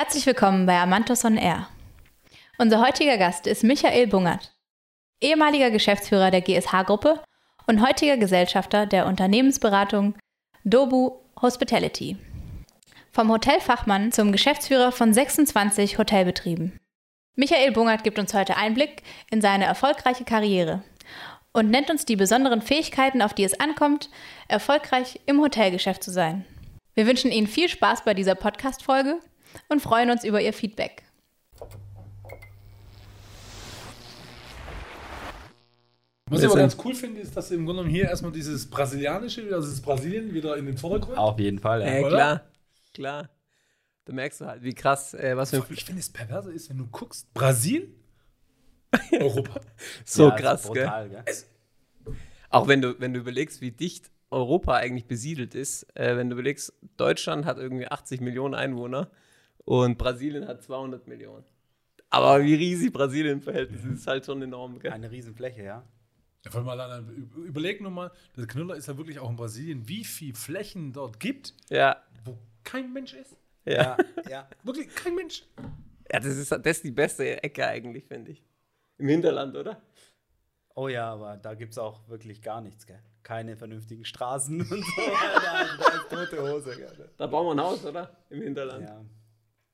Herzlich willkommen bei Amantos on Air. Unser heutiger Gast ist Michael Bungert, ehemaliger Geschäftsführer der GSH-Gruppe und heutiger Gesellschafter der Unternehmensberatung Dobu Hospitality. Vom Hotelfachmann zum Geschäftsführer von 26 Hotelbetrieben. Michael Bungert gibt uns heute Einblick in seine erfolgreiche Karriere und nennt uns die besonderen Fähigkeiten, auf die es ankommt, erfolgreich im Hotelgeschäft zu sein. Wir wünschen Ihnen viel Spaß bei dieser Podcast-Folge und freuen uns über Ihr Feedback. Was ich aber ganz cool finde, ist, dass im Grunde genommen hier erstmal dieses Brasilianische, also das Brasilien wieder in den Vordergrund. Auf jeden Fall, ja. Äh, klar, klar. Da merkst du halt, wie krass, äh, was für ich finde, das Perverse ist, wenn du guckst, Brasil, Europa. so Ja, krass, gell? brutal, gell? Auch wenn du, wenn du überlegst, wie dicht Europa eigentlich besiedelt ist, äh, wenn du überlegst, Deutschland hat irgendwie 80 Millionen Einwohner und Brasilien hat 200 Millionen. Aber wie riesig Brasilien verhältnis ist, ist halt schon enorm, gell? Eine Riesenfläche, ja. Ja, ü- überleg nur mal, der Knüller ist ja wirklich auch in Brasilien, wie viel Flächen dort gibt, Ja, wo kein Mensch ist. ja. ja. Wirklich kein Mensch. Ja, das ist, das ist die beste Ecke eigentlich, finde ich. Im Hinterland, oder? Oh ja, aber da gibt es auch wirklich gar nichts, gell? Keine vernünftigen Straßen und so. da, ist, da ist tote Hose, gell? Da bauen wir ein Haus, oder? Im Hinterland. Ja, Ja.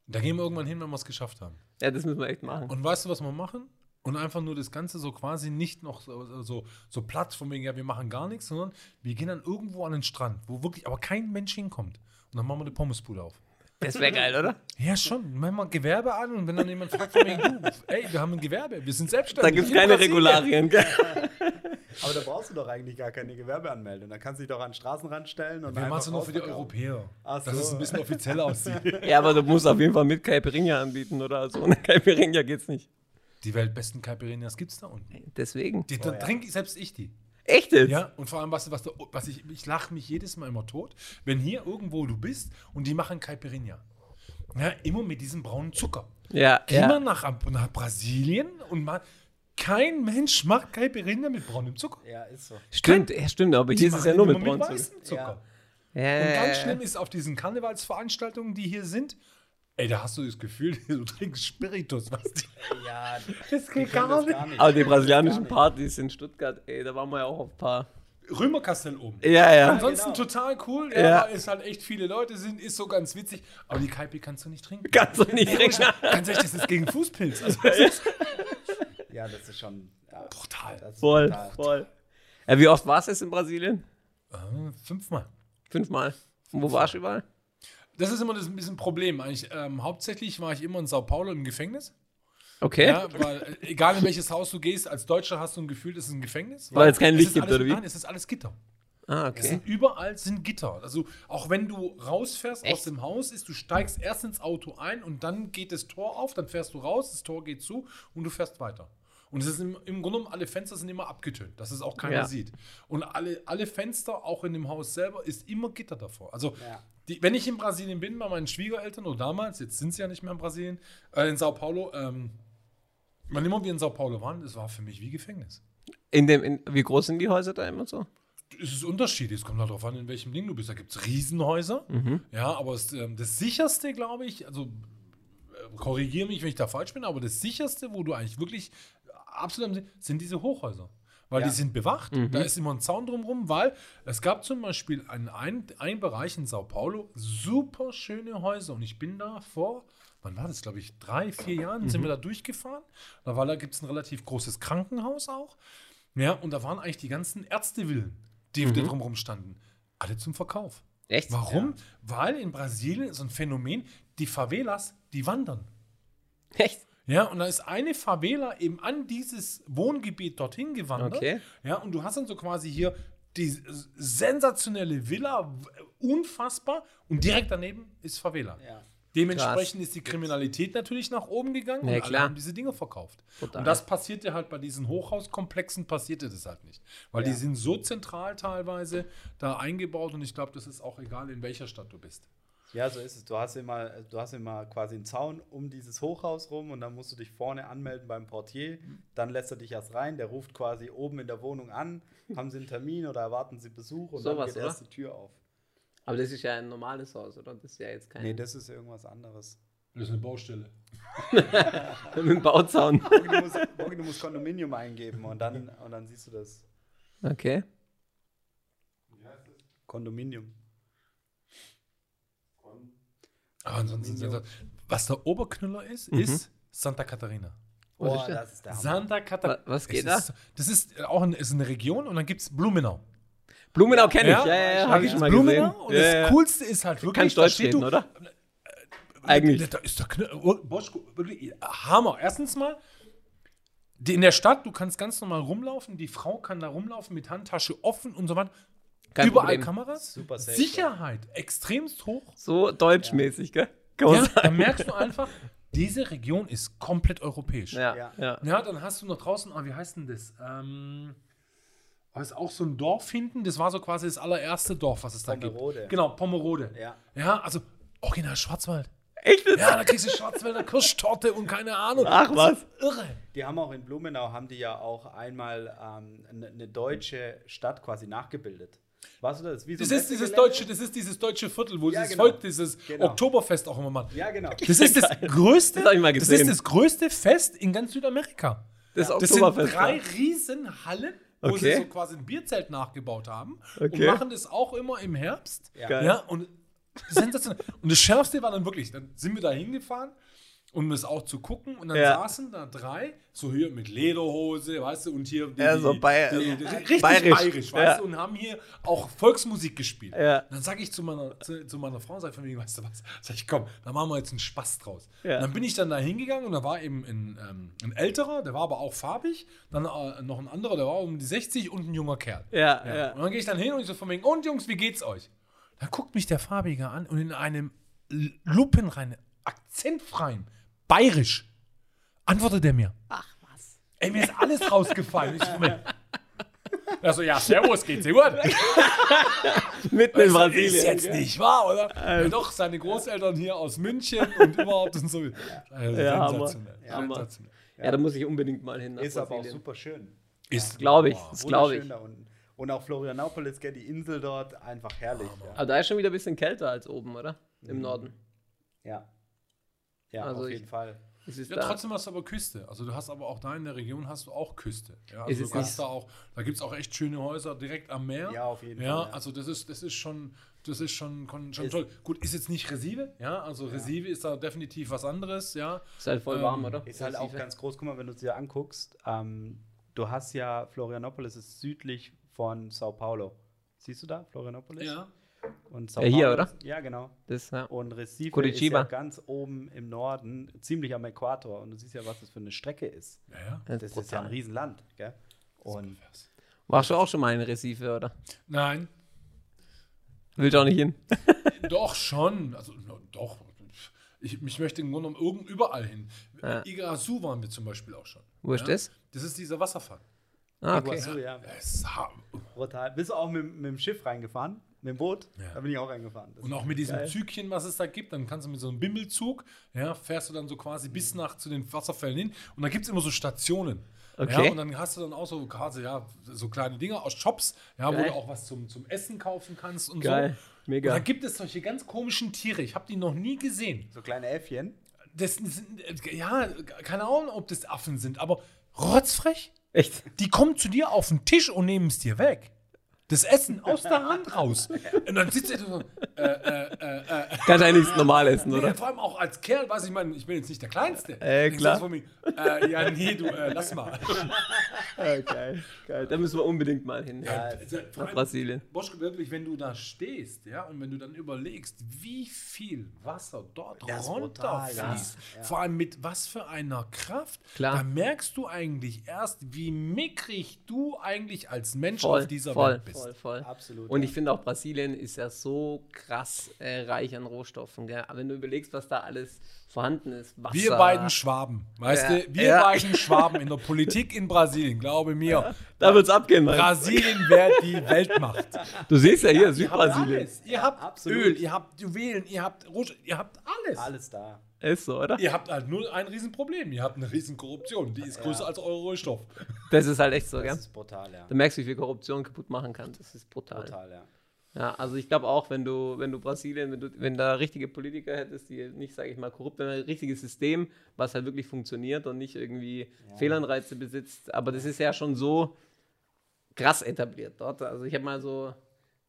Da gehen wir irgendwann hin, wenn wir es geschafft haben. das müssen wir echt machen. Und weißt du, was wir machen? Und einfach nur das Ganze so quasi nicht noch so, so, so platt von wegen, ja, wir machen gar nichts, sondern wir gehen dann irgendwo an den Strand, wo wirklich aber kein Mensch hinkommt. Und dann machen wir eine Pommesbude auf. Das wäre geil, oder? Ja, schon. Machen wir Gewerbe an und wenn dann jemand fragt von wegen, du, ey, wir haben ein Gewerbe, wir sind selbstständig. Da gibt es in keine. Regularien, gell? Aber da brauchst du doch eigentlich gar keine Gewerbeanmeldung. Da kannst du dich doch an den Straßenrand stellen und Wir machen einfach es nur für die. Europäer. Ach Dass es so. ein bisschen offiziell aussieht. Ja, aber du musst auf jeden Fall mit Caipirinha anbieten, oder? Also ohne Caipirinha geht's nicht. Die weltbesten Caipirinhas gibt es da unten. Deswegen. Die, Oh, dann ja. trinke selbst ich die. Echt jetzt? Ja, und vor allem, was, was, was ich, ich lache mich jedes Mal immer tot, wenn hier irgendwo du bist und die machen Caipirinha. Ja, immer mit diesem braunen Zucker. Ja, mal ja. nach, nach Brasilien und mal, kein Mensch macht Caipirinha mit braunem Zucker. Ja, ist so. Stimmt, ja, stimmt, aber Die hier ist es machen ja nur mit weißem Zucker. Ja. Und ganz schlimm ist auf diesen Karnevalsveranstaltungen, die hier sind, ey, da hast du das Gefühl, du trinkst Spiritus, was die, Ja, das geht gar das nicht. gar nicht. Aber die brasilianischen. Partys in Stuttgart, ey, da waren wir ja auch auf ein paar. Römerkastell oben. Ja, ja. Ansonsten genau. total cool, Ja. ja, ist halt echt viele Leute sind, ist so ganz witzig, aber die Kaipi kannst du nicht trinken. Kannst du nicht trinken. Ganz ehrlich, das ist gegen Fußpilz. Also, das ist Ja, das ist schon. Ja, brutal. das ist Voll, brutal. voll. Ja, wie oft warst du jetzt in Brasilien? Äh, fünfmal. Fünfmal. Und wo warst du überall? Das ist immer das ein bisschen Problem. Eigentlich, ähm, hauptsächlich war ich immer in Sao Paulo im Gefängnis. Okay. Ja, weil äh, egal in welches Haus du gehst, als Deutscher hast du ein Gefühl, das ist ein Gefängnis. Weil es kein Licht ist gibt, alles, oder wie? Nein, es ist alles Gitter. Ah, Es okay. sind überall sind Gitter. Also auch wenn du rausfährst aus Echt? dem Haus, ist du steigst erst ins Auto ein und dann geht das Tor auf, dann fährst du raus, das Tor geht zu und du fährst weiter. Und es ist im, im Grunde genommen, alle Fenster sind immer abgetönt, dass es auch keiner Ja. sieht. Und alle, alle Fenster, auch in dem Haus selber, ist immer Gitter davor. Also Ja. die, wenn ich in Brasilien bin, bei meinen Schwiegereltern oder damals, jetzt sind sie ja nicht mehr in Brasilien, äh, in Sao Paulo, ähm, wann immer wir in Sao Paulo waren, das war für mich wie Gefängnis. In dem, in, wie groß sind die Häuser da immer so? Es ist unterschiedlich. Es kommt halt darauf an, in welchem Ding du bist. Da gibt es Riesenhäuser. Mhm. Ja, aber es, ähm, das sicherste, glaube ich, also äh, korrigiere mich, wenn ich da falsch bin, aber das sicherste, wo du eigentlich wirklich absolut am See- sind diese Hochhäuser. Weil Ja. die sind bewacht, Mhm. da ist immer ein Zaun drumherum, weil es gab zum Beispiel einen, ein, ein Bereich in Sao Paulo, super schöne Häuser. Und ich bin da vor, wann war das, glaube ich, drei, vier Jahren sind wir da durchgefahren. Da war, da gibt es ein relativ großes Krankenhaus auch. Ja, und da waren eigentlich die ganzen Ärztevillen, die da drumherum standen, alle zum Verkauf. Echt? Warum? Weil in Brasilien ist so ein Phänomen, die Favelas, die wandern. Echt? Ja, und da ist eine Favela eben an dieses Wohngebiet dorthin gewandert. Okay. Ja, und du hast dann so quasi hier die sensationelle Villa, unfassbar, und direkt daneben ist Favela. Ja. Dementsprechend ist die Kriminalität natürlich nach oben gegangen Ja, und alle klar. haben diese Dinge verkauft. Total. Und das passierte halt bei diesen Hochhauskomplexen, passierte das halt nicht. Weil die Ja. sind so zentral teilweise da eingebaut und ich glaube, das ist auch egal, in welcher Stadt du bist. Ja, so ist es. Du hast immer, du hast immer quasi einen Zaun um dieses Hochhaus rum und dann musst du dich vorne anmelden beim Portier. Dann lässt er dich erst rein. Der ruft quasi oben in der Wohnung an. Haben Sie einen Termin oder erwarten Sie Besuch und dann Sowas, geht oder? erst die Tür auf. Aber das ist ja ein normales Haus, oder? Das ist ja jetzt kein. Nee, das ist irgendwas anderes. Das ist eine Baustelle. Mit dem Bauzaun. Du musst, Bogi, du musst Kondominium eingeben und dann, und dann siehst du das. Okay. Kondominium. Aber ansonsten, sind das- was der Oberknüller ist, ist Santa Catarina. Was Boah, ist das? das ist der Hammer. Santa Catarina. Wa- was geht es Ist, das ist auch eine, ist eine Region und dann gibt es Blumenau. Blumenau kenne ich. Ja, Ja, ja, ja. Da Habe ich schon mal Blumenau gesehen. und ja, das. Coolste ist halt wirklich, Kannst da Deutsch steht reden, du- oder? Eigentlich. Da ist der Knüller, oh, Boschko, wirklich Hammer. Erstens mal, in der Stadt, du kannst ganz normal rumlaufen, die Frau kann da rumlaufen mit Handtasche offen und so weiter. Kein Überall Problem. Kameras. Super safe, Sicherheit extremst hoch. So deutschmäßig, gell? Kann man Ja, sagen. dann merkst du einfach, diese Region ist komplett europäisch. Ja, Ja. ja. Ja, dann hast du noch draußen, ah, wie heißt denn das? Ähm, war es auch so ein Dorf hinten? Das war so quasi das allererste Dorf, was es da gibt. Pommerode. Genau, Pommerode. Ja. Ja, also original Schwarzwald. Echt? Ja, da kriegst du Schwarzwälder Kirschtorte und keine Ahnung. Ach, Das was? ist Irre. Die haben auch in Blumenau, haben die ja auch einmal ähm, eine, eine deutsche Stadt quasi nachgebildet. Warst du das? Wie so Das ist dieses deutsche, das ist dieses deutsche Viertel, wo Ja, dieses genau. heute dieses Genau. Oktoberfest auch immer machen. Ja, genau. Das ist das größte, Das hab ich mal das ist das größte Fest in ganz Südamerika. Das Das sind Oktoberfest. drei ja. riesen Hallen, wo Okay. sie so quasi ein Bierzelt nachgebaut haben und Okay. machen das auch immer im Herbst. Ja. Geil. Ja, und sensationell. Und das Schärfste war dann wirklich, dann sind wir da hingefahren, um das auch zu gucken. Und dann Ja. saßen da drei, so hier mit Lederhose, weißt du, und hier die, Ja, so Bayer- die, die, richtig bayerisch. bayerisch, weißt Ja. du, und haben hier auch Volksmusik gespielt. Ja. Und dann sage ich zu meiner, zu, zu meiner Frau, sag ich von wegen, weißt du was, sag ich, komm, da machen wir jetzt einen Spaß draus. Ja. Dann bin ich dann da hingegangen und da war eben ein, ähm, ein älterer, der war aber auch farbig, dann äh, noch ein anderer, der war um die 60 und ein junger Kerl. Ja, Ja. ja. Und dann gehe ich dann hin und ich so von wegen, und Jungs, wie geht's euch? Dann guckt mich der Farbige an und in einem lupenreinen, akzentfreien Bayerisch antwortet er mir. Ach was. Ey, mir ist alles rausgefallen. Ich wegen, also ja, servus, geht's dir gut? Mitten in Brasilien. ist jetzt gell? nicht wahr, oder? Ja, doch, seine Großeltern hier aus München und überhaupt und so. Also, Ja, sensationell. Hammer. sensationell. Ja, da muss ich unbedingt mal hin. nach Ist aber auch Brasilien. super schön. Ist, Glaube ich, Boah. das glaube ich. Da unten. Und auch Florianopolis, gell, die Insel dort, einfach herrlich. Aber da ist schon wieder ein bisschen kälter als oben, oder? Im Norden. Ja. Ja, Also auf ich- jeden Fall. Es ist Ja, trotzdem hast du aber Küste. Also du hast aber auch da in der Region hast du auch Küste. Ja, also du kannst da auch, da gibt es auch echt schöne Häuser direkt am Meer. Ja, auf jeden ja, Fall, ja. also das ist, das ist schon, das ist schon, schon Ist- toll. Gut, ist jetzt nicht Resive, ja, also Resive ist da definitiv was anderes, ja. Ist halt voll Ähm, warm, oder? Ist halt auch Recife. ganz groß. Guck mal, wenn du es dir anguckst, ähm, du hast ja Florianopolis ist südlich von Sao Paulo. Siehst du da, Florianopolis? Ja. Und Sao Ja, hier, Paulo oder? Ja, genau. Das, ja. Und Recife Curitiba. ist ja ganz oben im Norden, ziemlich am Äquator. Und du siehst ja, was das für eine Strecke ist. Ja, ja. Das Das ist ist ja ein. Riesenland. Gell? Und Warst du auch schon mal in Recife, oder? Nein, Willst du auch nicht hin? doch schon. Also doch. Ich, ich möchte im Grunde genommen irgend überall hin. Ja. Iguazu waren wir zum Beispiel auch schon. Wo ist das? Das ist dieser Wasserfall. Ah, okay. Iguazu, ja. Brutal. Bist du auch mit, mit dem Schiff reingefahren? Mit dem Boot? Ja. Da bin ich auch reingefahren. Das Und auch mit diesem geil. Zügchen, was es da gibt, dann kannst du mit so einem Bimmelzug, ja, fährst du dann so quasi bis nach zu den Wasserfällen hin. Und da gibt es immer so Stationen. Okay. Ja, und dann hast du dann auch so quasi, ja, so kleine Dinge aus Shops, ja, wo Geil. du auch was zum, zum Essen kaufen kannst und Geil. so. Mega. Und da gibt es solche ganz komischen Tiere. Ich habe die noch nie gesehen. So kleine Äffchen. Das sind, ja, keine Ahnung, ob das Affen sind, aber rotzfrech. Echt? Die kommen zu dir auf den Tisch und nehmen es dir weg. Das Essen aus der Hand raus. Und dann sitzt er so, äh, äh, äh, äh, Kannst eigentlich nicht normal essen, Nee, oder? vor allem auch als Kerl, weiß ich, meine, ich bin jetzt nicht der Kleinste. Äh, klar. von mir, äh, ja, nee, du, äh, lass mal. Ja, geil. Geil. Da müssen wir unbedingt mal hin. Ja, vor Nach allem, Brasilien. Boschke, wirklich, wenn du da stehst, ja, und wenn du dann überlegst, wie viel Wasser dort runterfließt, ja. vor allem mit was für einer Kraft, Klar. da merkst du eigentlich erst, wie mickrig du eigentlich als Mensch Voll, auf dieser voll, Welt bist. voll, voll. Absolut, Und ja. ich finde auch Brasilien ist ja so krass äh, reich an Rohstoffen. Gell? Aber wenn du überlegst, was da alles vorhanden ist, Wasser. Wir beiden Schwaben, weißt Ja, du, wir ja. beiden Schwaben in der Politik in Brasilien, glaube mir, da wird's abgehen. Brasilien wäre die Weltmacht. Du siehst ja hier, Ihr habt Südbrasilien. alles. Ihr habt absolut. Öl, ihr habt Juwelen, ihr habt Rohstoffe, ihr habt alles. Alles da. Ist so, oder? Ihr habt halt nur ein Riesenproblem. Ihr habt eine Riesenkorruption. Die ist größer als eure Rohstoff. Das ist halt echt so, Das gell? ist brutal, ja. Du merkst, wie viel Korruption kaputt machen kann. Das ist brutal. Brutal, ja. Ja, also ich glaube auch, wenn du, wenn du Brasilien, wenn du, wenn da richtige Politiker hättest, die nicht, sage ich mal, korrupt, wenn ein richtiges System, was halt wirklich funktioniert und nicht irgendwie Ja. Fehlanreize besitzt. Aber das ist ja schon so krass etabliert dort. Also ich habe mal so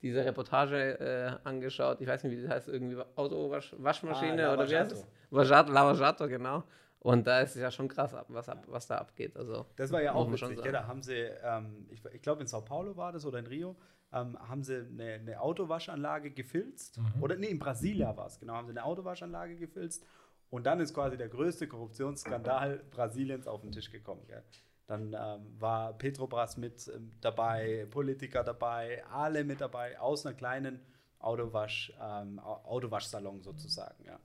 diese Reportage äh, angeschaut, ich weiß nicht, wie das heißt, irgendwie Autowaschmaschine Ah, oder wie heißt es? Vajato, Lavajato, genau. Und da ist es ja schon krass, was, ab, was da abgeht. Also, Das war ja auch witzig. Ja, da haben sie, ähm, ich, ich glaube in Sao Paulo war das oder in Rio, ähm, haben sie eine, eine Autowaschanlage gefilzt. Oder nee, in Brasilia war es, genau, haben sie eine Autowaschanlage gefilzt. Und dann ist quasi der größte Korruptionsskandal Brasiliens auf den Tisch gekommen. Gell? Dann ähm, war Petrobras mit ähm, dabei, Politiker dabei, alle mit dabei, aus einer kleinen Autowasch, ähm, Au- Autowaschsalon sozusagen. Ja.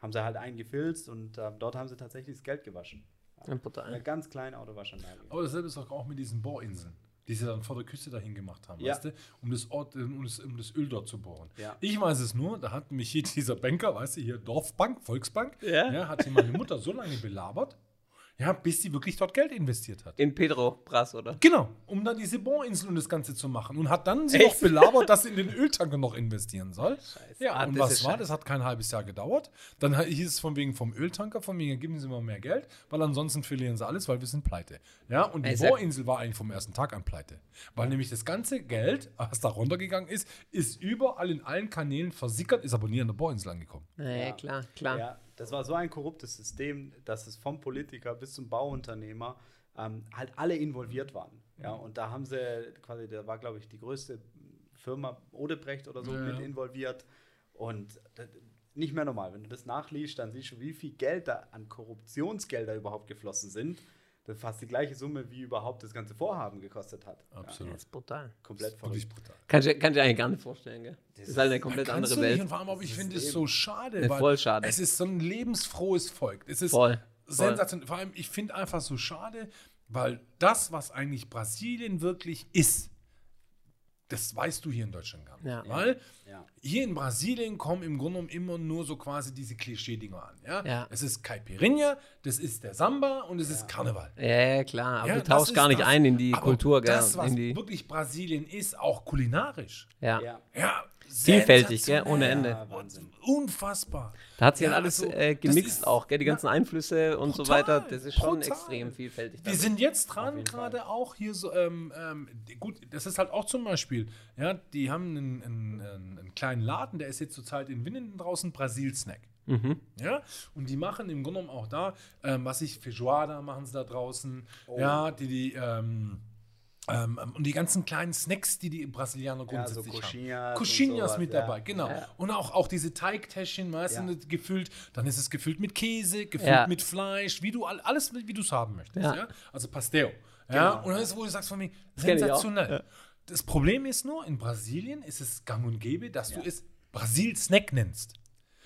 Haben sie halt eingefilzt und ähm, dort haben sie tatsächlich das Geld gewaschen. ja, Eine ganz kleine Autowaschanlage. Aber dasselbe ist auch, auch mit diesen Bohrinseln, die sie dann vor der Küste dahin gemacht haben, Ja. weißt du, um das, Ort, um, das, um das Öl dort zu bohren. Ja. Ich weiß es nur, da hat mich hier dieser Banker, weißt du, hier Dorfbank, Volksbank, Ja. hat hier meine Mutter so lange belabert, ja, bis sie wirklich dort Geld investiert hat. In Pedro Bras, oder? Genau, um dann diese Bohrinsel und das Ganze zu machen. Und hat dann sie Echt? noch belabert, dass sie in den Öltanker noch investieren soll. Scheiße. Ja, Ah, und was war? scheiße. Das hat kein halbes Jahr gedauert. Dann hieß es von wegen vom Öltanker, von wegen, geben Sie mal mehr Geld, weil ansonsten verlieren Sie alles, weil wir sind pleite. Ja, und die Bohrinsel war eigentlich vom ersten Tag an pleite. Weil nämlich das ganze Geld, was da runtergegangen ist, ist überall in allen Kanälen versickert, ist aber nie an der Bohrinsel angekommen. Ja, klar, klar. Ja, das war so ein korruptes System, dass es vom Politiker bis zum Bauunternehmer ähm, halt alle involviert waren. Ja, und da haben sie quasi, da war, glaube ich, die größte Firma Odebrecht oder so Ja, mit ja. involviert. Und das, nicht mehr normal. Wenn du das nachliest, dann siehst du, wie viel Geld da an Korruptionsgelder überhaupt geflossen sind. Das ist fast die gleiche Summe, wie überhaupt das ganze Vorhaben gekostet hat. Absolut. Das ist brutal. Komplett Wirklich verrückt. brutal. Kann ich, kann ich eigentlich gar nicht vorstellen, gell? Das ist halt eine komplett Kannst andere du nicht. Welt. Und vor allem, aber ich Das finde ist es so schade. Ja, weil voll schade. Es ist so ein lebensfrohes Volk. Es ist Voll, voll. sensationell. Vor allem, ich finde einfach so schade, weil das, was eigentlich Brasilien wirklich ist, das weißt du hier in Deutschland gar nicht. Ja. Weil Ja. hier in Brasilien kommen im Grunde genommen immer nur so quasi diese Klischee-Dinger an. Ja? Ja. Es ist Caipirinha, das ist der Samba und es ist Karneval. Ja, klar. Aber Ja, du das tauchst gar nicht das. ein in die Aber Kultur, gell? Das, was in die, wirklich Brasilien ist, auch kulinarisch. ja. Ja. Vielfältig, gell? Ohne Ende. Ja. Unfassbar. Da hat sich Ja, halt alles also, äh, gemixt auch, gell? Die na, ganzen Einflüsse und so brutal, weiter. Das ist schon brutal. extrem vielfältig. Wir dann. sind jetzt dran, gerade auch hier so, ähm, ähm, gut, das ist halt auch zum Beispiel, ja, die haben einen, einen, einen, einen kleinen Laden, der ist jetzt zurzeit in Winnenden draußen, Brasil-Snack. Mhm. Ja, und die machen im Grunde genommen auch da, ähm, was ich, Feijoada machen sie da draußen, Oh. ja, die, die, ähm, ähm, und die ganzen kleinen Snacks, die die Brasilianer Ja, so grundsätzlich haben. Coxinhas. Coxinhas mit ja. dabei, genau. Ja. Und auch, auch diese Teigtäschchen, weißt Ja. du, gefüllt, dann ist es gefüllt mit Käse, gefüllt Ja. mit Fleisch, wie du all- alles, wie du es haben möchtest, ja. Ja. Also Pastel. Ja, Genau. und dann ist, wo du sagst von mir, auch. sensationell. Das Problem ist nur, in Brasilien ist es gang und gäbe, dass Ja. du es Brasil-Snack nennst.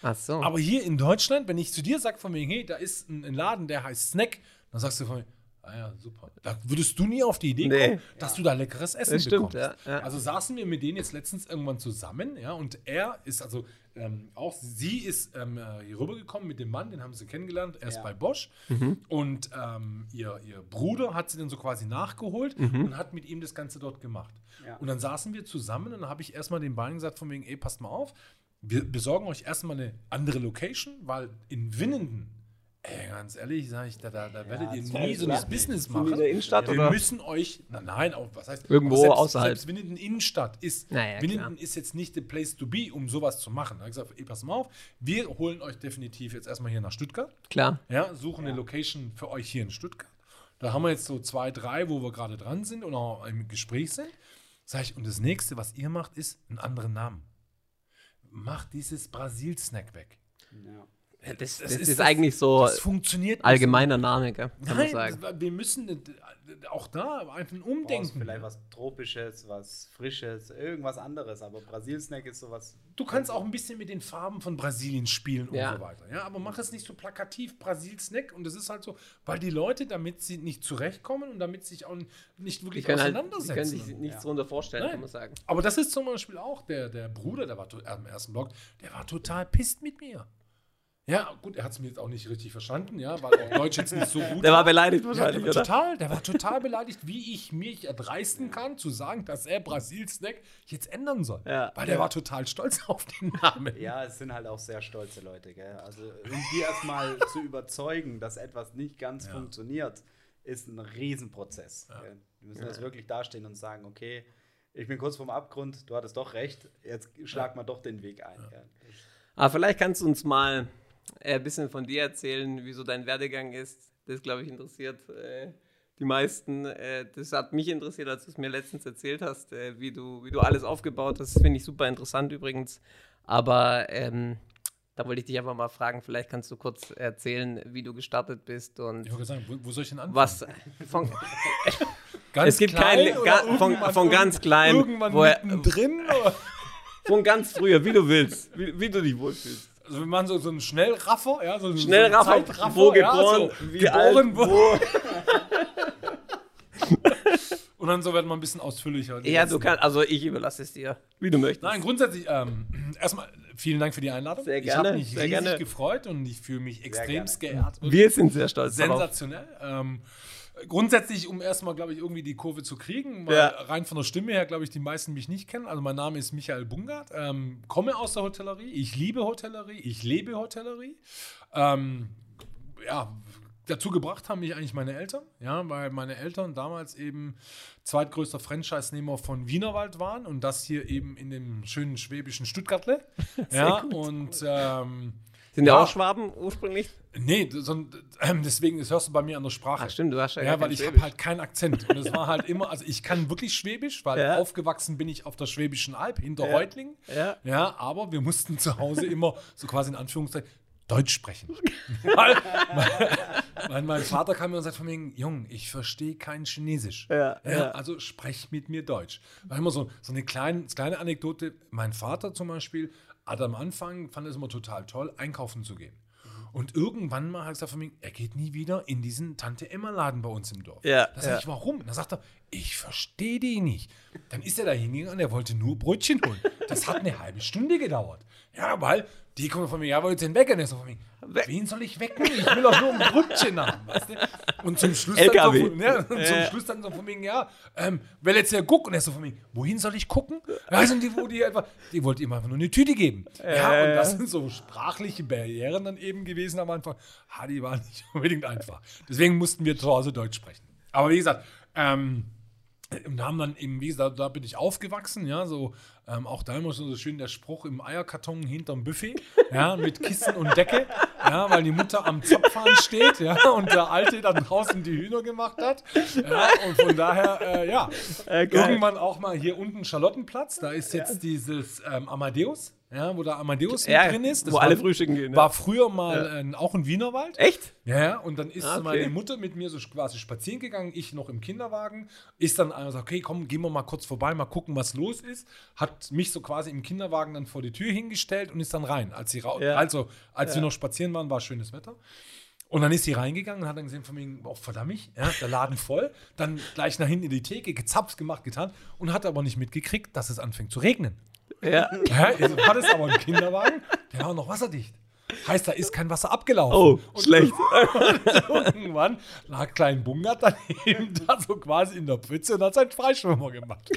Ach so. Aber hier in Deutschland, wenn ich zu dir sage von mir, hey, da ist ein, ein Laden, der heißt Snack, dann sagst du von mir, ah ja, super. Da würdest du nie auf die Idee Nee. kommen, dass du da leckeres Essen Das stimmt, bekommst. ja, ja. Also saßen wir mit denen jetzt letztens irgendwann zusammen, ja, und er ist also ähm, auch, sie ist ähm, äh, hier rübergekommen mit dem Mann, den haben sie kennengelernt, erst Ja. bei Bosch. Mhm. Und ähm, ihr, ihr Bruder hat sie dann so quasi nachgeholt Mhm. und hat mit ihm das Ganze dort gemacht. Ja. Und dann saßen wir zusammen und dann habe ich erstmal den beiden gesagt, von wegen, ey, passt mal auf, wir besorgen euch erstmal eine andere Location, weil in Winnenden, ey, ganz ehrlich, sage ich, da, da, da werdet ihr das nie so klar. Business in der machen. Innenstadt Wir oder? müssen euch, na, nein, auch, was heißt, Irgendwo selbst, außerhalb. Selbst Winnenden Innenstadt ist, Naja, Winnenden klar. ist jetzt nicht the place to be, um sowas zu machen. Da habe ich gesagt, ey, pass mal auf, wir holen euch definitiv jetzt erstmal hier nach Stuttgart. Klar. Ja, suchen eine Location für euch hier in Stuttgart. Da haben wir jetzt so zwei, drei, wo wir gerade dran sind und auch im Gespräch sind. Sag ich, und das nächste, was ihr macht, ist einen anderen Namen. Macht dieses Brasil-Snack weg. Ja. Das, das, Das ist, ist das- eigentlich so Das funktioniert nicht. allgemeiner Name, gell? Kann man Nein, sagen. das- wir müssen äh, auch da einfach Umdenken. vielleicht was Tropisches, was Frisches, irgendwas anderes. Aber Brasil-Snack ist sowas. Du kannst auch ein bisschen mit den Farben von Brasilien spielen und Ja. so weiter. Ja, aber mach es nicht so plakativ Brasil-Snack. Und das ist halt so, weil die Leute, damit sie nicht zurechtkommen und damit sich auch nicht Die wirklich halt, die auseinandersetzen. können sich nichts Ja. drunter vorstellen, Nein. kann man sagen. Aber das ist zum Beispiel auch der, der Bruder, der war am ersten Blog, der war total pisst mit mir. Ja, gut, er hat es mir jetzt auch nicht richtig verstanden, ja, weil auch Deutsch jetzt nicht so gut Der war beleidigt Ja, wahrscheinlich, der war oder? total, der war total beleidigt, wie ich mich erdreisten kann, zu sagen, dass er Brasil-Snack jetzt ändern soll. Ja. Weil der war total stolz auf den Namen. Ja, es sind halt auch sehr stolze Leute, gell? Also, um die erstmal zu überzeugen, dass etwas nicht ganz Ja. funktioniert, ist ein Riesenprozess. Gell? Die müssen jetzt wirklich dastehen und sagen, okay, ich bin kurz vorm Abgrund, du hattest doch recht, jetzt schlag mal doch den Weg ein. Gell? Aber vielleicht kannst du uns mal ein bisschen von dir erzählen, wie so dein Werdegang ist. Das, glaube ich, interessiert äh, die meisten. Äh, das hat mich interessiert, als du es mir letztens erzählt hast, äh, wie, du, wie du alles aufgebaut hast. Das finde ich super interessant übrigens. Aber ähm, da wollte ich dich einfach mal fragen, vielleicht kannst du kurz erzählen, wie du gestartet bist und Ich wollte sagen, wo, wo soll ich denn anfangen? was von, Ganz es gibt klein oder ga- von- von ganz klein, Irgendwann oder? von ganz früher, wie du willst, wie, wie du dich wohlfühlst. Also wir machen so, so einen Schnellraffer, ja, so einen Schnellraffer, so einen wo ja, geboren, so wie geboren, alt, wo, und dann so werden wir ein bisschen ausführlicher. Ja, du kannst, also ich überlasse es dir, wie du möchtest. Nein, grundsätzlich, ähm, erstmal vielen Dank für die Einladung. Sehr Ich gerne, habe mich sehr riesig gerne. gefreut und ich fühle mich extremst gerne. geehrt. Wir sind sehr stolz darauf. Sensationell. Ähm, grundsätzlich, um erstmal, glaube ich, irgendwie die Kurve zu kriegen, weil Ja. rein von der Stimme her, glaube ich, die meisten mich nicht kennen. Also mein Name ist Michael Bungart, ähm, komme aus der Hotellerie. Ich liebe Hotellerie, ich lebe Hotellerie. Ähm, ja, dazu gebracht haben mich eigentlich meine Eltern, ja, weil meine Eltern damals eben zweitgrößter Franchise-Nehmer von Wienerwald waren und das hier eben in dem schönen schwäbischen Stuttgartle. ja, und ähm, Sind Ja. auch Schwaben ursprünglich? Nee, so, ähm, deswegen, das hörst du bei mir an der Sprache. Ach stimmt, du hast ja, Ja, weil ich habe halt keinen Akzent. Und es war halt immer, also ich kann wirklich Schwäbisch, weil Ja. aufgewachsen bin ich auf der Schwäbischen Alb hinter Ja. Reutlingen. Ja. Ja, aber wir mussten zu Hause immer so quasi in Anführungszeichen Deutsch sprechen. weil, weil mein Vater kam mir und sagt von mir, Jung, ich verstehe kein Chinesisch. Ja, ja. Also sprech mit mir Deutsch. War immer so, so eine kleine, kleine Anekdote. Mein Vater zum Beispiel hat am Anfang, fand es immer total toll, einkaufen zu gehen. Und irgendwann mal hat er gesagt von mir, er geht nie wieder in diesen Tante-Emma-Laden bei uns im Dorf. Ja, Da sag ja. ich, warum? Da sagt er, ich verstehe die nicht. Dann ist er da hingegangen, er wollte nur Brötchen holen. Das hat eine halbe Stunde gedauert. Ja, weil die kommen von mir, ja, wollt ihr den wecken? Er so von mir, wen soll ich wecken? Ich will doch nur ein Brötchen haben. Weißt du? Und zum Schluss LKW. dann so, von, ja, und zum Ja. Schluss dann so von mir, ja, ähm, wer jetzt ja guckt? Und er so von mir, wohin soll ich gucken? Sind die, wo die einfach, die wollte ihm einfach nur eine Tüte geben. Ja, und das sind so sprachliche Barrieren dann eben gewesen am Anfang. Ha, die waren nicht unbedingt einfach. Deswegen mussten wir zu Hause Deutsch sprechen. Aber wie gesagt, ähm, und haben dann eben, wie gesagt, da bin ich aufgewachsen, ja, so, ähm, auch da immer so schön der Spruch im Eierkarton hinterm Buffet, ja, mit Kissen und Decke, ja, weil die Mutter am Zapfhahn steht, ja, und der Alte dann draußen die Hühner gemacht hat, ja, und von daher, äh, ja, Äh, geil. irgendwann auch mal hier unten Charlottenplatz, da ist jetzt dieses ähm, Amadeus, ja, wo da Amadeus Ja, mit drin ist. Das wo alle war, frühstücken gehen, ja. War früher mal äh, auch ein Wienerwald. Echt? Ja, und dann ist Ah, okay. meine Mutter mit mir so quasi spazieren gegangen, ich noch im Kinderwagen, ist dann einer gesagt, okay, komm, gehen wir mal kurz vorbei, mal gucken, was los ist, hat mich so quasi im Kinderwagen dann vor die Tür hingestellt und ist dann rein. Als, sie also, als wir noch spazieren waren, war schönes Wetter. Und dann ist sie reingegangen und hat dann gesehen von mir, oh, verdammt, ja, der Laden voll. Dann gleich nach hinten in die Theke, gezapft, gemacht, getan und hat aber nicht mitgekriegt, dass es anfängt zu regnen. Ja. Ja, also hat es aber einen Kinderwagen, der war noch wasserdicht. Heißt, da ist kein Wasser Oh, abgelaufen. Und schlecht. irgendwann lag Klein Bungert daneben da so quasi in der Pfütze und hat seinen Freischwimmer gemacht.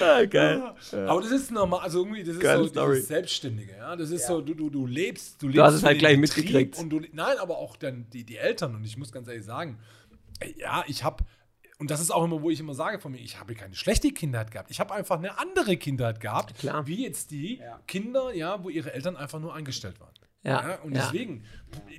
ah, geil. Aber das ist normal, also irgendwie, das ist Geile so Story. dieses Selbstständige, ja. Das ist so, du, du, du lebst, du lebst. Du hast es halt gleich Betrieb mitgekriegt. Und du, nein, aber auch dann die, die Eltern. Und ich muss ganz ehrlich sagen, ja, ich habe, und das ist auch immer, wo ich immer sage von mir, ich habe keine schlechte Kindheit gehabt. Ich habe einfach eine andere Kindheit gehabt, Klar. wie jetzt die Ja. Kinder, ja, wo ihre Eltern einfach nur eingestellt waren. Ja, und ja. deswegen,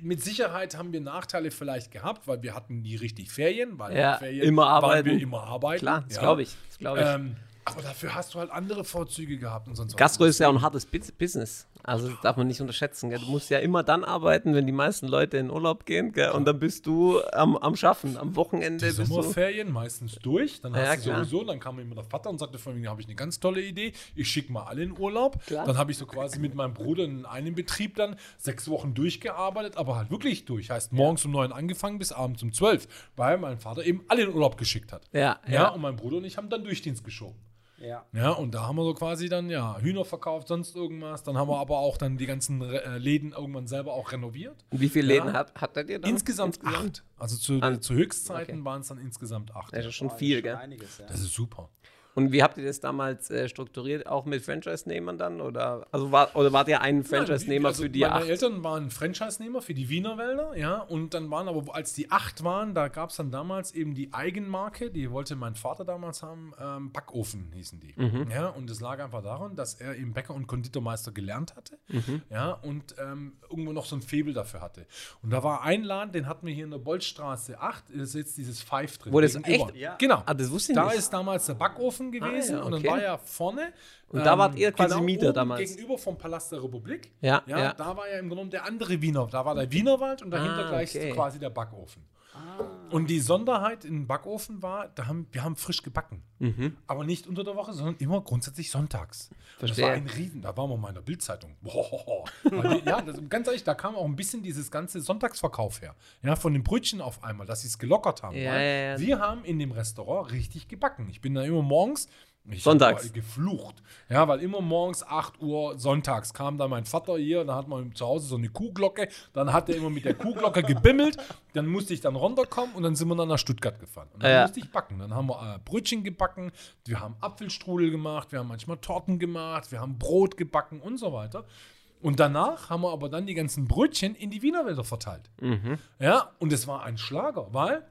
mit Sicherheit haben wir Nachteile vielleicht gehabt, weil wir hatten nie richtig Ferien, weil Ja, Ferien immer waren arbeiten. wir immer arbeiten. Klar, das ja. glaube ich. Das glaube ich. Ähm, aber dafür hast du halt andere Vorzüge gehabt und sonst was. Gastro ist ja auch ein hartes Bus- Business. Also das darf man nicht unterschätzen. Gell? Du musst ja immer dann arbeiten, wenn die meisten Leute in Urlaub gehen. Gell? Und dann bist du am, am Schaffen. Am Wochenende die. Sommerferien meistens durch. Dann Ja, hast du klar. sowieso, dann kam immer der Vater und sagte von mir, habe ich eine ganz tolle Idee. Ich schicke mal alle in Urlaub. Klar. Dann habe ich so quasi mit meinem Bruder in einem Betrieb dann sechs Wochen durchgearbeitet, aber halt wirklich durch. Heißt morgens um neun angefangen bis abends um zwölf, weil mein Vater eben alle in Urlaub geschickt hat. Ja, Ja, ja. und mein Bruder und ich haben dann Durchdienst geschoben. Ja. Ja, und da haben wir so quasi dann, ja, Hühner verkauft, sonst irgendwas. Dann haben wir aber auch dann die ganzen äh, Läden irgendwann selber auch renoviert. Und wie viele Ja. Läden hat, hattet ihr dann? Insgesamt, acht. Also zu, zu Höchstzeiten okay. waren es dann insgesamt acht. Das ist schon viel, gell? Einiges, ja. Das ist super. Und wie habt ihr das damals äh, strukturiert? Auch mit Franchise-Nehmern dann? Oder, also war, oder wart ihr ein Franchise-Nehmer also für die meine acht? Eltern waren Franchise-Nehmer für die Wiener Wälder, ja, und dann waren aber, als die acht waren, da gab es dann damals eben die Eigenmarke, die wollte mein Vater damals haben, ähm, Backofen hießen die. Mhm. Ja, und es lag einfach daran, dass er eben Bäcker und Konditormeister gelernt hatte, Mhm. ja, und ähm, irgendwo noch so ein Faible dafür hatte. Und da war ein Laden, den hatten wir hier in der Bolzstraße 8, ist jetzt dieses Five drin. Wo das echt- Ja. Genau. Ah, das wusste ich da nicht. ist damals der Backofen gewesen Ah, ja, und dann okay. war ja vorne. ähm, Und da wart ihr quasi Mieter oben damals. Gegenüber vom Palast der Republik. Ja, ja. Da war ja im Grunde genommen der andere Wiener. Da war der Wienerwald und dahinter Ah, gleich okay. quasi der Backofen. Ah. Und die Sonderheit im Backofen war, da haben, wir haben frisch gebacken. Mhm. Aber nicht unter der Woche, sondern immer grundsätzlich sonntags. Verstehe. Das war ein Riesen, da waren wir mal in der Bildzeitung. Ja, das, ganz ehrlich, da kam auch ein bisschen dieses ganze Sonntagsverkauf her. Ja, von den Brötchen auf einmal, dass sie es gelockert haben. Ja, ja, ja. Wir haben in dem Restaurant richtig gebacken. Ich bin da immer morgens. Ich Sonntags. geflucht. Ja, weil immer morgens 8 Uhr sonntags kam dann mein Vater hier, dann hat man zu Hause so eine Kuhglocke, dann hat er immer mit der Kuhglocke gebimmelt, dann musste ich dann runterkommen und dann sind wir dann nach Stuttgart gefahren. Und dann Ja. musste ich backen. Dann haben wir äh, Brötchen gebacken, wir haben Apfelstrudel gemacht, wir haben manchmal Torten gemacht, wir haben Brot gebacken und so weiter. Und danach haben wir aber dann die ganzen Brötchen in die Wienerwälder verteilt. Mhm. Ja, und es war ein Schlager, weil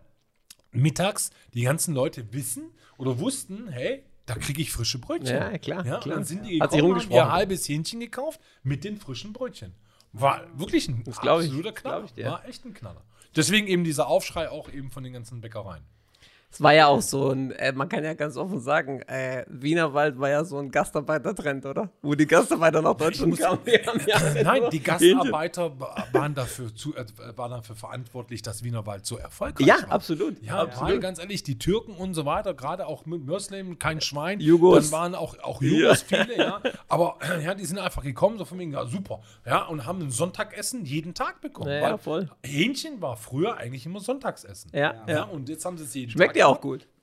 mittags die ganzen Leute wissen oder wussten, hey, da kriege ich frische Brötchen. Ja, klar, Ja, klar. dann sind die Hat gekommen, haben ihr halbes Hähnchen gekauft mit den frischen Brötchen. War wirklich ein Das ich, absoluter das Knaller. ich. War echt ein Knaller. Deswegen eben dieser Aufschrei auch eben von den ganzen Bäckereien. Es war ja auch so ein, äh, man kann ja ganz offen sagen, äh, Wienerwald war ja so ein Gastarbeitertrend, oder? Wo die Gastarbeiter nach Deutschland kamen. Ja Nein, nur die. Gastarbeiter wa- waren dafür, zu, äh, waren dafür verantwortlich, dass Wienerwald so erfolgreich Ja, war. absolut. Ja, weil absolut. ganz ehrlich, die Türken und so weiter, gerade auch mit Muslim, kein Schwein. Jugos. Dann waren auch, auch Jugos viele, ja. Aber äh, ja, die sind einfach gekommen, so von wegen, ja, super. Ja, und haben ein Sonntagessen jeden Tag bekommen. Ja, ja, weil voll. Hähnchen war früher eigentlich immer Sonntagsessen. Ja, Ja, ja. und jetzt haben sie es jeden Schmeckt Tag ja auch gut.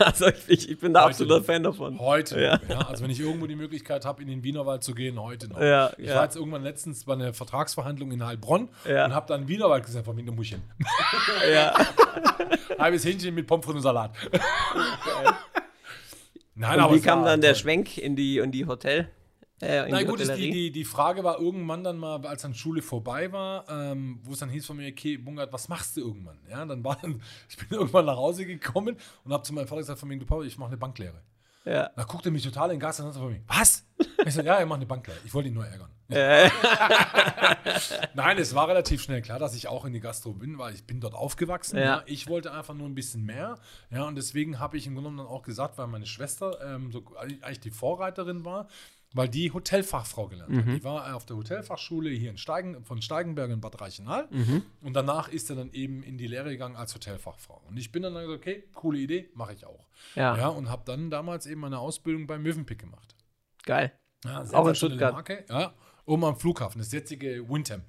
Also ich, ich bin da Heute absoluter noch. Fan davon. Heute. Ja. Ja. also wenn ich irgendwo die Möglichkeit habe, in den Wienerwald zu gehen, heute noch. Ja, ich ja. war jetzt irgendwann letztens bei einer Vertragsverhandlung in Heilbronn Ja. und habe dann Wienerwald gesagt, von der Muschchen. Ja. Halbes Hähnchen mit Pommes frites und Salat. Nein, Und wie es kam dann der toll. Schwenk in die, in die Hotel? Äh, in Na gut, ist die, die, die Frage war irgendwann dann mal, als dann Schule vorbei war, ähm, wo es dann hieß von mir, okay, Bungert, was machst du irgendwann? Ja, dann war dann, ich bin irgendwann nach Hause gekommen und habe zu meinem Vater gesagt, von mir, du Papa, ich mache eine Banklehre. ja. Da guckte er mich total in den Gas und sagte von mir, was? Ich so, ja, er macht eine Banklehre. Ich wollte ihn nur ärgern. Äh, Nein, es war relativ schnell klar, dass ich auch in die Gastro bin, weil ich bin dort aufgewachsen. Ja. Ja. Ich wollte einfach nur ein bisschen mehr. Ja, und deswegen habe ich im Grunde genommen dann auch gesagt, weil meine Schwester ähm, so eigentlich die Vorreiterin war, weil die Hotelfachfrau gelernt hat. Die war auf der Hotelfachschule hier in Steigen, von Steigenberg in Bad Reichenhall. Und danach ist er dann eben in die Lehre gegangen als Hotelfachfrau. Und ich bin dann gesagt, okay, coole Idee, mache ich auch. Ja. ja und habe dann damals eben meine Ausbildung beim Mövenpick gemacht. geil. Ja, Auch in Stuttgart. Marke, ja, oben am Flughafen, das jetzige Windham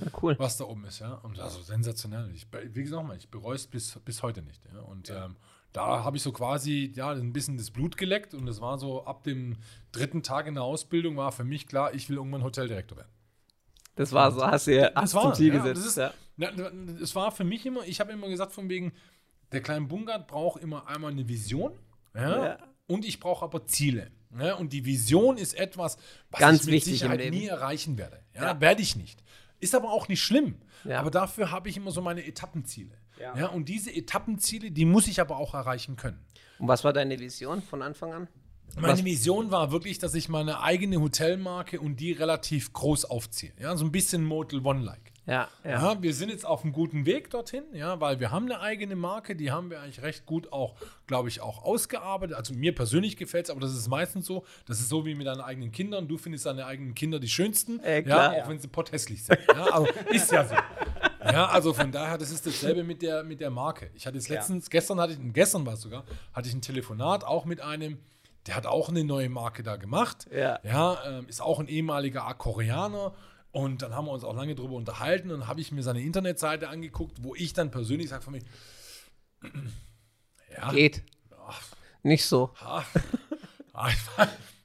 Ja, cool. was da oben ist, ja. Und also sensationell. Ich, wie gesagt, ich bereue es bis, bis heute nicht. Ja. Und ähm, da habe ich so quasi ja, ein bisschen das Blut geleckt und es war so ab dem dritten Tag in der Ausbildung war für mich klar, ich will irgendwann Hoteldirektor werden. Das war so, hast du ja hast war, zum Ziel ja, gesetzt. das ist- ja. Na, es war für mich immer, ich habe immer gesagt, von wegen, der kleine Bungard braucht immer einmal eine Vision ja, Ja. und ich brauche aber Ziele. Ja, und die Vision ist etwas, was Ganz ich mit Sicherheit nie erreichen werde. Ja. Werde ich nicht. Ist aber auch nicht schlimm. Aber dafür habe ich immer so meine Etappenziele. Ja. Ja. und diese Etappenziele, die muss ich aber auch erreichen können. Und was war deine Vision von Anfang an? Meine Was- Vision war wirklich, dass ich meine eigene Hotelmarke und die relativ groß aufziehe. Ja, so ein bisschen Motel One-like. Ja, ja. Ja, wir sind jetzt auf einem guten Weg dorthin, ja, weil wir haben eine eigene Marke, die haben wir eigentlich recht gut auch, glaube ich, auch ausgearbeitet. Also mir persönlich gefällt es, aber das ist meistens so. Das ist so wie mit deinen eigenen Kindern. Du findest deine eigenen Kinder die schönsten, Äh, klar. ja, auch wenn sie potthässlich sind. Ja, also ist ja so. Ja, also von daher, das ist dasselbe mit der, mit der Marke. Ich hatte jetzt letztens, gestern hatte ich, gestern war es sogar, hatte ich ein Telefonat auch mit einem, der hat auch eine neue Marke da gemacht. Ja. Ja, ähm, ist auch ein ehemaliger Koreaner. Und dann haben wir uns auch lange drüber unterhalten und habe ich mir seine Internetseite angeguckt, wo ich dann persönlich sage von mir, ja, Geht. Nicht so.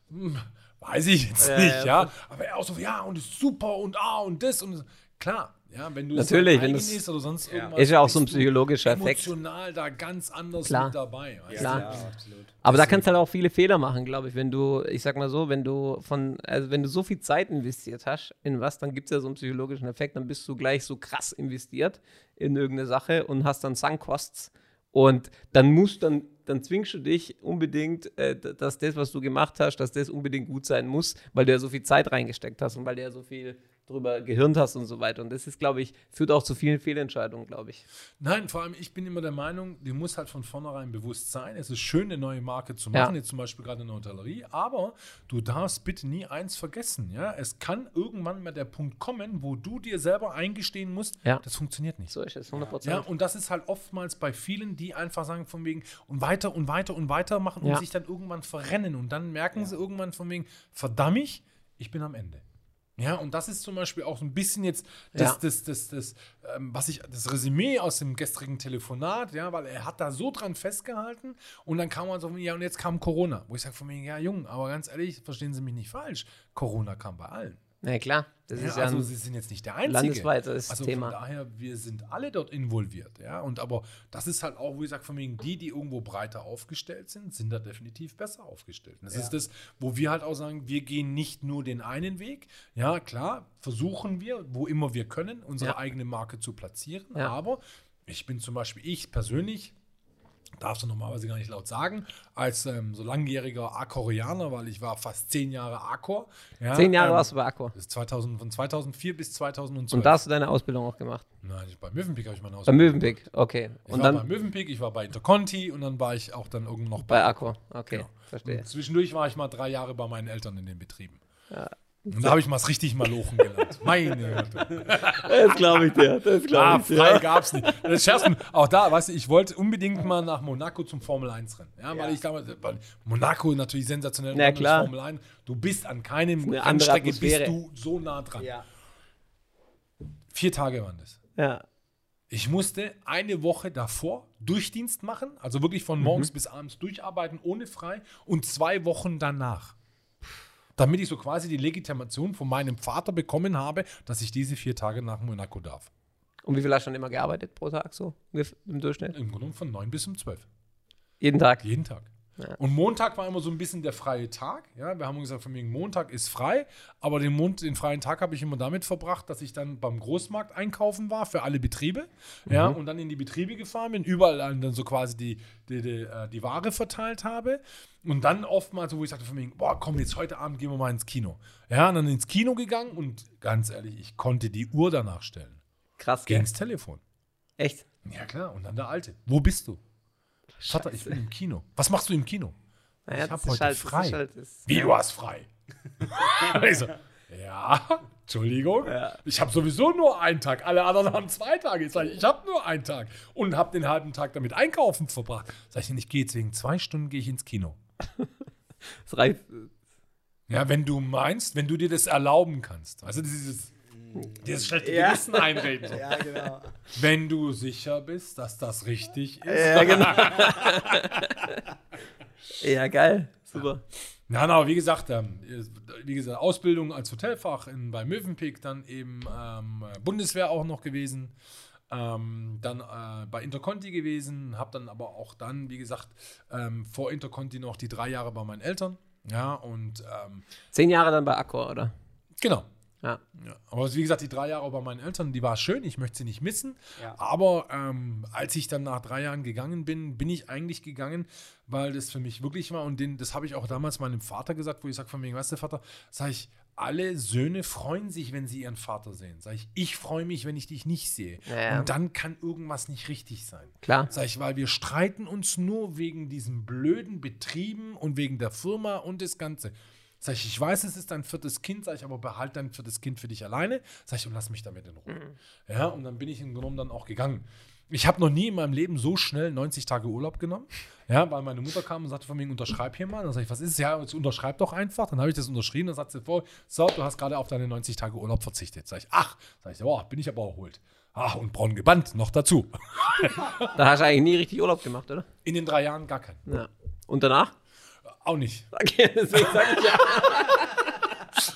hm, weiß ich jetzt Ja, nicht, ja. ja. Aber er auch so, ja, und ist super und ah und das und das. klar, ja, wenn du Natürlich, wenn du's- ist oder sonst Ja. irgendwas. Ist ja auch so ein psychologischer Effekt. Emotional da ganz anders Klar. mit dabei. Weißt Klar. Ja, absolut. Aber da kannst du halt auch viele Fehler machen, glaube ich. Wenn du, ich sag mal so, wenn du von, also wenn du so viel Zeit investiert hast in was, dann gibt es ja so einen psychologischen Effekt, dann bist du gleich so krass investiert in irgendeine Sache und hast dann Sunk-Costs. Und dann musst dann, dann zwingst du dich unbedingt, äh, dass das, was du gemacht hast, dass das unbedingt gut sein muss, weil du ja so viel Zeit reingesteckt hast und weil du ja so viel drüber gehirnt hast und so weiter. Und das ist, glaube ich, führt auch zu vielen Fehlentscheidungen, glaube ich. Nein, vor allem, ich bin immer der Meinung, dir muss halt von vornherein bewusst sein, es ist schön, eine neue Marke zu Ja. machen, jetzt zum Beispiel gerade in der Hotellerie, aber du darfst bitte nie eins vergessen, ja, es kann irgendwann mal der Punkt kommen, wo du dir selber eingestehen musst, Ja. das funktioniert nicht. So ist es, 100 Prozent. Ja, und das ist halt oftmals bei vielen, die einfach sagen von wegen und weiter und weiter und weiter machen und Ja. sich dann irgendwann verrennen und dann merken sie irgendwann von wegen, verdammt, ich, ich bin am Ende. Ja, und das ist zum Beispiel auch so ein bisschen jetzt das, Ja. das, das, das, ähm, was ich, das Resümee aus dem gestrigen Telefonat, ja, weil er hat da so dran festgehalten und dann kam man so, ja, und jetzt kam Corona, wo ich sage von wegen, ja, Jung, aber ganz ehrlich, verstehen Sie mich nicht falsch, Corona kam bei allen. Ja, klar. Das Ja, ist ja also sie sind jetzt nicht der Einzige. landesweites also Thema. Von daher, wir sind alle dort involviert, ja. Und aber das ist halt auch, wo ich sage, von wegen, die, die irgendwo breiter aufgestellt sind, sind da definitiv besser aufgestellt. Und das Ja. ist das, wo wir halt auch sagen, wir gehen nicht nur den einen Weg. Ja, klar, versuchen wir, wo immer wir können, unsere eigene Marke zu platzieren. Aber ich bin zum Beispiel, ich persönlich, darfst du normalerweise gar nicht laut sagen, als ähm, so langjähriger Akorianer, weil ich war fast zehn Jahre Akor. Ja, Zehn Jahre ähm, warst du bei ist 2000, von 2004 bis 2012. Und da hast du deine Ausbildung auch gemacht. Nein, ich, bei Mövenpick habe ich meine Bei Ausbildung Mövenpick, okay. gemacht. Ich Und war bei dann Mövenpick, ich war bei Interconti und dann war ich auch dann irgendwo noch bei Accor. Okay, Genau. verstehe. Und zwischendurch war ich mal drei Jahre bei meinen Eltern in den Betrieben. Ja. Und da habe ich mal richtig malochen gelernt. Meine Güte. Das glaube ich dir. Das Ah, frei gab's nicht. Das Scherzen, auch da, weißt du, ich wollte unbedingt mal nach Monaco zum Formel 1 Rennen. Ja, weil Ja. ich damals, weil Monaco natürlich sensationell. Na, klar. Formel 1. Du bist an keinem Rennstrecke bist du so nah dran. Ja. Vier Tage waren das. Ja. Ich musste eine Woche davor Durchdienst machen, also wirklich von morgens bis abends durcharbeiten, ohne frei, und zwei Wochen danach. Damit ich so quasi die Legitimation von meinem Vater bekommen habe, dass ich diese vier Tage nach Monaco darf. Und wie viel hast du dann immer gearbeitet pro Tag so im Durchschnitt? Im Grunde von neun bis um zwölf. Jeden Tag. Jeden Tag. Ja. Und Montag war immer so ein bisschen der freie Tag. Ja, wir haben gesagt, von wegen Montag ist frei, aber den, Mond, den freien Tag habe ich immer damit verbracht, dass ich dann beim Großmarkt einkaufen war für alle Betriebe. Ja, und dann in die Betriebe gefahren bin, überall dann so quasi die, die, die, äh, die Ware verteilt habe. Und dann oftmals, wo ich sagte, von wegen, boah, komm, jetzt heute Abend gehen wir mal ins Kino. Ja, und dann ins Kino gegangen und ganz ehrlich, ich konnte die Uhr danach stellen. Krass, gell? ins Telefon. Echt? Ja, klar. Und dann der Alte. Wo bist du? Vater, ich bin im Kino. Was machst du im Kino? Naja, ich habe heute halt- frei. halt Wie, du hast frei? ich so, ja, Entschuldigung. Ja. Ich habe sowieso nur einen Tag. Alle anderen haben zwei Tage. Ich, sag, ich habe nur einen Tag. Und habe den halben Tag damit einkaufen verbracht. Sag ich, ich gehe jetzt wegen zwei Stunden gehe ich ins Kino. Das reicht. Ja, wenn du meinst, wenn du dir das erlauben kannst. Also dieses, dieses schlechte Ja. Gewissen einreden. So. Ja, genau. Wenn du sicher bist, dass das richtig ist. Ja, genau. ja, geil. Super. Ja, na, aber wie gesagt, ähm, wie gesagt, Ausbildung als Hotelfach in, bei Mövenpick, dann eben ähm, Bundeswehr auch noch gewesen, ähm, dann äh, bei Interconti gewesen, habe dann aber auch dann, wie gesagt, ähm, vor Interconti noch die drei Jahre bei meinen Eltern. Ja, und ähm, Zehn Jahre dann bei Accor, oder? genau. Ja. Ja, aber wie gesagt, die drei Jahre bei meinen Eltern, die war schön, ich möchte sie nicht missen. Ja. Aber ähm, als ich dann nach drei Jahren gegangen bin, bin ich eigentlich gegangen, weil das für mich wirklich war. Und den, das habe ich auch damals meinem Vater gesagt, wo ich sage, von wegen, weißt du, Vater, sage ich, alle Söhne freuen sich, wenn sie ihren Vater sehen. Sag ich, ich freue mich, wenn ich dich nicht sehe. Ja, ja. Und dann kann irgendwas nicht richtig sein. Klar. Sag ich, weil wir streiten uns nur wegen diesen blöden Betrieben und wegen der Firma und das Ganze. Sag ich, ich weiß, es ist dein viertes Kind, sag ich, aber behalt dein viertes Kind für dich alleine. Sag ich, und lass mich damit in Ruhe. Ja, und dann bin ich im Genommen dann auch gegangen. Ich habe noch nie in meinem Leben so schnell 90 Tage Urlaub genommen. Ja, weil meine Mutter kam und sagte von mir, unterschreib hier mal. Dann sag ich, was ist es? Ja, jetzt unterschreib doch einfach. Dann habe ich das unterschrieben. Dann sagt sie vor, so, du hast gerade auf deine 90 Tage Urlaub verzichtet. Sag ich, ach, sag ich, boah, bin ich aber erholt. Ach, und braun gebannt noch dazu. Da hast du eigentlich nie richtig Urlaub gemacht, oder? In den drei Jahren gar keinen. Ja. Und danach? Auch nicht. Okay, deswegen sag ich ja.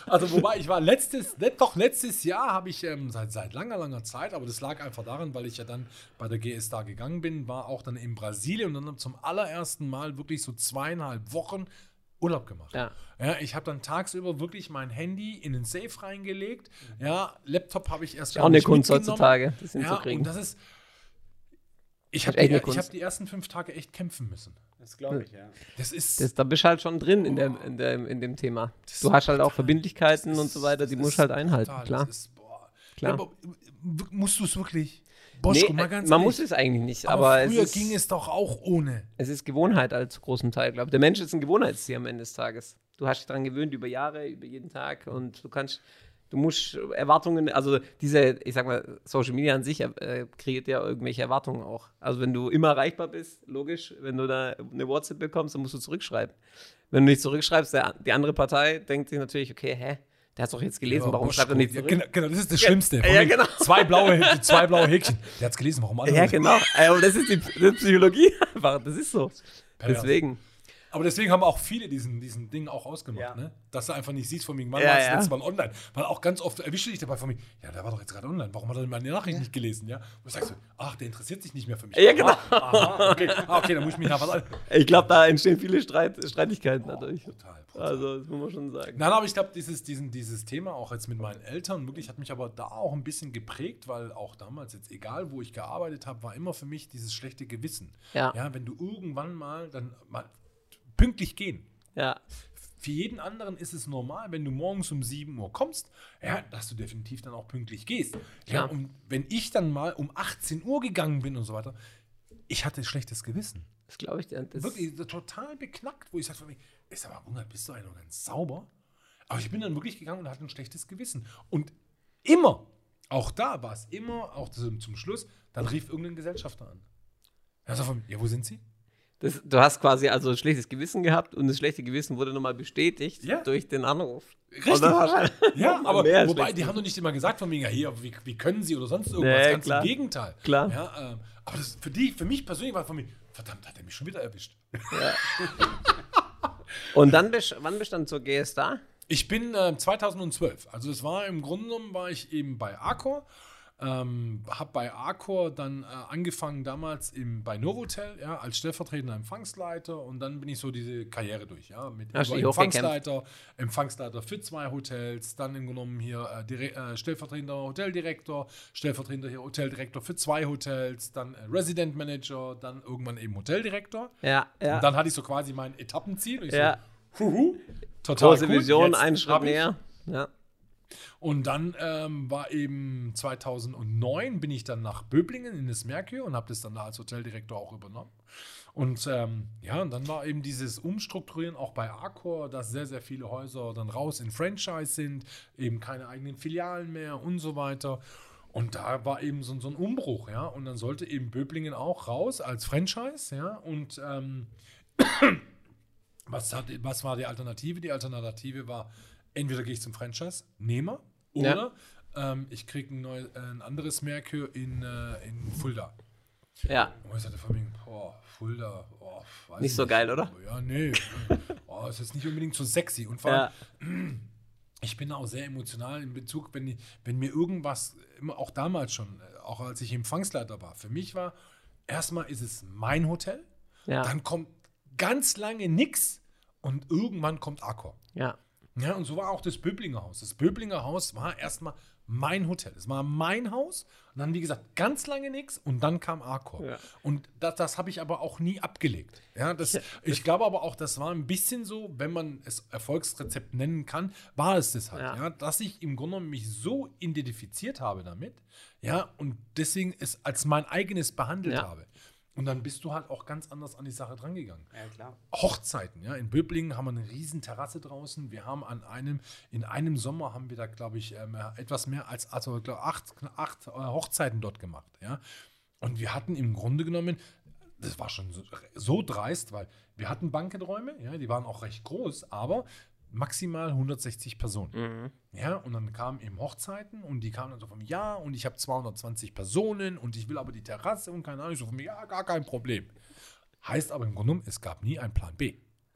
Also wobei, ich war letztes, let- doch letztes Jahr habe ich ähm, seit, seit langer, langer Zeit, aber das lag einfach daran, weil ich ja dann bei der GS da gegangen bin, war auch dann in Brasilien und dann zum allerersten Mal wirklich so zweieinhalb Wochen Urlaub gemacht. Ja. Ja, ich habe dann tagsüber wirklich mein Handy in den Safe reingelegt. Ja, Laptop habe ich erst auch eine Kunst heutzutage, das Ja, hinzukriegen. und das ist. Ich ist habe echt die, hab die ersten fünf Tage echt kämpfen müssen. Das glaube ich, ja. Das ist. Das, da bist du halt schon drin in, der, in, der, in dem Thema. Du hast halt auch Verbindlichkeiten das und ist- so weiter, die musst ist du halt einhalten, brutal. klar. Das ist, boah. Klar. Ja, aber, w- musst du es wirklich? Boschko, Nee, mal ganz man ehrlich. muss es eigentlich nicht, aber, aber, früher es, ist, ging es doch auch ohne. es ist Gewohnheit als großen Teil, glaube ich. Der Mensch ist ein Gewohnheitstier am Ende des Tages. Du hast dich daran gewöhnt über Jahre, über jeden Tag und du kannst, du musst Erwartungen, also diese, ich sag mal, Social Media an sich äh, kreiert ja irgendwelche Erwartungen auch. Also wenn du immer erreichbar bist, logisch, wenn du da eine WhatsApp bekommst, dann musst du zurückschreiben. Wenn du nicht zurückschreibst, der, die andere Partei denkt sich natürlich, okay, hä, der hat doch jetzt gelesen, Aber warum schreibt er nicht ja, zurück? genau, genau, das ist das Schlimmste. Ja, wegen genau. Zwei blaue, zwei blaue Häkchen. Der hat es gelesen, warum andere Ja, genau. Aber das ist die, ist Psychologie einfach. Das ist so. Deswegen. Aber deswegen haben auch viele diesen, diesen Ding auch ausgemacht, Ja. ne? Dass du einfach nicht siehst, von wegen, wann Ja, war das ja. letzte Mal online. Weil auch ganz oft erwische dich dabei von mir, ja, der war doch jetzt gerade online, warum hat er denn meine Nachricht nicht gelesen, ja? Und du sagst so, ach, der interessiert sich nicht mehr für mich. Ja, genau. Aha, aha, okay. Ah, okay, dann muss ich mich nach was an. Ich glaube, da entstehen viele Streit, Streitigkeiten dadurch. Brutal, brutal. Also, das muss man schon sagen. Nein, aber ich glaube, dieses, diesen, dieses Thema auch jetzt mit meinen Eltern wirklich hat mich aber da auch ein bisschen geprägt, weil auch damals jetzt, egal wo ich gearbeitet habe, war immer für mich dieses schlechte Gewissen. Ja. Ja, wenn du irgendwann mal dann mal pünktlich gehen. Ja. Für jeden anderen ist es normal, wenn du morgens um 7 Uhr kommst, ja, dass du definitiv dann auch pünktlich gehst. Ja, Klar. und wenn ich dann mal um 18 Uhr gegangen bin und so weiter, ich hatte schlechtes Gewissen. Das glaube ich dir. Wirklich total beknackt, wo ich sagte ist aber Wunder, bist du noch ganz sauber? Aber ich bin dann wirklich gegangen und hatte ein schlechtes Gewissen. Und immer, auch da war es immer, auch zum, zum Schluss, dann rief irgendein Gesellschafter an. Er sagt von mir, ja, wo sind Sie? Das, du hast quasi also ein schlechtes Gewissen gehabt und das schlechte Gewissen wurde nochmal bestätigt Ja. durch den Anruf. Richtig. Ja, aber wobei, die haben doch nicht immer gesagt von wegen, ja, hier, wie, wie können sie oder sonst irgendwas. Nee, Ganz klar. im Gegenteil. Klar. Ja, ähm, aber das für, die, für mich persönlich war von mir, verdammt, hat er mich schon wieder erwischt. Und dann wann bist du dann zur GS da? Ich bin äh, 2012, also es war im Grunde genommen, war ich eben bei Arcor, ähm, habe bei Arcor dann äh, angefangen damals im, bei Novotel, ja, als stellvertretender Empfangsleiter und dann bin ich so diese Karriere durch, ja, mit? Empfangsleiter, Empfangsleiter für zwei Hotels, dann im genommen hier äh, dire- äh, stellvertretender Hoteldirektor, stellvertretender hier Hoteldirektor für zwei Hotels, dann äh, Resident Manager, dann irgendwann eben Hoteldirektor. Ja, ja. Und dann hatte ich so quasi mein Etappenziel. Ja. so, huhu, total Große cool, Vision, einen Schritt näher. Ja. Und dann ähm, war eben 2009 bin ich dann nach Böblingen in das Merkur und habe das dann da als Hoteldirektor auch übernommen. Und ähm, ja, und dann war eben dieses Umstrukturieren auch bei Accor, dass sehr, sehr viele Häuser dann raus in Franchise sind, eben keine eigenen Filialen mehr und so weiter. Und da war eben so, so ein Umbruch, ja. Und dann sollte eben Böblingen auch raus als Franchise, ja. Und ähm, was, hat, was war die Alternative? Die Alternative war, entweder gehe ich zum Franchise-Nehmer oder ähm, ich kriege ein, äh, ein anderes Merkur in, äh, in Fulda. ja. Und ich sagte von mir, boah, Fulda, oh, weiß Nicht ich so geil, oder? Ja, nee. oh, ist jetzt nicht unbedingt so sexy. Und vor allem, Ja. ich bin auch sehr emotional in Bezug, wenn, wenn mir irgendwas, immer auch damals schon, äh, auch als ich Empfangsleiter war, für mich war, erstmal ist es mein Hotel, Ja. dann kommt ganz lange nix und irgendwann kommt Accor. ja. Ja, und so war auch das Böblinger Haus. Das Böblinger Haus war erstmal mein Hotel. Es war mein Haus und dann, wie gesagt, ganz lange nichts und dann kam Arcor. Ja. Und das, das habe ich aber auch nie abgelegt. Ja, das, ich glaube aber auch, das war ein bisschen so, wenn man es Erfolgsrezept nennen kann, war es das halt. Ja. Ja. dass ich im Grunde genommen mich so identifiziert habe damit, ja, und deswegen es als mein eigenes behandelt Ja. habe. Und dann bist du halt auch ganz anders an die Sache drangegangen. Ja, klar. Hochzeiten, ja. In Böblingen haben wir eine riesen Terrasse draußen. Wir haben an einem, in einem Sommer haben wir da, glaube ich, ähm, etwas mehr als, also ich glaub, acht, acht äh, Hochzeiten dort gemacht, ja. Und wir hatten im Grunde genommen, das war schon so, so dreist, weil wir hatten Bankenräume, ja, die waren auch recht groß, aber maximal 160 Personen. Mhm. Ja, und dann kamen eben Hochzeiten und die kamen dann so von mir, ja, und ich habe 220 Personen und ich will aber die Terrasse und keine Ahnung, ich so von mir, ja, gar kein Problem. Heißt aber im Grunde genommen, es gab nie einen Plan B.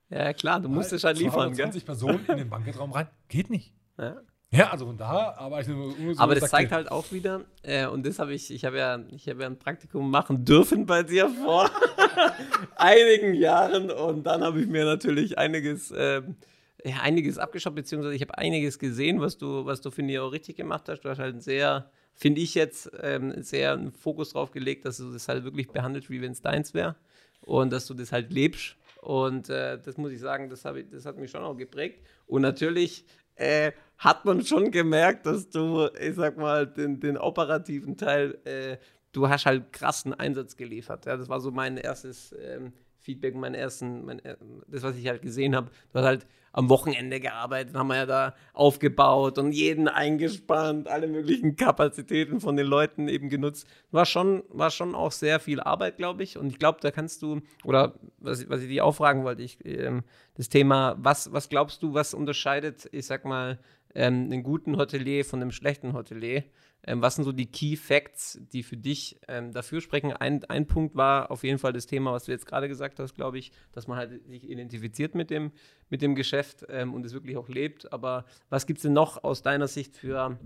Ja, klar, du musst es halt liefern, gell? 20 Personen in den Banketraum rein, geht nicht. Ja. Ja, also von daher, aber ich nur so Aber das zeigt halt auch wieder, äh, und das habe ich, ich habe ja, ich habe ja ein Praktikum machen dürfen bei dir vor einigen Jahren und dann habe ich mir natürlich einiges, ähm, ja, einiges abgeschaut, beziehungsweise ich habe einiges gesehen, was du, was du finde ich auch richtig gemacht hast. Du hast halt sehr, finde ich jetzt, ähm, sehr einen Fokus drauf gelegt, dass du das halt wirklich behandelst, wie wenn es deins wäre und dass du das halt lebst. Und äh, das muss ich sagen, das, ich, das hat mich schon auch geprägt. Und natürlich äh, hat man schon gemerkt, dass du, ich sag mal, den, den operativen Teil, äh, du hast halt krassen Einsatz geliefert. Ja, das war so mein erstes ähm, Feedback, mein ersten, mein, äh, das, was ich halt gesehen habe. Du hast halt am Wochenende gearbeitet, haben wir ja da aufgebaut und jeden eingespannt, alle möglichen Kapazitäten von den Leuten eben genutzt. War schon, war schon auch sehr viel Arbeit, glaube ich. Und ich glaube, da kannst du, oder was, ich- was ich dich auch fragen wollte, ich, ähm, das Thema, was, was glaubst du, was unterscheidet, ich sag mal, ähm, einen guten Hotelier von einem schlechten Hotelier? Ähm, was sind so die Key Facts, die für dich ähm, dafür sprechen? Ein, ein Punkt war auf jeden Fall das Thema, was du jetzt gerade gesagt hast, glaube ich, dass man halt sich identifiziert mit dem, mit dem Geschäft ähm, und es wirklich auch lebt. Aber was gibt es denn noch aus deiner Sicht für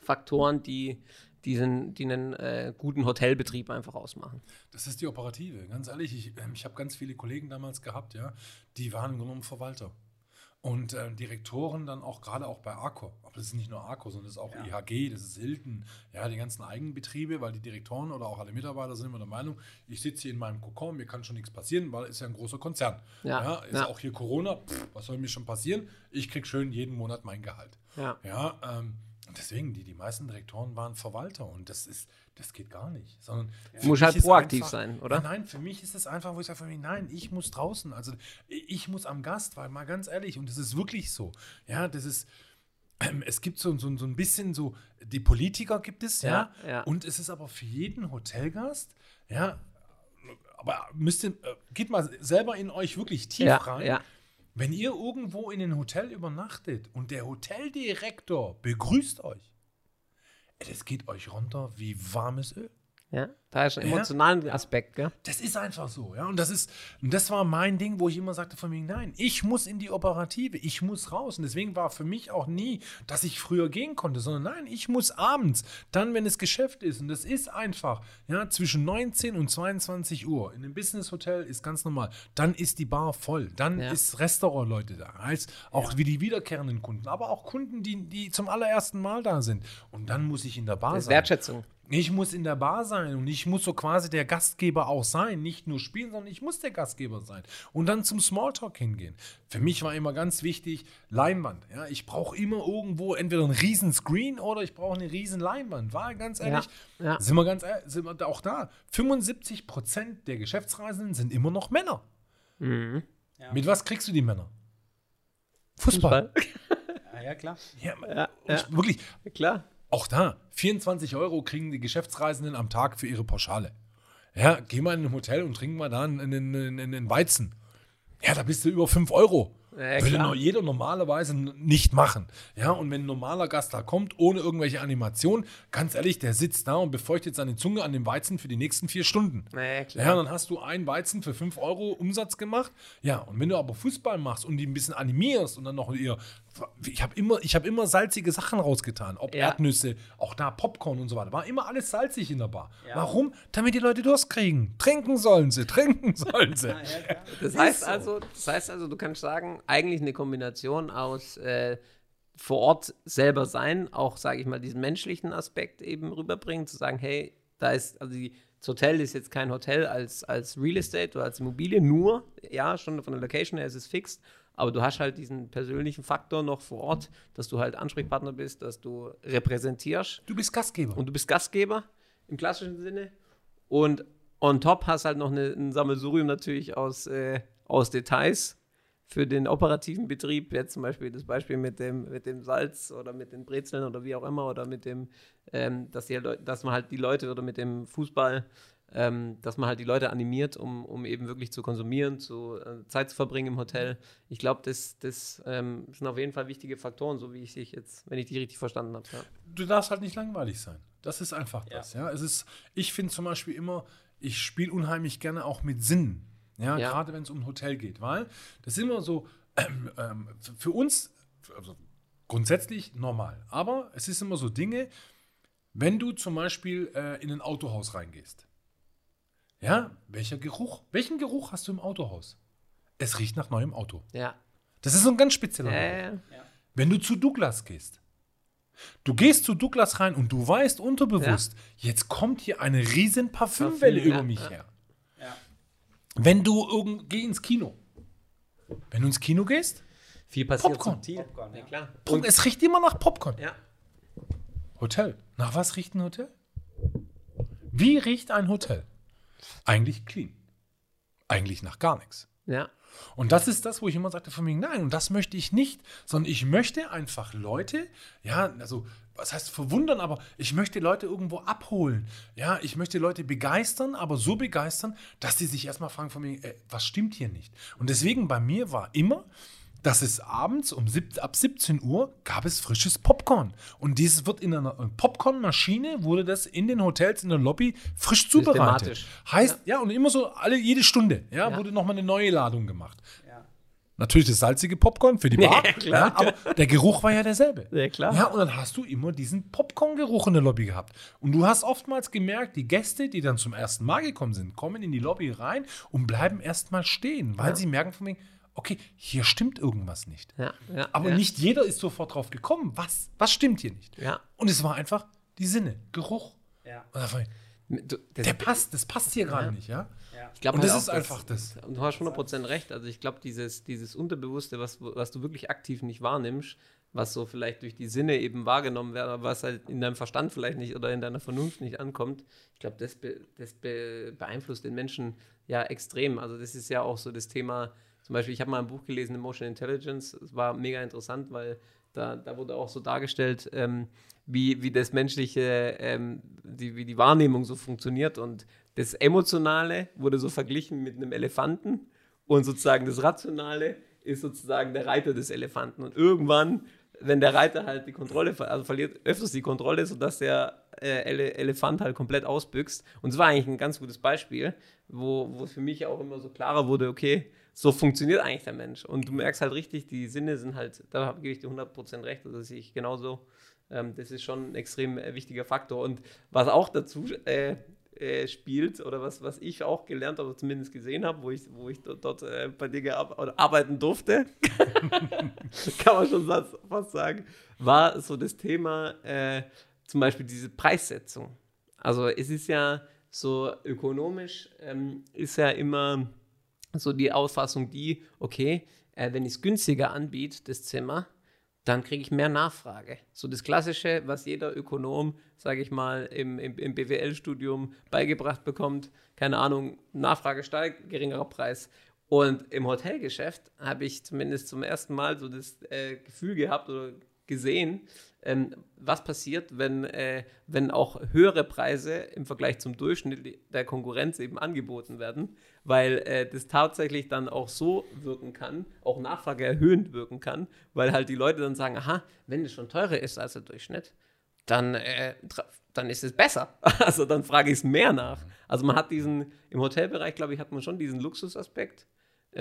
Faktoren, die, diesen, die einen äh, guten Hotelbetrieb einfach ausmachen? Das ist die Operative. Ganz ehrlich, ich, ähm, ich habe ganz viele Kollegen damals gehabt, ja, die waren genommen Verwalter. Und äh, Direktoren dann auch gerade auch bei Arco. Aber das ist nicht nur Arco, sondern das ist auch IHG, das ist Hilton, ja, die ganzen Eigenbetriebe, weil die Direktoren oder auch alle Mitarbeiter sind immer der Meinung, ich sitze hier in meinem Kokon, mir kann schon nichts passieren, weil es ist ja ein großer Konzern. Ja, ist ja. auch hier Corona, pff, was soll mir schon passieren? Ich kriege schön jeden Monat mein Gehalt. Ja. Ja, ähm, deswegen, die, die meisten Direktoren waren Verwalter und das ist, das geht gar nicht. Sondern für Muss halt proaktiv sein, oder? Ja, nein, für mich ist es einfach, wo ich sage, für mich, nein, ich muss draußen, also ich muss am Gast, weil mal ganz ehrlich, und das ist wirklich so. Ja, das ist, ähm, es gibt so, so, so ein bisschen so, die Politiker gibt es, ja, Ja, ja. und es ist aber für jeden Hotelgast, ja, aber müsst ihr, äh, geht mal selber in euch wirklich tief Ja, rein. ja. Wenn ihr irgendwo in einem Hotel übernachtet und der Hoteldirektor begrüßt euch, das geht euch runter wie warmes Öl. Ja, da ist ein emotionalen Aspekt, gell? Das ist einfach so, ja. Und das ist, und das war mein Ding, wo ich immer sagte von mir, nein, ich muss in die Operative, ich muss raus. Und deswegen war für mich auch nie, dass ich früher gehen konnte, sondern nein, ich muss abends, dann, wenn es Geschäft ist. Und das ist einfach, ja, zwischen 19 und 22 Uhr. In einem Business-Hotel ist ganz normal. Dann ist die Bar voll. Dann Ja. ist Restaurant-Leute da. Heißt auch wie die wiederkehrenden Kunden, aber auch Kunden, die, die zum allerersten Mal da sind. Und dann muss ich in der Bar Das sein. Wertschätzung. Ich muss in der Bar sein und ich muss so quasi der Gastgeber auch sein. Nicht nur spielen, sondern ich muss der Gastgeber sein. Und dann zum Smalltalk hingehen. Für mich war immer ganz wichtig, Leinwand. Ja, ich brauche immer irgendwo entweder einen riesen Screen oder ich brauche eine riesen Leinwand. War ganz ehrlich, ja. sind wir ganz ehrlich, sind wir auch da. 75 Prozent der Geschäftsreisenden sind immer noch Männer. Mhm. Mit was kriegst du die Männer? Fußball. Ja, ja, klar. Ja, Ja, Wirklich, Klar. Auch da, 24 Euro kriegen die Geschäftsreisenden am Tag für ihre Pauschale. Ja, geh mal in ein Hotel und trink mal da einen, einen, einen, Weizen. Ja, da bist du über 5 Euro. Ja, Würde jeder normalerweise nicht machen. Ja, und wenn ein normaler Gast da kommt, ohne irgendwelche Animation, ganz ehrlich, der sitzt da und befeuchtet seine Zunge an dem Weizen für die nächsten vier Stunden. Ja. Ja, dann hast du einen Weizen für 5 Euro Umsatz gemacht. Ja, und wenn du aber Fußball machst und die ein bisschen animierst und dann noch ihr. Ich habe immer, ich hab immer salzige Sachen rausgetan. Ob Ja. Erdnüsse, auch da Popcorn und so weiter. War immer alles salzig in der Bar. Ja. Warum? Damit die Leute Durst kriegen. Trinken sollen sie, trinken sollen sie. Ja. Das heißt also, das heißt also, du kannst sagen, eigentlich eine Kombination aus äh, vor Ort selber sein, auch sage ich mal diesen menschlichen Aspekt eben rüberbringen, zu sagen, hey, da ist also die, das Hotel ist jetzt kein Hotel als als Real Estate oder als Immobilie, nur ja schon von der Location her ist es fix, aber du hast halt diesen persönlichen Faktor noch vor Ort, dass du halt Ansprechpartner bist, dass du repräsentierst Du bist Gastgeber. und du bist Gastgeber im klassischen Sinne. Und on top hast halt noch eine, ein Sammelsurium natürlich aus, äh, aus Details für den operativen Betrieb. Jetzt zum Beispiel das Beispiel mit dem, mit dem Salz oder mit den Brezeln oder wie auch immer oder mit dem, ähm, dass, die, dass man halt die Leute oder mit dem Fußball, ähm, dass man halt die Leute animiert, um, um eben wirklich zu konsumieren, zu, äh, Zeit zu verbringen im Hotel. Ich glaube, das, das ähm, sind auf jeden Fall wichtige Faktoren, so wie ich dich jetzt, wenn ich dich richtig verstanden habe. Ja. du darfst halt nicht langweilig sein. Das ist einfach Ja. das. Ja, es ist, ich finde zum Beispiel immer, ich spiele unheimlich gerne auch mit Sinn. Ja, Ja. gerade wenn es um ein Hotel geht, weil das ist immer so ähm, ähm, für- für uns also grundsätzlich normal. Aber es ist immer so Dinge, wenn du zum Beispiel äh, in ein Autohaus reingehst. Ja, welcher Geruch? Welchen Geruch hast du im Autohaus? Es riecht nach neuem Auto. Ja. Das ist so ein ganz spezieller Geruch. Äh, Wenn du zu Douglas gehst. Du gehst zu Douglas rein und du weißt unterbewusst, jetzt kommt hier eine riesen Parfümwelle Parfüm, über ja, mich ja. her. Ja. Wenn du irgend, geh ins Kino. Wenn du ins Kino gehst, viel passiert Popcorn. subtil. Popcorn, ja, ja. klar. Pop- es riecht immer nach Popcorn. Ja. Hotel. Nach was riecht ein Hotel? Wie riecht ein Hotel? Eigentlich clean. Eigentlich nach gar nichts. Ja. Und das ist das, wo ich immer sagte von mir, nein, und das möchte ich nicht, sondern ich möchte einfach Leute, ja, also, was heißt verwundern, aber ich möchte Leute irgendwo abholen. Ja, ich möchte Leute begeistern, aber so begeistern, dass sie sich erstmal fragen von mir, äh, was stimmt hier nicht? Und deswegen bei mir war immer, dass es abends um sieb, ab 17 Uhr gab es frisches Popcorn. Und dieses wird in einer Popcornmaschine, wurde das in den Hotels in der Lobby frisch zubereitet. Heißt, ja. und immer so alle jede Stunde, ja, Ja. wurde nochmal eine neue Ladung gemacht. Ja. Natürlich das salzige Popcorn für die Bar, Ja, klar. ja, aber der Geruch war ja derselbe. Ja, klar. Ja, und dann hast du immer diesen Popcorn-Geruch in der Lobby gehabt. Und du hast oftmals gemerkt, die Gäste, die dann zum ersten Mal gekommen sind, kommen in die Lobby rein und bleiben erstmal stehen, weil Ja. sie merken von mir, okay, hier stimmt irgendwas nicht. Ja. ja. Aber ja. nicht jeder ist sofort drauf gekommen. Was, was stimmt hier nicht? Ja. Und es war einfach die Sinne, Geruch. Ja. Und da ich, Du, das, der passt, das passt hier gerade Ja. nicht, ja? Ja. Ich glaub Und halt das ist einfach das. Und du hast 100% recht. Also ich glaube, dieses, dieses Unterbewusste, was, was du wirklich aktiv nicht wahrnimmst, was so vielleicht durch die Sinne eben wahrgenommen wird, aber was halt in deinem Verstand vielleicht nicht oder in deiner Vernunft nicht ankommt, ich glaube, das, be, das be, beeinflusst den Menschen ja extrem. Also das ist ja auch so das Thema, zum Beispiel, ich habe mal ein Buch gelesen, Emotional Intelligence, es war mega interessant, weil da, da wurde auch so dargestellt, ähm, wie, wie das menschliche, ähm, die, wie die Wahrnehmung so funktioniert. Und das Emotionale wurde so verglichen mit einem Elefanten und sozusagen das Rationale ist sozusagen der Reiter des Elefanten. Und irgendwann, wenn der Reiter halt die Kontrolle, ver also verliert öfters die Kontrolle, sodass der äh, Ele Elefant halt komplett ausbüchst. Und es war eigentlich ein ganz gutes Beispiel, wo, wo es für mich auch immer so klarer wurde, okay, so funktioniert eigentlich der Mensch. Und du merkst halt richtig, die Sinne sind halt, da gebe ich dir 100% recht, das sehe ich genauso. Ähm, das ist schon ein extrem äh, wichtiger Faktor. Und was auch dazu äh, äh, spielt oder was, was ich auch gelernt oder zumindest gesehen habe, wo ich, wo ich dort, dort äh, bei dir arbeiten durfte, kann man schon fast fast sagen, war so das Thema äh, zum Beispiel diese Preissetzung. Also es ist ja so ökonomisch, ähm, ist ja immer so die Auffassung die, okay, äh, wenn ich es günstiger anbiete, das Zimmer, dann kriege ich mehr Nachfrage. So das Klassische, was jeder Ökonom, sage ich mal, im, im, im BWL-Studium beigebracht bekommt. Keine Ahnung, Nachfrage steigt, geringerer Preis. Und im Hotelgeschäft habe ich zumindest zum ersten Mal so das äh, Gefühl gehabt oder gesehen, ähm, was passiert, wenn, äh, wenn auch höhere Preise im Vergleich zum Durchschnitt der Konkurrenz eben angeboten werden, weil äh, das tatsächlich dann auch so wirken kann, auch Nachfrage erhöhend wirken kann, weil halt die Leute dann sagen, aha, wenn es schon teurer ist als der Durchschnitt, dann, äh, dann ist es besser. Also dann frage ich es mehr nach. Also man hat diesen, im Hotelbereich, glaube ich, hat man schon diesen Luxusaspekt.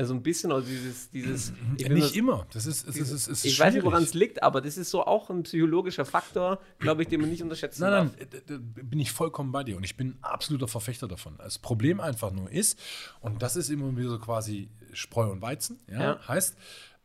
So ein bisschen, also dieses, dieses ich will Nicht nur- immer. Das ist, es ist, es ist ich weiß nicht, woran es liegt, aber das ist so auch ein psychologischer Faktor, glaube ich, den man nicht unterschätzen Nein, darf. nein, da- da bin ich vollkommen bei dir und ich bin absoluter Verfechter davon. Das Problem einfach nur ist, und das ist immer wieder so quasi Spreu und Weizen, ja, Ja. heißt,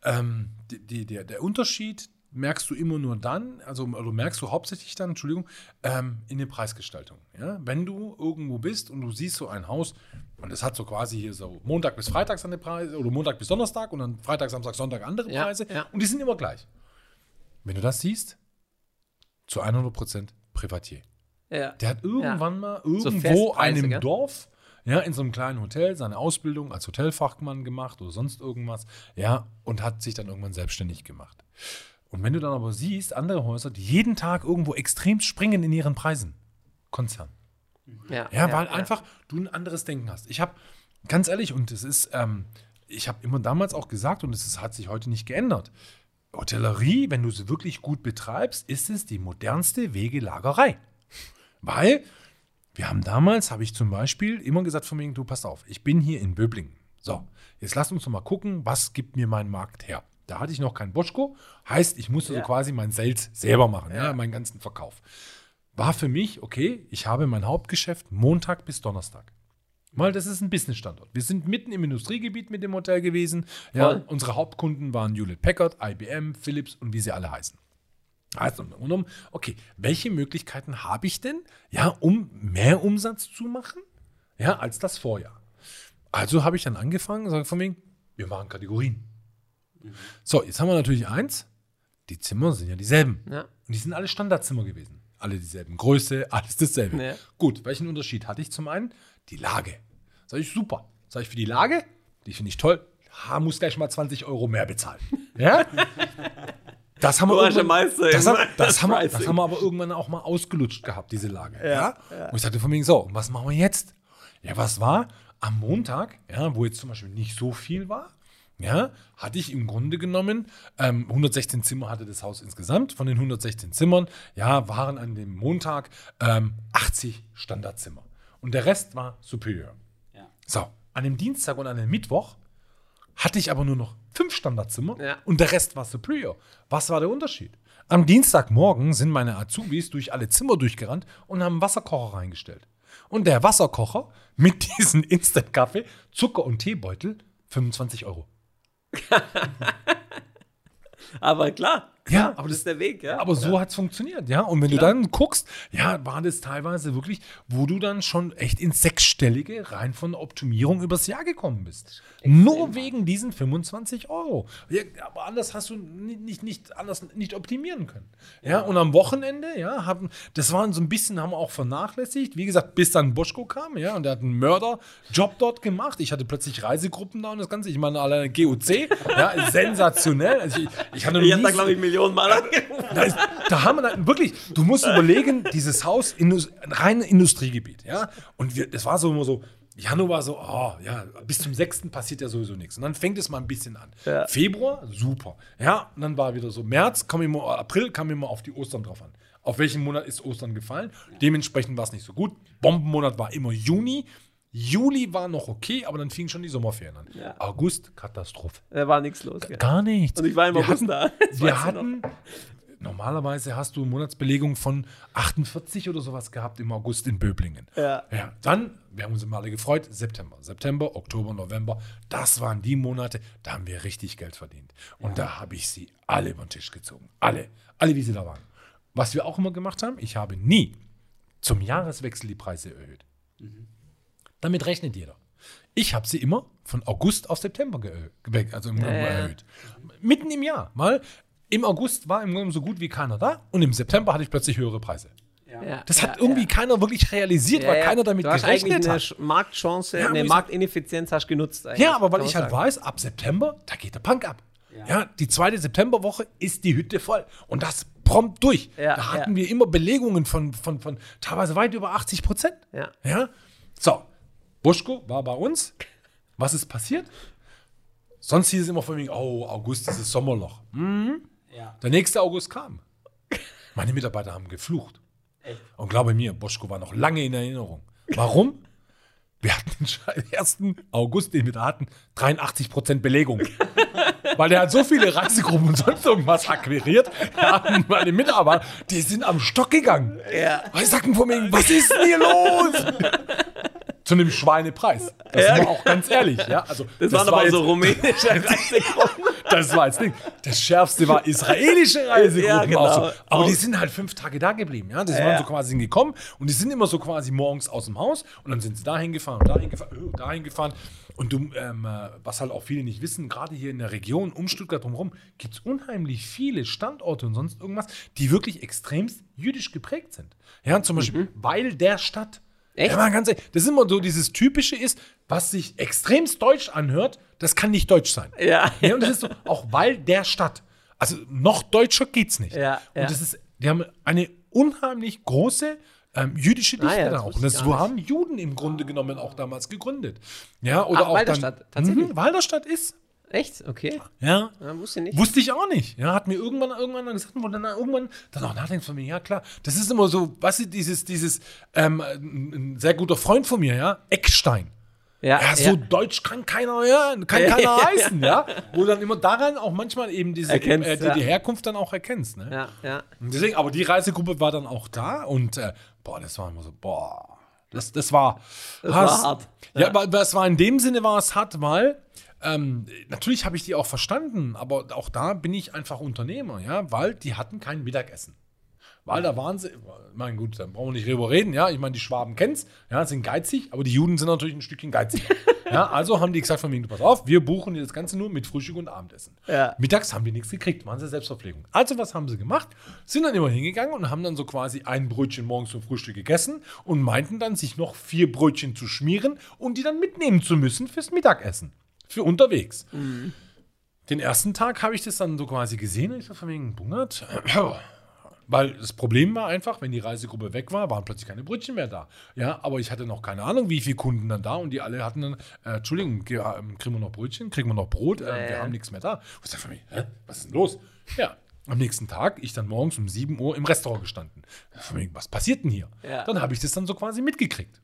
ähm, die, die, der, der Unterschied merkst du immer nur dann, also oder merkst du hauptsächlich dann, Entschuldigung, ähm, in der Preisgestaltung. Ja? Wenn du irgendwo bist und du siehst so ein Haus und es hat so quasi hier so Montag bis Freitag seine Preise oder Montag bis Donnerstag und dann Freitag, Samstag, Sonntag andere Preise ja. und die sind immer gleich. Wenn du das siehst, zu 100% Privatier. Ja. Der hat irgendwann mal So irgendwo Festpreise, einem gell? Dorf, ja, in so einem kleinen Hotel seine Ausbildung als Hotelfachmann gemacht oder sonst irgendwas, ja, und hat sich dann irgendwann selbstständig gemacht. Und wenn du dann aber siehst, andere Häuser, die jeden Tag irgendwo extrem springen in ihren Preisen, Konzern. Ja, Ja, weil einfach du ein anderes Denken hast. Ich habe, ganz ehrlich, und es ist, ähm, ich habe immer damals auch gesagt, und es ist, hat sich heute nicht geändert. Hotellerie, wenn du sie wirklich gut betreibst, ist es die modernste Wegelagerei. Weil wir haben damals, habe ich zum Beispiel immer gesagt von mir, du pass auf, ich bin hier in Böblingen. So, jetzt lass uns noch mal gucken, was gibt mir mein Markt her. Da hatte ich noch kein Boschko, heißt, ich musste Ja. so quasi mein Sales selber machen, ja. Ja. meinen ganzen Verkauf. War für mich, okay, ich habe mein Hauptgeschäft Montag bis Donnerstag. Weil das ist ein Businessstandort. Wir sind mitten im Industriegebiet mit dem Hotel gewesen. Ja, Voll. unsere Hauptkunden waren Hewlett Packard, IBM, Philips und wie sie alle heißen. Also, um, okay, welche Möglichkeiten habe ich denn, ja, um mehr Umsatz zu machen, ja, als das Vorjahr? Also habe ich dann angefangen, sage von wegen, wir machen Kategorien. So, jetzt haben wir natürlich eins, die Zimmer sind ja dieselben. Ja. Und die sind alle Standardzimmer gewesen. Alle dieselben Größe, alles dasselbe. Ja. Gut, welchen Unterschied hatte ich zum einen? Die Lage. Sag ich, super. Sag ich, für die Lage, die finde ich toll, ha, muss gleich mal 20 Euro mehr bezahlen. Ja? Das haben wir, das, haben, das, haben wir, das haben wir aber irgendwann auch mal ausgelutscht gehabt, diese Lage. Ja, Und ich sagte von wegen, so, was machen wir jetzt? Ja, was war? Am Montag, ja, wo jetzt zum Beispiel nicht so viel war, ja, hatte ich im Grunde genommen, ähm, 116 Zimmer hatte das Haus insgesamt. Von den 116 Zimmern, ja, waren an dem Montag ähm, 80 Standardzimmer. Und der Rest war Superior. Ja. So, an dem Dienstag und an dem Mittwoch hatte ich aber nur noch fünf Standardzimmer Ja. und der Rest war Superior. Was war der Unterschied? Am Dienstagmorgen sind meine Azubis durch alle Zimmer durchgerannt und haben einen Wasserkocher reingestellt. Und der Wasserkocher mit diesem Instant-Kaffee, Zucker und Teebeutel, 25 Euro. Aber klar. Ja, aber das ist der Weg, ja. Aber so hat es funktioniert, ja. Und wenn du dann guckst, ja, war das teilweise wirklich, wo du dann schon echt ins Sechsstellige rein von Optimierung übers Jahr gekommen bist. Nur wegen diesen 25 Euro. Ja, aber anders hast du nicht, nicht, nicht, anders nicht optimieren können. Ja, und am Wochenende, ja, haben, das waren so ein bisschen, haben wir auch vernachlässigt. Wie gesagt, bis dann Boschko kam, ja, und der hat einen Mörderjob dort gemacht. Ich hatte plötzlich Reisegruppen da und das Ganze. Ich meine, alleine GOC, ja, sensationell. Also ich, ich hatte noch nie da, glaube ich, Millionen Mal angerufen. da, da haben wir dann wirklich, du musst überlegen, dieses Haus, Indus, ein reines Industriegebiet, ja. Und wir, das war so immer so, Januar war so, oh, ja, bis zum 6. passiert ja sowieso nichts. Und dann fängt es mal ein bisschen an. Ja. Februar, super. Ja, und dann war wieder so März, kam immer, April kam immer auf die Ostern drauf an. Auf welchen Monat ist Ostern gefallen? Dementsprechend war es nicht so gut. Bombenmonat war immer Juni. Juli war noch okay, aber dann fingen schon die Sommerferien an. Ja. August, Katastrophe. Da war nichts los. Gell? Gar nichts. Und ich war im wir August hatten, da. Das Wir hatten, normalerweise hast du Monatsbelegung von 48 oder sowas gehabt im August in Böblingen. Ja. Ja, dann, wir haben uns immer alle gefreut, September. September, Oktober, November, das waren die Monate, da haben wir richtig Geld verdient. Und da habe ich sie alle über den Tisch gezogen. Alle, alle wie sie da waren. Was wir auch immer gemacht haben, ich habe nie zum Jahreswechsel die Preise erhöht. Damit rechnet jeder. Ich habe sie immer von August auf September ge- also im Grunde ja. erhöht. Mitten im Jahr, weil im August war im Grunde so gut wie keiner da und im September hatte ich plötzlich höhere Preise. Ja. Das ja, hat irgendwie ja. keiner wirklich realisiert, Ja, weil ja. keiner damit du hast gerechnet eine hat. Sch- Marktchance, Ja, eine Marktineffizienz hast genutzt. Ja, aber weil ich halt sagen. weiß, ab September, da geht der Punk ab. Ja, Ja. die zweite Septemberwoche ist die Hütte voll. Und das prompt durch. Ja, da hatten ja. wir immer Belegungen von, von, von teilweise weit über 80 Prozent. Ja. ja. So, Buschko war bei uns. Was ist passiert? Sonst hieß es immer von mir, oh, August ist das Sommerloch. Hm? Ja. Der nächste August kam. Meine Mitarbeiter haben geflucht. Echt? Und glaube mir, Boschko war noch lange in Erinnerung. Warum? Wir hatten den Sche- 1. August, den wir da hatten, 83% Belegung. Weil der hat so viele Reisegruppen und sonst irgendwas akquiriert. Meine Mitarbeiter, die sind am Stock gegangen. Ja. Weil sie sagten von mir, was ist denn hier los? Zu einem Schweinepreis. Das Ja. war auch ganz ehrlich. Ja, also, Das, waren war aber jetzt- so rumänische Reisegruppen. das war jetzt Ding. Das Schärfste war israelische Reisegruppen. Ja, genau. so. Aber die sind halt fünf Tage da geblieben. Ja? Die Ja. waren so quasi gekommen und die sind immer so quasi morgens aus dem Haus und dann sind sie dahin gefahren und dahin gefahren, äh, dahin gefahren. Und du, ähm, äh, was halt auch viele nicht wissen, gerade hier in der Region um Stuttgart drumherum, gibt es unheimlich viele Standorte und sonst irgendwas, die wirklich extremst jüdisch geprägt sind. Ja, zum Beispiel, weil der Stadt. Echt? Ja, mal ganz ehrlich, das ist immer so dieses Typische ist, was sich extremst deutsch anhört, das kann nicht deutsch sein. Ja. Ja, und das ist so, auch weil der Stadt. Also noch deutscher geht's nicht. Ja, und das ist, die haben eine unheimlich große ähm, jüdische Dichte Ah ja, da auch. das so haben Juden im Grunde genommen auch damals gegründet. Ja, oder Ach, auch Walderstadt, dann, tatsächlich? Mhm, Walderstadt ist. Echt? Okay. Ja. Ja, wusste ich nicht. Wusste ich auch nicht. Ja, hat mir irgendwann irgendwann gesagt, wo dann irgendwann dann auch nachdenkt von mir, ja klar, das ist immer so, was ist dieses, dieses, ähm, ein sehr guter Freund von mir, ja, Eckstein. Ja, Ja, so ja. deutsch kann keiner hören, kann keiner heißen, ja. Wo dann immer daran auch manchmal eben diese Erkennst, äh, die, die Herkunft dann auch erkennst, ne? Ja, ja. Und deswegen, aber die Reisegruppe war dann auch da und äh, boah, das war immer so, boah, das, das war, Das ah, war es- hart. Ja, aber das war in dem Sinne war es hart, weil ähm, natürlich habe ich die auch verstanden, aber auch da bin ich einfach Unternehmer, ja, weil die hatten kein Mittagessen. Weil da waren sie, mein gut, dann brauchen wir nicht drüber reden, ja. Ich meine, die Schwaben kennen's, ja, sind geizig, aber die Juden sind natürlich ein Stückchen geiziger. ja, also haben die gesagt von wegen, pass auf, wir buchen dir das Ganze nur mit Frühstück und Abendessen. Ja. Mittags haben die nichts gekriegt, waren sie Selbstverpflegung. Also was haben sie gemacht? Sind dann immer hingegangen und haben dann so quasi ein Brötchen morgens zum Frühstück gegessen und meinten dann, sich noch vier Brötchen zu schmieren und die dann mitnehmen zu müssen fürs Mittagessen. Für unterwegs. Den ersten Tag habe ich das dann so quasi gesehen und ich so von wegen, Bungert, weil das Problem war einfach, wenn die Reisegruppe weg war, waren plötzlich keine Brötchen mehr da. Ja, aber ich hatte noch keine Ahnung, wie viele Kunden dann da und die alle hatten dann, äh, Entschuldigung, ähm, kriegen wir noch Brötchen, kriegen wir noch Brot, äh, wir haben nichts mehr da. Und ich dachte von mir, hä, was ist denn los? Ja, am nächsten Tag, ich dann morgens um 7 Uhr im Restaurant gestanden. Was passiert denn hier? Ja. Dann habe ich das dann so quasi mitgekriegt.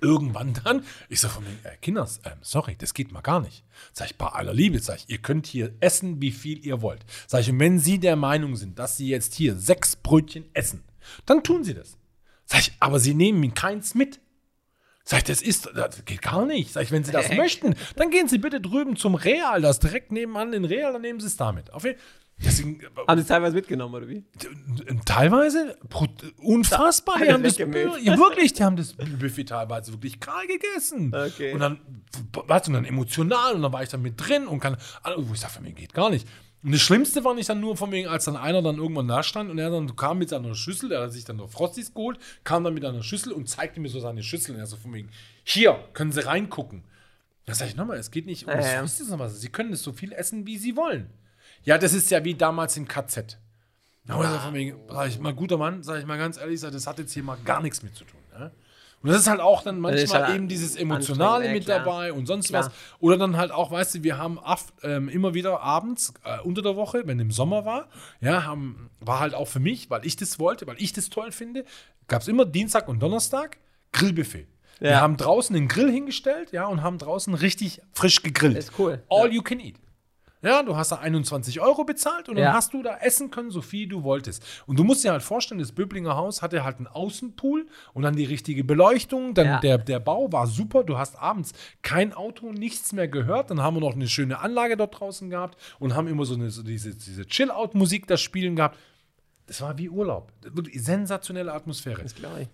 Irgendwann dann, ich sag von mir, äh, Kinders, ähm, sorry, das geht mal gar nicht. Sag ich, bei aller Liebe, sag ich, ihr könnt hier essen, wie viel ihr wollt. Sag ich, und wenn Sie der Meinung sind, dass Sie jetzt hier sechs Brötchen essen, dann tun Sie das. Sag ich, aber Sie nehmen keins mit. Sag ich, das ist, das geht gar nicht. Sag ich, wenn Sie das möchten, dann gehen Sie bitte drüben zum Real, das direkt nebenan in Real, dann nehmen Sie es damit. Auf jeden Deswegen, Haben sie teilweise mitgenommen, oder wie? Teilweise unfassbar. Die haben das, ja, wirklich, die haben das Buffet teilweise wirklich kahl gegessen. Okay. Und dann, weißt du, dann emotional und dann war ich dann mit drin und kann, wo ich sage, für mich geht gar nicht. Und das Schlimmste war nicht dann nur von wegen, als dann einer dann irgendwann da stand und er dann kam mit seiner Schüssel, er hat sich dann noch Frosties geholt, kam dann mit einer Schüssel und zeigte mir so seine Schüssel und er so von wegen, hier, können Sie reingucken. Da sage ich nochmal, es geht nicht um das ja. Frosties, sondern was. Sie können es so viel essen, wie Sie wollen. Ja, das ist ja wie damals im KZ. Ja, aber von wegen, sag ich mal, guter Mann, sag ich mal ganz ehrlich, das hat jetzt hier mal gar nichts mit zu tun. Ne? Und das ist halt auch dann manchmal halt eben dieses Emotionale mit ja, klar. dabei und sonst Klar. was. Oder dann halt auch, weißt du, wir haben oft, ähm, immer wieder abends äh, unter der Woche, wenn im Sommer war, ja, haben, war halt auch für mich, weil ich das wollte, weil ich das toll finde, gab es immer Dienstag und Donnerstag Grillbuffet. Wir Ja. haben draußen den Grill hingestellt, ja, und haben draußen richtig frisch gegrillt. Ist cool. All Ja. you can eat. Ja, du hast da 21 Euro bezahlt und dann Ja. hast du da essen können, so viel du wolltest. Und du musst dir halt vorstellen, das Böblinger Haus hatte halt einen Außenpool und dann die richtige Beleuchtung. Dann Ja. der, der Bau war super. Du hast abends kein Auto, nichts mehr gehört. Dann haben wir noch eine schöne Anlage dort draußen gehabt und haben immer so, eine, so diese, diese Chill-Out-Musik da spielen gehabt. Das war wie Urlaub. Sensationelle Atmosphäre. Das glaube ich.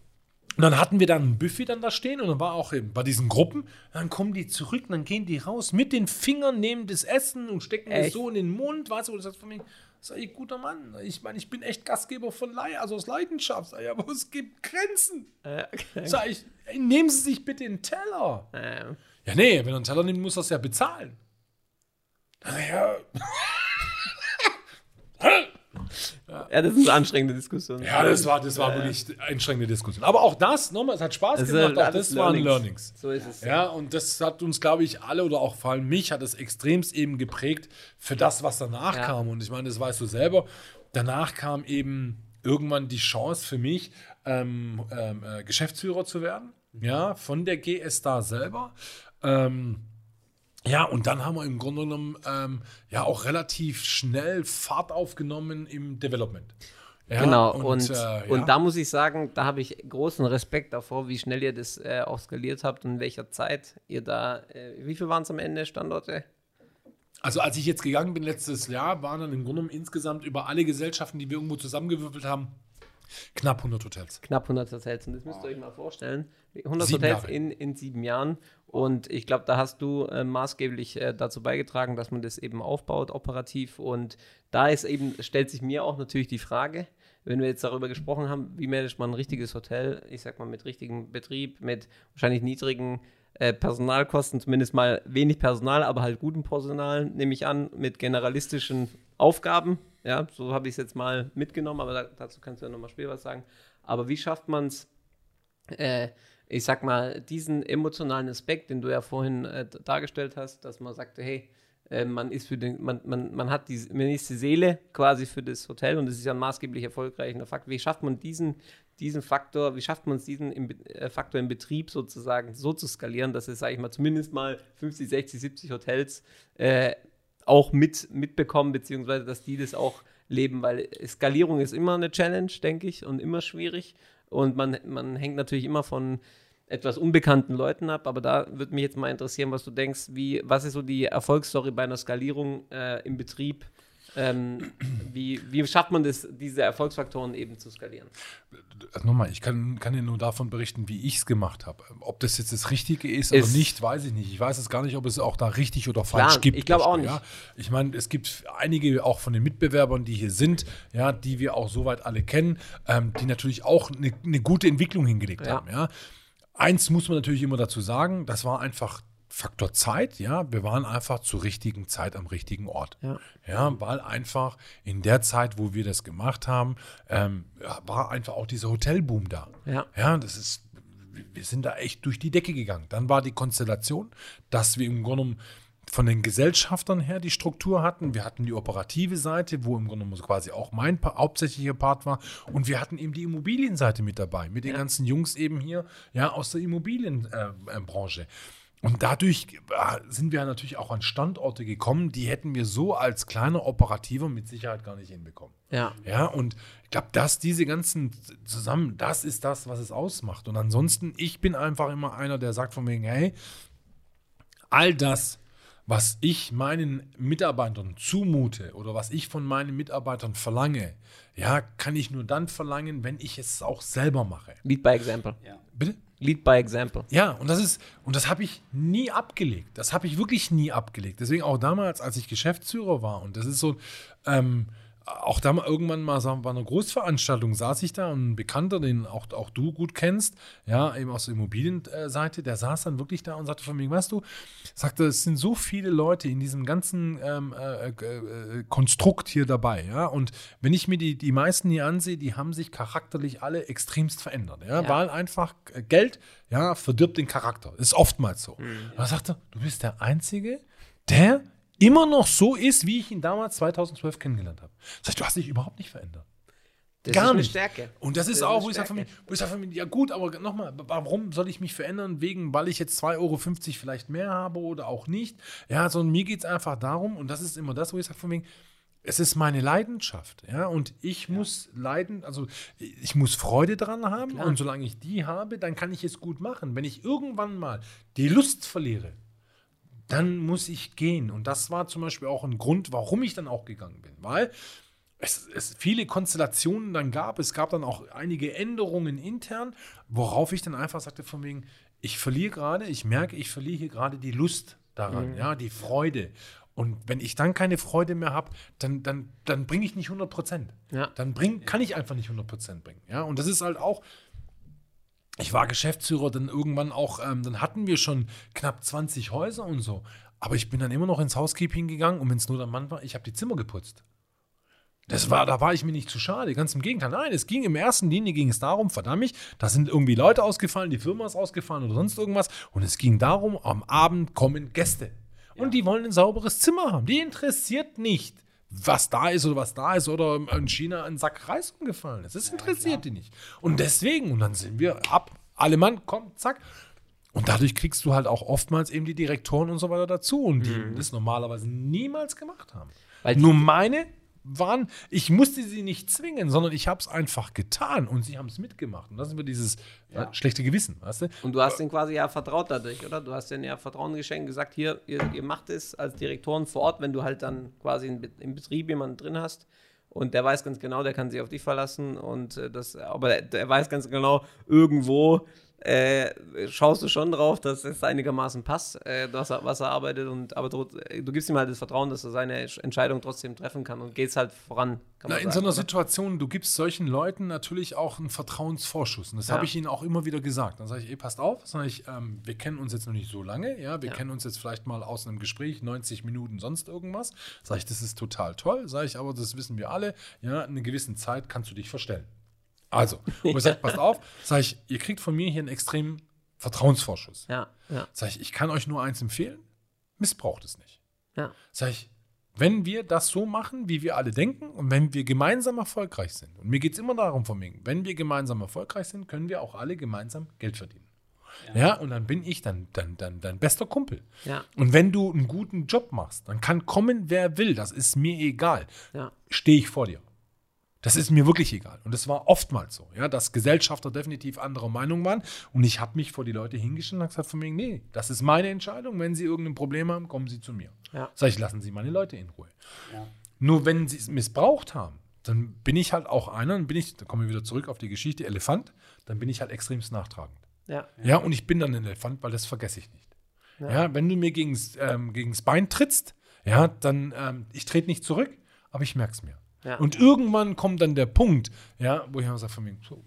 Und dann hatten wir dann ein Buffet dann da stehen und dann war auch eben bei diesen Gruppen, dann kommen die zurück und dann gehen die raus mit den Fingern, nehmen das Essen und stecken Echt? so in den Mund, weißt du, und du sagst von mir, sag ich, guter Mann, ich meine, ich bin echt Gastgeber von Lei, also aus Leidenschaft, ich, aber es gibt Grenzen. Äh, okay. Sag ich, ey, nehmen Sie sich bitte einen Teller. Ähm, Ja, nee, wenn er einen Teller nimmt, muss er es ja bezahlen. Ich, Ja, ja, das ist eine anstrengende Diskussion. ja, das war, das war wirklich eine anstrengende Diskussion. Aber auch das, nochmal, es hat Spaß Das gemacht, auch das waren Learnings. Learnings. So ist es. Ja, und das hat uns, glaube ich, alle oder auch vor allem mich, hat es extremst eben geprägt für das, was danach Ja. kam. Und ich meine, das weißt du selber. Danach kam eben irgendwann die Chance für mich, ähm, ähm, äh, Geschäftsführer zu werden. Ja, von der GS Star selber. Ähm, ja, und dann haben wir im Grunde genommen ähm, ja auch relativ schnell Fahrt aufgenommen im Development. Ja, Genau, und, äh, ja. und da muss ich sagen, da habe ich großen Respekt davor, wie schnell ihr das äh, auch skaliert habt und in welcher Zeit ihr da, äh, wie viel waren es am Ende Standorte? Also als ich jetzt gegangen bin letztes Jahr, waren dann im Grunde genommen insgesamt über alle Gesellschaften, die wir irgendwo zusammengewürfelt haben, knapp 100 Hotels. Knapp 100 Hotels. Und das müsst ihr euch mal vorstellen. 100 Sieben Hotels Jahre. in, in sieben Jahren. Und ich glaube, da hast du äh, maßgeblich äh, dazu beigetragen, dass man das eben aufbaut, operativ. Und da ist eben, stellt sich mir auch natürlich die Frage, wenn wir jetzt darüber gesprochen haben, wie managt man ein richtiges Hotel, ich sag mal mit richtigem Betrieb, mit wahrscheinlich niedrigen äh, Personalkosten, zumindest mal wenig Personal, aber halt guten Personal, nehme ich an, mit generalistischen Aufgaben. Ja, so habe ich es jetzt mal mitgenommen, aber da, dazu kannst du ja nochmal später was sagen. Aber wie schafft man es, äh, ich sag mal, diesen emotionalen Aspekt, den du ja vorhin äh, dargestellt hast, dass man sagte, hey, Äh, man ist für den, man, man, man hat die, man ist die Seele quasi für das Hotel und das ist ja ein maßgeblich erfolgreicher Faktor. Wie schafft man diesen, diesen Faktor, wie schafft man es, diesen im, äh, Faktor im Betrieb sozusagen so zu skalieren, dass es, sage ich mal, zumindest mal 50, 60, 70 Hotels äh, auch mit, mitbekommen, beziehungsweise dass die das auch leben, weil Skalierung ist immer eine Challenge, denke ich, und immer schwierig. Und man, man hängt natürlich immer von etwas unbekannten Leuten ab, aber da würde mich jetzt mal interessieren, was du denkst, wie, was ist so die Erfolgsstory bei einer Skalierung äh, im Betrieb? Ähm, wie, wie schafft man das, diese Erfolgsfaktoren eben zu skalieren? Also nochmal, ich kann, kann dir nur davon berichten, wie ich es gemacht habe. Ob das jetzt das Richtige ist, ist, oder nicht, weiß ich nicht. Ich weiß es gar nicht, ob es auch da richtig oder falsch Klar, gibt. Ich glaube auch nicht. Ja? Ich meine, es gibt einige auch von den Mitbewerbern, die hier sind, ja, die wir auch soweit alle kennen, ähm, die natürlich auch eine ne gute Entwicklung hingelegt ja. haben. Ja? Eins muss man natürlich immer dazu sagen, das war einfach Faktor Zeit, ja, wir waren einfach zur richtigen Zeit am richtigen Ort. Ja, ja weil einfach in der Zeit, wo wir das gemacht haben, ähm, war einfach auch dieser Hotelboom da. Ja. ja, das ist, wir sind da echt durch die Decke gegangen. Dann war die Konstellation, dass wir im Grunde genommen von den Gesellschaftern her die Struktur hatten. Wir hatten die operative Seite, wo im Grunde quasi auch mein hauptsächlicher Part war. Und wir hatten eben die Immobilienseite mit dabei, mit den ja. ganzen Jungs eben hier ja, aus der Immobilienbranche. Äh, und dadurch äh, sind wir natürlich auch an Standorte gekommen, die hätten wir so als kleiner Operativer mit Sicherheit gar nicht hinbekommen. Ja. Ja, und ich glaube, dass diese ganzen zusammen, das ist das, was es ausmacht. Und ansonsten, ich bin einfach immer einer, der sagt von wegen, hey, all das, was ich meinen Mitarbeitern zumute oder was ich von meinen Mitarbeitern verlange, ja, kann ich nur dann verlangen, wenn ich es auch selber mache. Lead by example. Ja. Bitte? Lead by example. Ja, und das ist, und das habe ich nie abgelegt. Das habe ich wirklich nie abgelegt. Deswegen auch damals, als ich Geschäftsführer war, und das ist so, ähm, auch da mal irgendwann mal sagen, bei einer Großveranstaltung saß ich da und ein Bekannter, den auch, auch du gut kennst, ja, eben aus der Immobilienseite, der saß dann wirklich da und sagte von mir, weißt du, sagte, es sind so viele Leute in diesem ganzen ähm, äh, äh, Konstrukt hier dabei, ja, und wenn ich mir die, die meisten hier ansehe, die haben sich charakterlich alle extremst verändert, ja, ja. weil einfach Geld, ja, verdirbt den Charakter. Ist oftmals so. Mhm. Er sagte, du bist der Einzige, der immer noch so ist, wie ich ihn damals 2012 kennengelernt habe. Das heißt, du hast dich überhaupt nicht verändert. Das Gar ist nicht. Stärke. Und das ist das auch, wo ich sage von mir, wo ich sage von mir, ja gut, aber nochmal, warum soll ich mich verändern? Wegen, weil ich jetzt 2,50 Euro vielleicht mehr habe oder auch nicht. Ja, sondern mir geht es einfach darum, und das ist immer das, wo ich sage von wegen, es ist meine Leidenschaft, ja, und ich ja. muss leiden, also ich muss Freude dran haben Klar. und solange ich die habe, dann kann ich es gut machen. Wenn ich irgendwann mal die Lust verliere, dann muss ich gehen. Und das war zum Beispiel auch ein Grund, warum ich dann auch gegangen bin, weil es, es, viele Konstellationen dann gab. Es gab dann auch einige Änderungen intern, worauf ich dann einfach sagte von wegen, ich verliere gerade, ich merke, ich verliere hier gerade die Lust daran, mhm. ja, die Freude. Und wenn ich dann keine Freude mehr habe, dann, dann, dann bringe ich nicht 100 Prozent. Ja. Dann bring, kann ich einfach nicht 100 Prozent bringen. Ja? Und das ist halt auch, ich war Geschäftsführer, dann irgendwann auch, ähm, dann hatten wir schon knapp 20 Häuser und so. Aber ich bin dann immer noch ins Housekeeping gegangen und wenn es nur der Mann war, ich habe die Zimmer geputzt. Das war, da war ich mir nicht zu schade, ganz im Gegenteil. Nein, es ging im ersten Linie ging es darum, verdammt, da sind irgendwie Leute ausgefallen, die Firma ist ausgefallen oder sonst irgendwas. Und es ging darum, am Abend kommen Gäste. Und ja. die wollen ein sauberes Zimmer haben. Die interessiert nicht, was da ist oder was da ist oder in China ein Sack Reis umgefallen ist. Das interessiert ja, die nicht. Und deswegen, und dann sind wir ab, alle Mann, komm, zack. Und dadurch kriegst du halt auch oftmals eben die Direktoren und so weiter dazu und die mhm. das normalerweise niemals gemacht haben. Weil Nur meine waren, ich musste sie nicht zwingen, sondern ich habe es einfach getan und sie haben es mitgemacht. Und das ist immer dieses ja. schlechte Gewissen, weißt du? Und du hast denen quasi ja vertraut dadurch, oder? Du hast denen ja Vertrauen geschenkt, gesagt, hier, ihr, ihr macht es als Direktoren vor Ort, wenn du halt dann quasi in, im Betrieb jemanden drin hast. Und der weiß ganz genau, der kann sich auf dich verlassen. Und äh, das, aber der, der weiß ganz genau, irgendwo äh, schaust du schon drauf, dass es einigermaßen passt, äh, was, er, was er arbeitet. Und, aber du, du, gibst ihm halt das Vertrauen, dass er seine Entscheidung trotzdem treffen kann und gehst halt voran. Na, in sagen, so einer oder? Situation, du gibst solchen Leuten natürlich auch einen Vertrauensvorschuss. Und das ja. habe ich ihnen auch immer wieder gesagt. Dann sage ich, ey, passt auf, ich, ähm, wir kennen uns jetzt noch nicht so lange. Ja, wir ja. kennen uns jetzt vielleicht mal aus einem Gespräch, 90 Minuten, sonst irgendwas. Sage ich, das ist total toll. Sage ich, aber das wissen wir alle. Ja, in einer gewissen Zeit kannst du dich verstellen. Also, und ich sage, passt auf, sage ich, ihr kriegt von mir hier einen extremen Vertrauensvorschuss. Ja, ja. Sag ich, ich kann euch nur eins empfehlen, missbraucht es nicht. Ja. Sag ich, wenn wir das so machen, wie wir alle denken und wenn wir gemeinsam erfolgreich sind, und mir geht es immer darum, von mir, wenn wir gemeinsam erfolgreich sind, können wir auch alle gemeinsam Geld verdienen. Ja, und dann bin ich dann, dann, dann dein bester Kumpel. Ja. Und wenn du einen guten Job machst, dann kann kommen, wer will, das ist mir egal. Ja. Stehe ich vor dir. Das ist mir wirklich egal. Und das war oftmals so, ja, dass Gesellschafter definitiv anderer Meinung waren. Und ich habe mich vor die Leute hingestellt und habe gesagt von mir, nee, das ist meine Entscheidung. Wenn Sie irgendein Problem haben, kommen Sie zu mir. Ja. Sag ich, lassen Sie meine Leute in Ruhe. Ja. Nur wenn sie es missbraucht haben, dann bin ich halt auch einer, dann bin ich, da kommen wir wieder zurück auf die Geschichte Elefant, dann bin ich halt extremst nachtragend. Ja. Ja, und ich bin dann ein Elefant, weil das vergesse ich nicht. Ja, wenn du mir gegens, ähm, gegens Bein trittst, ja, dann, ähm, ich trete nicht zurück, aber ich merke es mir. Ja. Und irgendwann kommt dann der Punkt, ja, wo ich immer sage von mir, so,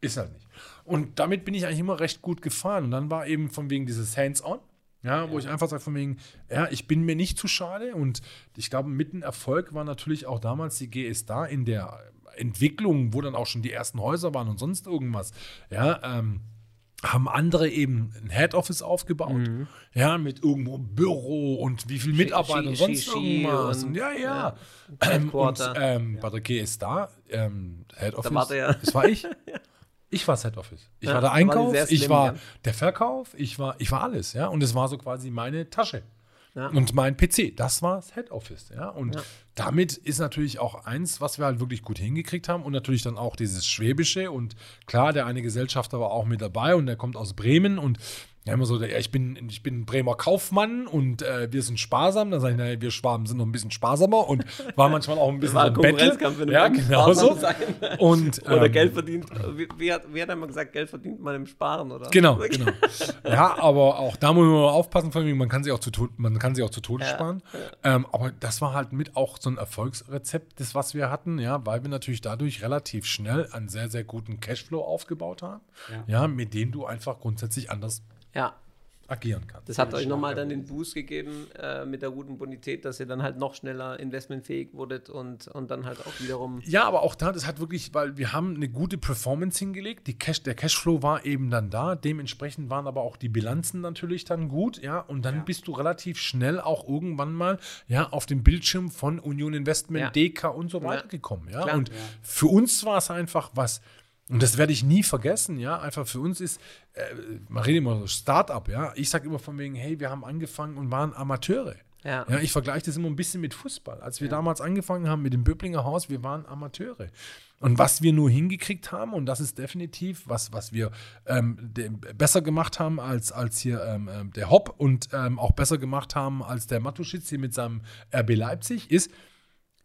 ist halt nicht. Und damit bin ich eigentlich immer recht gut gefahren. Und dann war eben von wegen dieses Hands-on, ja, wo ich einfach sage von wegen, ja, ich bin mir nicht zu schade. Und ich glaube, mit ein Erfolg war natürlich auch damals die GS da in der Entwicklung, wo dann auch schon die ersten Häuser waren und sonst irgendwas. Ja, ähm, haben andere eben ein Head Office aufgebaut, ja, mit irgendwo Büro und wie viel Mitarbeiter und sonst irgendwas. und- ja, ja. ja, Ähm, und ähm, bei der GS da, ähm, Head Office, war der ja. das war ich. Ich war das Head Office. Ich Ja, war der da Einkauf, sehr ich war ja. der Verkauf, ich war, ich war alles, ja. Und es war so quasi meine Tasche. Ja. Und mein PC, das war das Head Office, ja. Und Ja. damit ist natürlich auch eins, was wir halt wirklich gut hingekriegt haben und natürlich dann auch dieses Schwäbische und klar, der eine Gesellschafter war auch mit dabei und der kommt aus Bremen und ja, immer so, ja, ich bin, ich bin Bremer Kaufmann und äh, wir sind sparsam. Dann sage ich, naja, wir Schwaben sind noch ein bisschen sparsamer und war manchmal auch ein bisschen so ein. Konkurrenzkampf, wenn Ja, genau so. sparsam Und, Oder ähm, Geld verdient. Wie, hat, wie hat er mal gesagt, Geld verdient man im Sparen, oder? Genau, genau. Ja, aber auch da muss man aufpassen, von man kann sie auch zu Tode, man kann sie auch zu Tode Ja, sparen. Ähm, aber das war halt mit auch so ein Erfolgsrezept, das was wir hatten, ja, weil wir natürlich dadurch relativ schnell einen sehr, sehr guten Cashflow aufgebaut haben, ja, mit dem du einfach grundsätzlich anders Ja. agieren kannst. Das hat euch nochmal dann den Boost gegeben äh, mit der guten Bonität, dass ihr dann halt noch schneller investmentfähig wurdet und, und dann halt auch wiederum. Ja, aber auch da, das hat wirklich, weil wir haben eine gute Performance hingelegt. Die Cash, der Cashflow war eben dann da. Dementsprechend waren aber auch die Bilanzen natürlich dann gut, ja. Und dann bist du relativ schnell auch irgendwann mal ja auf dem Bildschirm von Union Investment, Ja. DK und so Ja. weiter gekommen, ja. Klar. Und für uns war es einfach was. Und das werde ich nie vergessen, ja. Einfach für uns ist, äh, man redet immer so Start-up, ja. Ich sage immer von wegen, hey, wir haben angefangen und waren Amateure. Ja. Ja, ich vergleiche das immer ein bisschen mit Fußball. Als wir damals angefangen haben mit dem Böblinger Haus, wir waren Amateure. Und was wir nur hingekriegt haben, und das ist definitiv was, was wir ähm, besser gemacht haben als, als hier ähm, ähm, der Hopp und ähm, auch besser gemacht haben als der Matuschitz hier mit seinem RB Leipzig, ist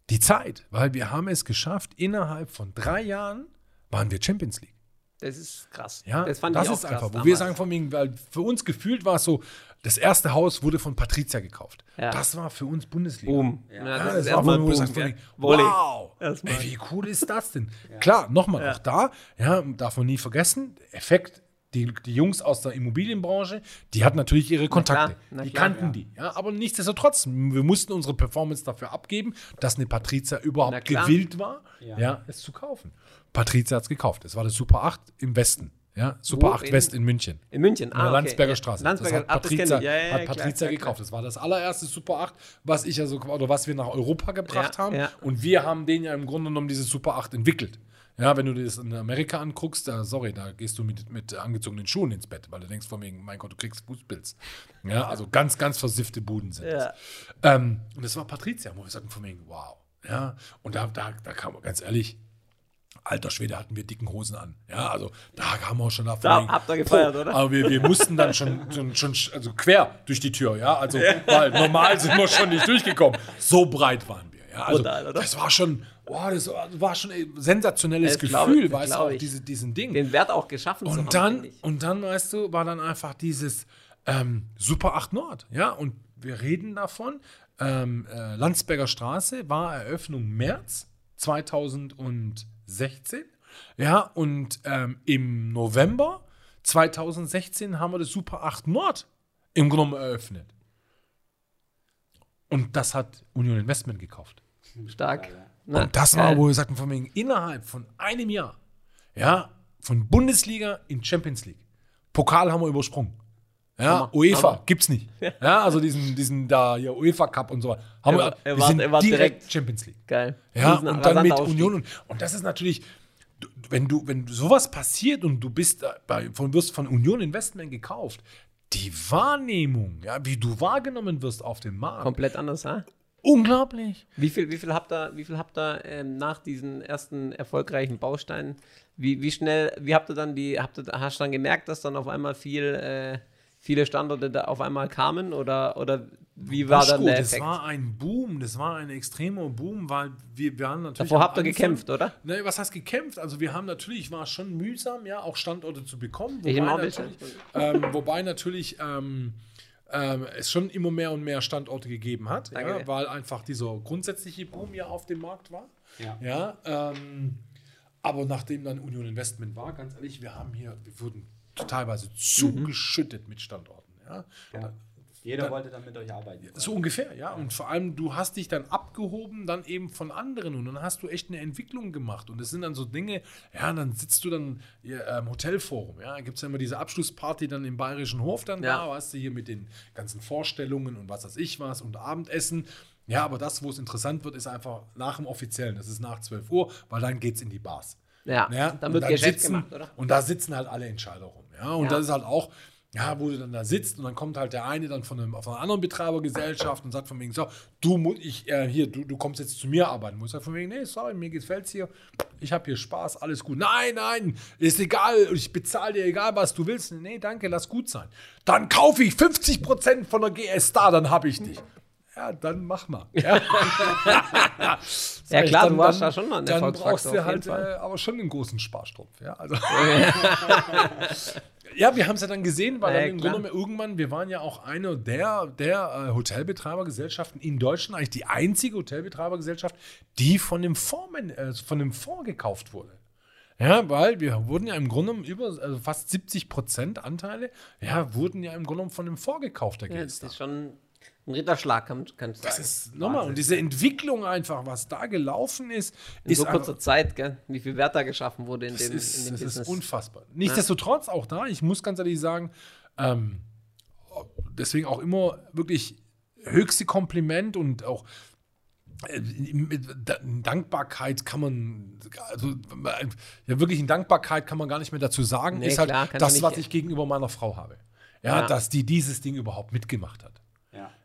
die Zeit. Weil wir haben es geschafft, innerhalb von drei Jahren waren wir Champions League. Das ist krass. Ja, das fand das ich auch ist einfach, wo wir damals. sagen von wegen, weil für uns gefühlt war es so, das erste Haus wurde von Patricia gekauft. Ja. Das war für uns Bundesliga. Boom. Ja. Ja, das, das ist war erstmal wir Boom. gell? wegen. Wow, Erstmal. ey, wie cool ist das denn? Klar, nochmal auch da, ja, darf man nie vergessen, Effekt, die, die Jungs aus der Immobilienbranche, die hatten natürlich ihre Kontakte. klar, na die klar, kannten die. Ja, aber nichtsdestotrotz, wir mussten unsere Performance dafür abgeben, dass eine Patricia Na überhaupt klar. gewillt war, Ja. ja. es zu kaufen. Patricia hat es gekauft. Es war das Super 8 im Westen. Ja, Super Wo 8 in- West in München. In München, In ah, der okay. Landsberger Ja. Straße. Landsberger, das hat ich. Ja, ja, ja, hat klar, Patricia klar, gekauft. Das war das allererste Super 8, was ich ja so, oder was wir nach Europa gebracht Ja, haben. ja. Und wir haben den ja im Grunde genommen dieses Super 8 entwickelt. Ja, wenn du dir das in Amerika anguckst, da, sorry, da gehst du mit, mit angezogenen Schuhen ins Bett, weil du denkst von wegen, mein Gott, du kriegst Fußpilz. Ja, also ganz, ganz versiffte Buden sind. Ja. Ähm, und das war Patricia, wo wir sagten von wegen, wow. Ja, und da, da, da kam ganz ehrlich, alter Schwede hatten wir dicken Hosen an. Ja, also da haben wir schon davon. Da habt ihr gefeiert, oder? Aber wir, wir mussten dann schon, schon, schon also quer durch die Tür, ja. Also, weil normal sind wir schon nicht durchgekommen. So breit waren wir. Ja, also, oder? das war schon, boah, das war, schon ein sensationelles Das Gefühl, ich, weißt du, auch diese, diesen Ding. Den Wert auch geschaffen zu haben. Und dann, und dann, weißt du, war dann einfach dieses ähm, Super 8 Nord. Ja, und wir reden davon. Ähm, äh, Landsberger Straße war Eröffnung März 2016. Ja, und ähm, im November 2016 haben wir das Super 8 Nord im Grunde eröffnet. Und das hat Union Investment gekauft. Stark. Na, Und das war, geil. wo wir sagten, von wegen innerhalb von einem Jahr, ja, von Bundesliga in Champions League. Pokal haben wir übersprungen. Ja, Hammer, UEFA Hammer. gibt's nicht. Ja, also diesen, diesen da hier UEFA Cup und so. Haben Er er wir war- sind er war direkt, direkt- Champions League. Geil. Ja, und dann mit Aufstieg. Union. Und, und das ist natürlich, wenn du, wenn sowas passiert und du bist bei, von, wirst von Union Investment gekauft, die Wahrnehmung, ja, wie du wahrgenommen wirst auf dem Markt, Komplett anders, ha? Unglaublich. Wie viel, wie viel habt ihr, wie viel habt ihr ähm, nach diesen ersten erfolgreichen Bausteinen, wie, wie schnell, wie habt ihr dann die, habt ihr, hast du dann gemerkt, dass dann auf einmal viel, äh, viele Standorte da auf einmal kamen oder, oder wie war dann Buschko, der das Effekt? war ein Boom, das war ein extremer Boom, weil wir, wir haben natürlich. Davor habt ihr gekämpft, oder? Ne, was heißt gekämpft? Also wir haben natürlich, war es schon mühsam, ja, auch Standorte zu bekommen. Ich Wobei bisschen. natürlich, ähm, wobei natürlich ähm, ähm, es schon immer mehr und mehr Standorte gegeben hat, ja, weil einfach dieser grundsätzliche Boom ja auf dem Markt war. Ja. Ja, ähm, aber nachdem dann Union Investment war, ganz ehrlich, wir haben hier, wir wurden teilweise zugeschüttet mit Standorten. Ja. Ja. Jeder wollte dann mit euch arbeiten. So ungefähr, ja. Und vor allem, du hast dich dann abgehoben, dann eben von anderen und dann hast du echt eine Entwicklung gemacht. Und das sind dann so Dinge, ja, dann sitzt du dann hier, im Hotelforum, ja, da gibt es ja immer diese Abschlussparty dann im Bayerischen Hof dann Ja. da, weißt du, hier mit den ganzen Vorstellungen und was weiß ich was und Abendessen. Ja, aber das, wo es interessant wird, ist einfach nach dem Offiziellen, das ist nach 12 Uhr, weil dann geht es in die Bars. Ja, Ja, dann wird Geschäft sitzen, gemacht, oder? Und da sitzen halt alle Entscheider rum. Ja, und Ja. das ist halt auch, ja, wo du dann da sitzt und dann kommt halt der eine dann von, einem, von einer anderen Betreibergesellschaft und sagt von wegen so, du ich äh, hier, du, du kommst jetzt zu mir arbeiten. Muss er von wegen, nee, sorry, mir gefällt's hier, ich habe hier Spaß, alles gut. Nein, nein, ist egal, ich bezahle dir egal, was du willst. Nee, danke, lass gut sein. Dann kaufe ich 50% von der GS Star, dann habe ich dich. Ja, dann mach mal. Ja, Ja, klar, dann, du warst da schon mal ein Dann brauchst du halt äh, aber schon einen großen Sparstrumpf. Ja, also. ja wir haben es ja dann gesehen, weil Ja, dann im klar. Grunde genommen irgendwann, wir waren ja auch einer der, der äh, Hotelbetreibergesellschaften in Deutschland, eigentlich die einzige Hotelbetreibergesellschaft, die von dem Fonds, äh, von dem Fonds gekauft wurde. Ja, weil wir wurden ja im Grunde genommen über also fast 70 Prozent Anteile, ja, wurden ja im Grunde genommen von dem Fonds gekauft, der Ja, das ist schon ein Ritterschlag, kann, kann ich Das sagen. ist nochmal, und diese Entwicklung einfach, was da gelaufen ist, In ist so einfach- kurzer Zeit, gell? wie viel Wert da geschaffen wurde in Das, dem, in ist, dem das ist Business. unfassbar. Nichtsdestotrotz auch da, ich muss ganz ehrlich sagen, ähm, deswegen auch immer wirklich höchste Kompliment und auch äh, Dankbarkeit kann man, also ja wirklich in Dankbarkeit kann man gar nicht mehr dazu sagen, Nee, ist halt klar, das, was ich gegenüber meiner Frau habe. Ja, Ja. dass die dieses Ding überhaupt mitgemacht hat.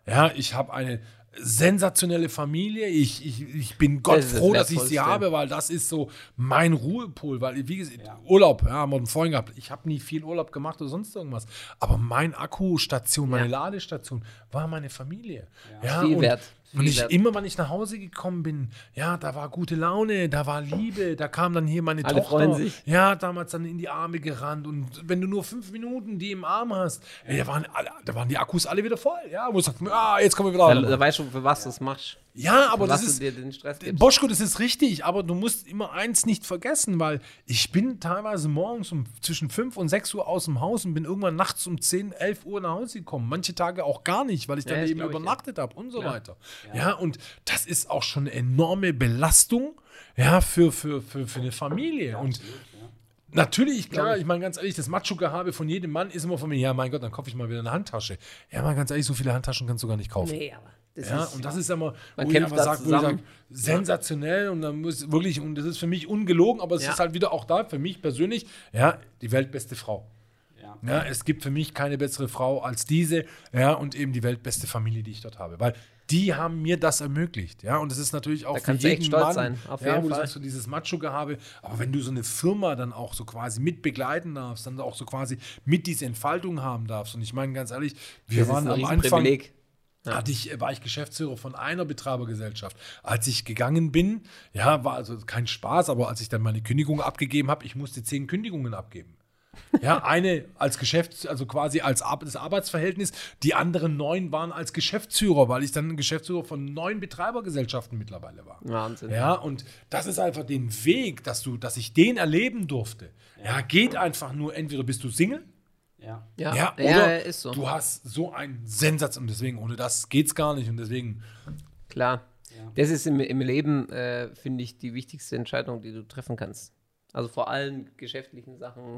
Ja. Ich habe eine sensationelle Familie. Ich, ich, ich bin Gott Das froh, dass ich sie habe, weil das ist so mein Ruhepol. Weil, wie gesagt, Ja. Urlaub, ja, haben wir vorhin gehabt. Ich habe nie viel Urlaub gemacht oder sonst irgendwas. Aber mein Akkustation, meine Ja. Ladestation war meine Familie. Ja, Viel wert, Und ich, immer, wenn ich nach Hause gekommen bin, ja, da war gute Laune, da war Liebe, da kam dann hier meine Alle Tochter. freuen sich. Ja, damals dann in die Arme gerannt. Und wenn du nur fünf Minuten die im Arm hast, ey, da, waren alle, da waren die Akkus alle wieder voll. Ja, wo du sagst, ah, jetzt kommen wir wieder. Da, da weißt du, für was du es machst. Ja, aber das ist. du dir den Stress gibst. Boschko, das ist richtig, aber du musst immer eins nicht vergessen, weil ich bin teilweise morgens um zwischen 5 und 6 Uhr aus dem Haus und bin irgendwann nachts um 10, 11 Uhr nach Hause gekommen. Manche Tage auch gar nicht, weil ich dann Ja, eben ich, ja. übernachtet habe und so Klar. weiter. Ja. und das ist auch schon eine enorme Belastung ja, für, für, für, für eine Familie. und Natürlich, klar, ich meine ganz ehrlich, das Macho-Gehabe von jedem Mann ist immer von mir, ja, mein Gott, dann kaufe ich mal wieder eine Handtasche. Ja, mal ganz ehrlich, so viele Handtaschen kannst du gar nicht kaufen. Nee, aber das Ja, ist, und das ist immer, Man wo kämpft sage, ich zusammen. sag, sensationell und dann muss wirklich, und das ist für mich ungelogen, aber es Ja. ist halt wieder auch da, für mich persönlich, ja, die weltbeste Frau. Ja. Ja, es gibt für mich keine bessere Frau als diese, ja, und eben die weltbeste Familie, die ich dort habe, weil die haben mir das ermöglicht, ja, und es ist natürlich auch Da für du jeden stolz Mann, sein, auf ja, jeden wo du Fall. sagst, so dieses Macho-Gehabe, aber wenn du so eine Firma dann auch so quasi mit begleiten darfst, dann auch so quasi mit diese Entfaltung haben darfst, und ich meine ganz ehrlich, wir das ist waren ein am Anfang, Riesenprivileg. hatte ich, war ich Geschäftsführer von einer Betreibergesellschaft. Als ich gegangen bin, ja, war also kein Spaß, aber als ich dann meine Kündigung abgegeben habe, ich musste zehn Kündigungen abgeben. Ja, eine als Geschäfts-, also quasi als Ar das Arbeitsverhältnis, die anderen neun waren als Geschäftsführer, weil ich dann Geschäftsführer von neun Betreibergesellschaften mittlerweile war. Wahnsinn. Ja, und das ist einfach den Weg, dass du, dass ich den erleben durfte. Ja, geht einfach nur, entweder bist du Single, Ja. Ja, ja, ja, oder ist so. du hast so einen Sensatz und deswegen, ohne das geht's gar nicht und deswegen, Klar. Ja. Das ist im, im Leben, äh, finde ich, die wichtigste Entscheidung, die du treffen kannst. Also vor allem geschäftlichen Sachen.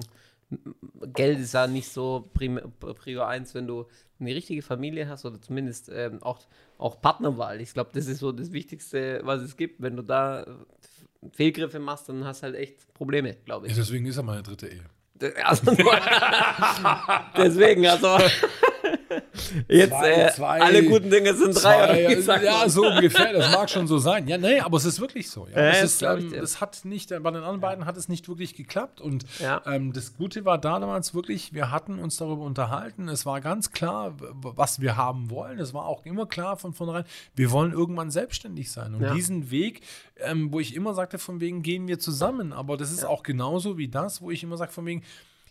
Geld ist ja nicht so prim Prio 1, wenn du eine richtige Familie hast oder zumindest ähm, auch, auch Partnerwahl. Ich glaube, das ist so das Wichtigste, was es gibt. Wenn du da Fehlgriffe machst, dann hast du halt echt Probleme, glaube ich. Ja, deswegen ist er meine dritte Ehe. Also, deswegen, also. Jetzt, Zwei, äh, zwei, alle guten Dinge sind drei, oder wie Zwei, sagt ja, man? so ungefähr. Das mag schon so sein. Ja, nee, aber es ist wirklich so. Ja. Ja, es ist, ähm, es hat nicht, bei den anderen beiden hat es nicht wirklich geklappt. Und Ja. ähm, das Gute war damals wirklich, wir hatten uns darüber unterhalten. Es war ganz klar, was wir haben wollen. Es war auch immer klar von vornherein, wir wollen irgendwann selbstständig sein. Und Ja. diesen Weg, ähm, wo ich immer sagte, von wegen gehen wir zusammen. Aber das ist auch genauso wie das, wo ich immer sage, von wegen,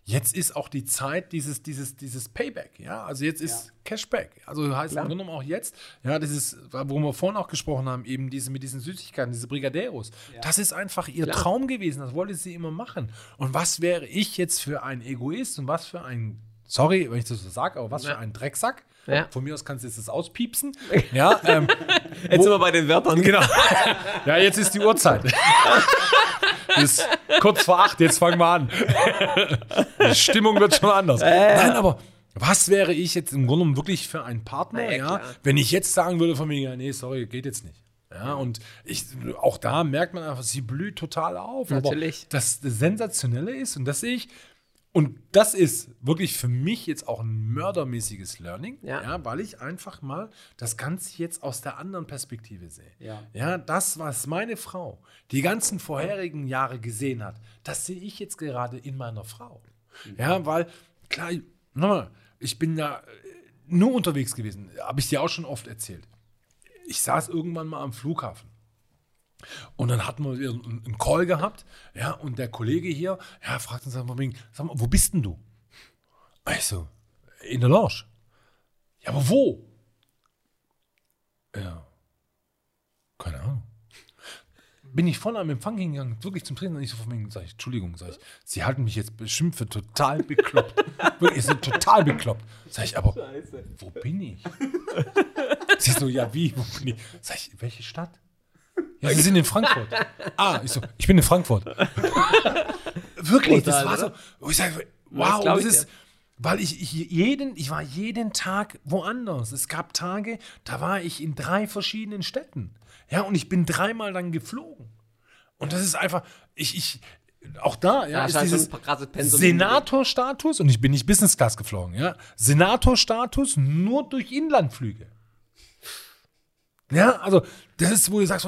Jetzt ist auch die Zeit dieses, dieses, dieses Payback, ja. Also jetzt ist Cashback. Also heißt Klar. im Grunde genommen auch jetzt, ja, das ist, worüber wir vorhin auch gesprochen haben, eben diese mit diesen Süßigkeiten, diese Brigadeiros. Das ist einfach ihr Klar. Traum gewesen. Das wollte sie immer machen. Und was wäre ich jetzt für ein Egoist und was für ein, sorry, wenn ich das so sage, aber was Ja. für ein Drecksack. Ja. Von mir aus kannst du jetzt das auspiepsen. Ja, ähm, Jetzt sind wir bei den Wörtern. Genau. Ja, jetzt ist die Uhrzeit. ist kurz vor acht, jetzt fangen wir an. Die Stimmung wird schon anders. Nein, aber was wäre ich jetzt im Grunde genommen wirklich für ein Partner, ja, ja, wenn ich jetzt sagen würde von mir, ja, nee, sorry, geht jetzt nicht. Ja, und ich, auch da merkt man einfach, sie blüht total auf. Natürlich. Aber das, das Sensationelle ist, und das sehe ich, und das ist wirklich für mich jetzt auch ein mördermäßiges Learning, Ja. ja. weil ich einfach mal das Ganze jetzt aus der anderen Perspektive sehe. Ja. Ja, das, was meine Frau die ganzen vorherigen Jahre gesehen hat, das sehe ich jetzt gerade in meiner Frau. Ja, weil, klar, nochmal, ich bin ja äh, nur unterwegs gewesen, habe ich dir auch schon oft erzählt. Ich saß irgendwann mal am Flughafen. Und dann hatten wir einen Call gehabt, ja, und der Kollege hier, ja, fragt uns einfach wegen, sag mal, wo bist denn du? Ich so, in der Lounge. Ja, aber wo? Ja, keine Ahnung. Bin ich voll am Empfang hingegangen, wirklich zum Training, und ich so von wegen, sag ich, Entschuldigung, sag ich, Sie halten mich jetzt bestimmt für total bekloppt. wirklich, sind total bekloppt. Sag ich, aber wo bin ich? Sie so, ja, wie, wo bin ich? Sag ich, welche Stadt? Ja, Sie sind in Frankfurt. Ah, ich so, ich bin in Frankfurt. Wirklich, das war so. wo ich sage, wow, das ist, weil ich, ich jeden, ich war jeden Tag woanders. Es gab Tage, da war ich in drei verschiedenen Städten. Ja, und ich bin dreimal dann geflogen. Und das ist einfach, ich, ich, auch da, ja, Ja, ist halt dieses. Senatorstatus, und ich bin nicht Business Class geflogen, ja, Senatorstatus nur durch Inlandflüge. Ja, also, das ist, wo du sagst,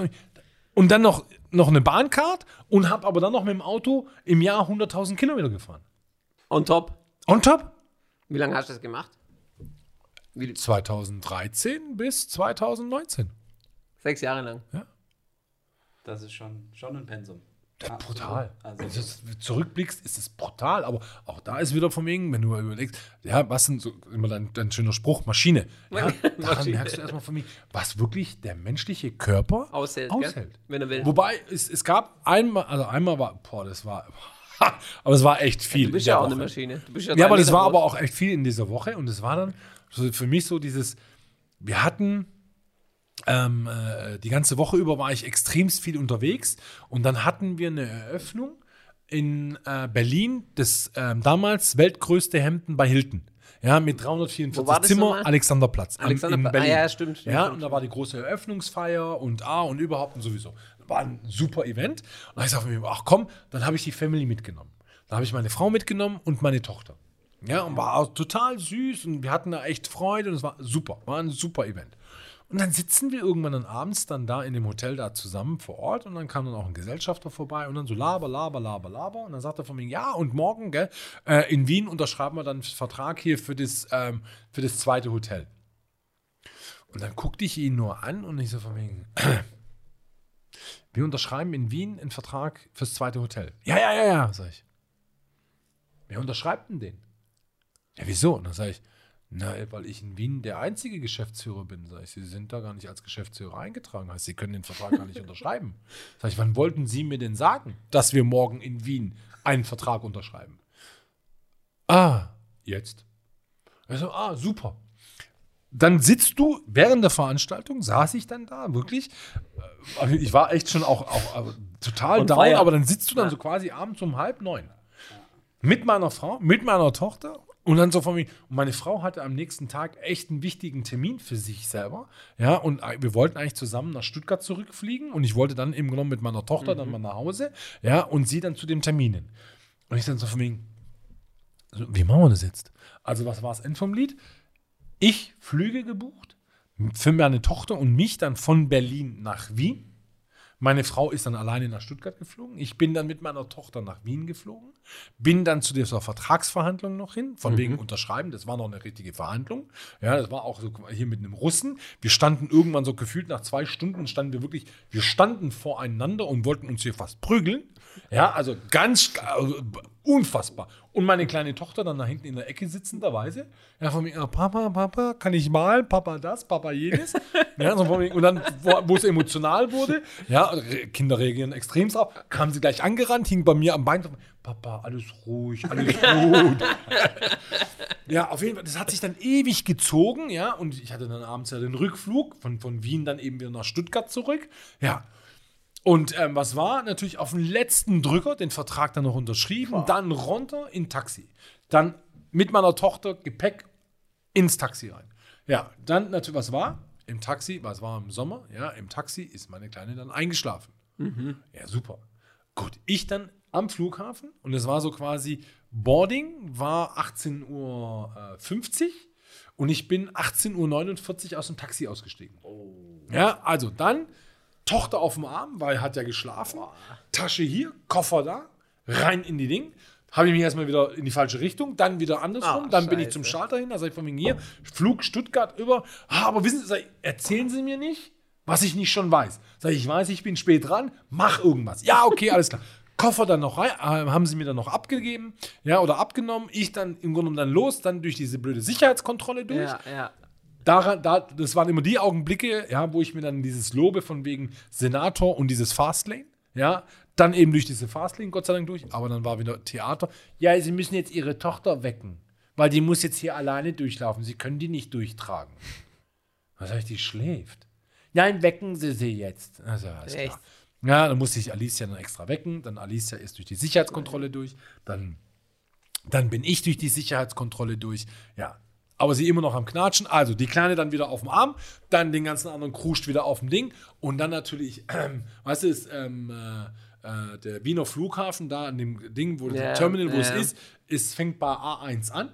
und dann noch, noch eine Bahncard und habe aber dann noch mit dem Auto im Jahr 100.000 Kilometer gefahren. On top. On top? Wie lange hast du das gemacht? Wie, 2013 bis 2019. sechs Jahre lang. Das ist schon, schon ein Pensum. Absolut. brutal. Also, Wenn du zurückblickst, ist es brutal. Aber auch da ist wieder von wegen, wenn du überlegst, ja, was sind so immer dein, dein schöner Spruch, Maschine. Ja, daran Maschine. merkst du erstmal von mir, was wirklich der menschliche Körper Aushält, aushält. Wenn er will. Wobei, es, es gab einmal, also einmal war, boah, das war, aber es war echt viel. du bist ja auch eine Woche. Maschine. Du bist Ja, drei aber das war aber auch echt viel in dieser Woche und es war dann so für mich so dieses, wir hatten ähm, äh, die ganze Woche über war ich extremst viel unterwegs und dann hatten wir eine Eröffnung in äh, Berlin, das ähm, damals weltgrößte Hemden bei Hilton. Ja, mit 344 Wo war das Zimmer, nochmal? Alexanderplatz. Alexanderplatz. in Berlin. Ah, ja, stimmt, stimmt, Ja, und da war die große Eröffnungsfeier und ah und überhaupt und sowieso. War ein super Event. Und da ich mir, ach komm, dann habe ich die Family mitgenommen. Dann habe ich meine Frau mitgenommen und meine Tochter. Ja, und war auch total süß und wir hatten da echt Freude und es war super, war ein super Event. Und dann sitzen wir irgendwann dann abends dann da in dem Hotel da zusammen vor Ort und dann kam dann auch ein Gesellschafter vorbei und dann so laber, laber, laber, laber und dann sagt er von mir, ja und morgen, gell, äh, in Wien unterschreiben wir dann einen Vertrag hier für das, ähm, für das zweite Hotel. Und dann guckte ich ihn nur an und ich so von wegen, wir unterschreiben in Wien einen Vertrag fürs zweite Hotel. Ja, ja, ja, ja, sag ich. Wer unterschreibt denn den? Ja, wieso? Und dann sage ich, na, weil ich in Wien der einzige Geschäftsführer bin. Sag ich, Sie sind da gar nicht als Geschäftsführer eingetragen. Heißt, Sie können den Vertrag gar nicht unterschreiben. Sag ich, wann wollten Sie mir denn sagen, dass wir morgen in Wien einen Vertrag unterschreiben? Ah, jetzt. Also, ah, super. dann sitzt du, während der Veranstaltung saß ich dann da, wirklich. äh, Ich war echt schon auch, auch total On down, aber dann sitzt du dann so quasi abends um halb neun. Mit meiner Frau, mit meiner Tochter und dann so von mir. Und meine Frau hatte am nächsten Tag echt einen wichtigen Termin für sich selber. Ja, und wir wollten eigentlich zusammen nach Stuttgart zurückfliegen und ich wollte dann eben genommen mit meiner Tochter dann mal nach Hause. Ja, und sie dann zu dem Termin hin. Und ich dann so von mir, so, wie machen wir das jetzt? Also, was war das End vom Lied? Ich Flüge gebucht für meine Tochter und mich dann von Berlin nach Wien. Meine Frau ist dann alleine nach Stuttgart geflogen. Ich bin dann mit meiner Tochter nach Wien geflogen. Bin dann zu dieser Vertragsverhandlung noch hin, von wegen Unterschreiben. Das war noch eine richtige Verhandlung. Ja, das war auch so hier mit einem Russen. Wir standen irgendwann so gefühlt nach zwei Stunden, standen wir wirklich, wir standen voreinander und wollten uns hier fast prügeln. Ja, also ganz also, unfassbar. Und meine kleine Tochter dann da hinten in der Ecke sitzenderweise. Ja, von mir, ah, Papa, Papa, kann ich malen? Papa das, Papa jenes. ja, so mir, und dann, wo, es emotional wurde, ja, Kinder reagieren extrem drauf, kam sie gleich angerannt, hing bei mir am Bein. Papa, alles ruhig, alles gut. ja, auf jeden Fall, das hat sich dann ewig gezogen, ja, und ich hatte dann abends ja den Rückflug von, von Wien dann eben wieder nach Stuttgart zurück. Ja, und ähm, was war? Natürlich auf den letzten Drücker den Vertrag dann noch unterschrieben, dann runter in Taxi. Dann mit meiner Tochter Gepäck ins Taxi rein. Ja, dann natürlich, was war? Im Taxi, was war im Sommer? Ja, im Taxi ist meine Kleine dann eingeschlafen. Ja, super. Gut, ich dann am Flughafen und es war so quasi Boarding war 18.50 Uhr äh, und ich bin 18.49 Uhr aus dem Taxi ausgestiegen. Ja, also dann Tochter auf dem Arm, weil hat ja geschlafen. Tasche hier, Koffer da, rein in die Ding. Habe ich mich erstmal wieder in die falsche Richtung, dann wieder andersrum, Ah, dann bin ich zum Schalter hin, da sag ich von wegen hier, Flug Stuttgart über. Ah, aber wissen Sie, erzählen Sie mir nicht, was ich nicht schon weiß. Sag ich, ich weiß, ich bin spät dran, mach irgendwas. Ja, okay, alles klar. Koffer dann noch rein, äh, haben sie mir dann noch abgegeben, ja, oder abgenommen. Ich dann im Grunde genommen dann los, dann durch diese blöde Sicherheitskontrolle durch Ja, ja. Daran, da, das waren immer die Augenblicke, ja, wo ich mir dann dieses Lobe von wegen Senator und dieses Fastlane, ja, dann eben durch diese Fastlane, Gott sei Dank durch, aber dann war wieder Theater. Ja, sie müssen jetzt ihre Tochter wecken, weil die muss jetzt hier alleine durchlaufen. Sie können die nicht durchtragen. Was heißt, die schläft? Nein, wecken Sie sie jetzt. Also, alles Echt? klar. Ja, dann musste ich Alicia dann extra wecken. Dann Alicia ist durch die Sicherheitskontrolle durch. Dann dann bin ich durch die Sicherheitskontrolle durch. Ja. Aber sie immer noch am Knatschen. Also die Kleine dann wieder auf dem Arm, dann den ganzen anderen kruscht wieder auf dem Ding. Und dann natürlich, ähm, weißt du, ist, ähm, äh, äh, der Wiener Flughafen da an dem Ding, wo das Terminal, wo ja. es ist, es fängt bei A1 an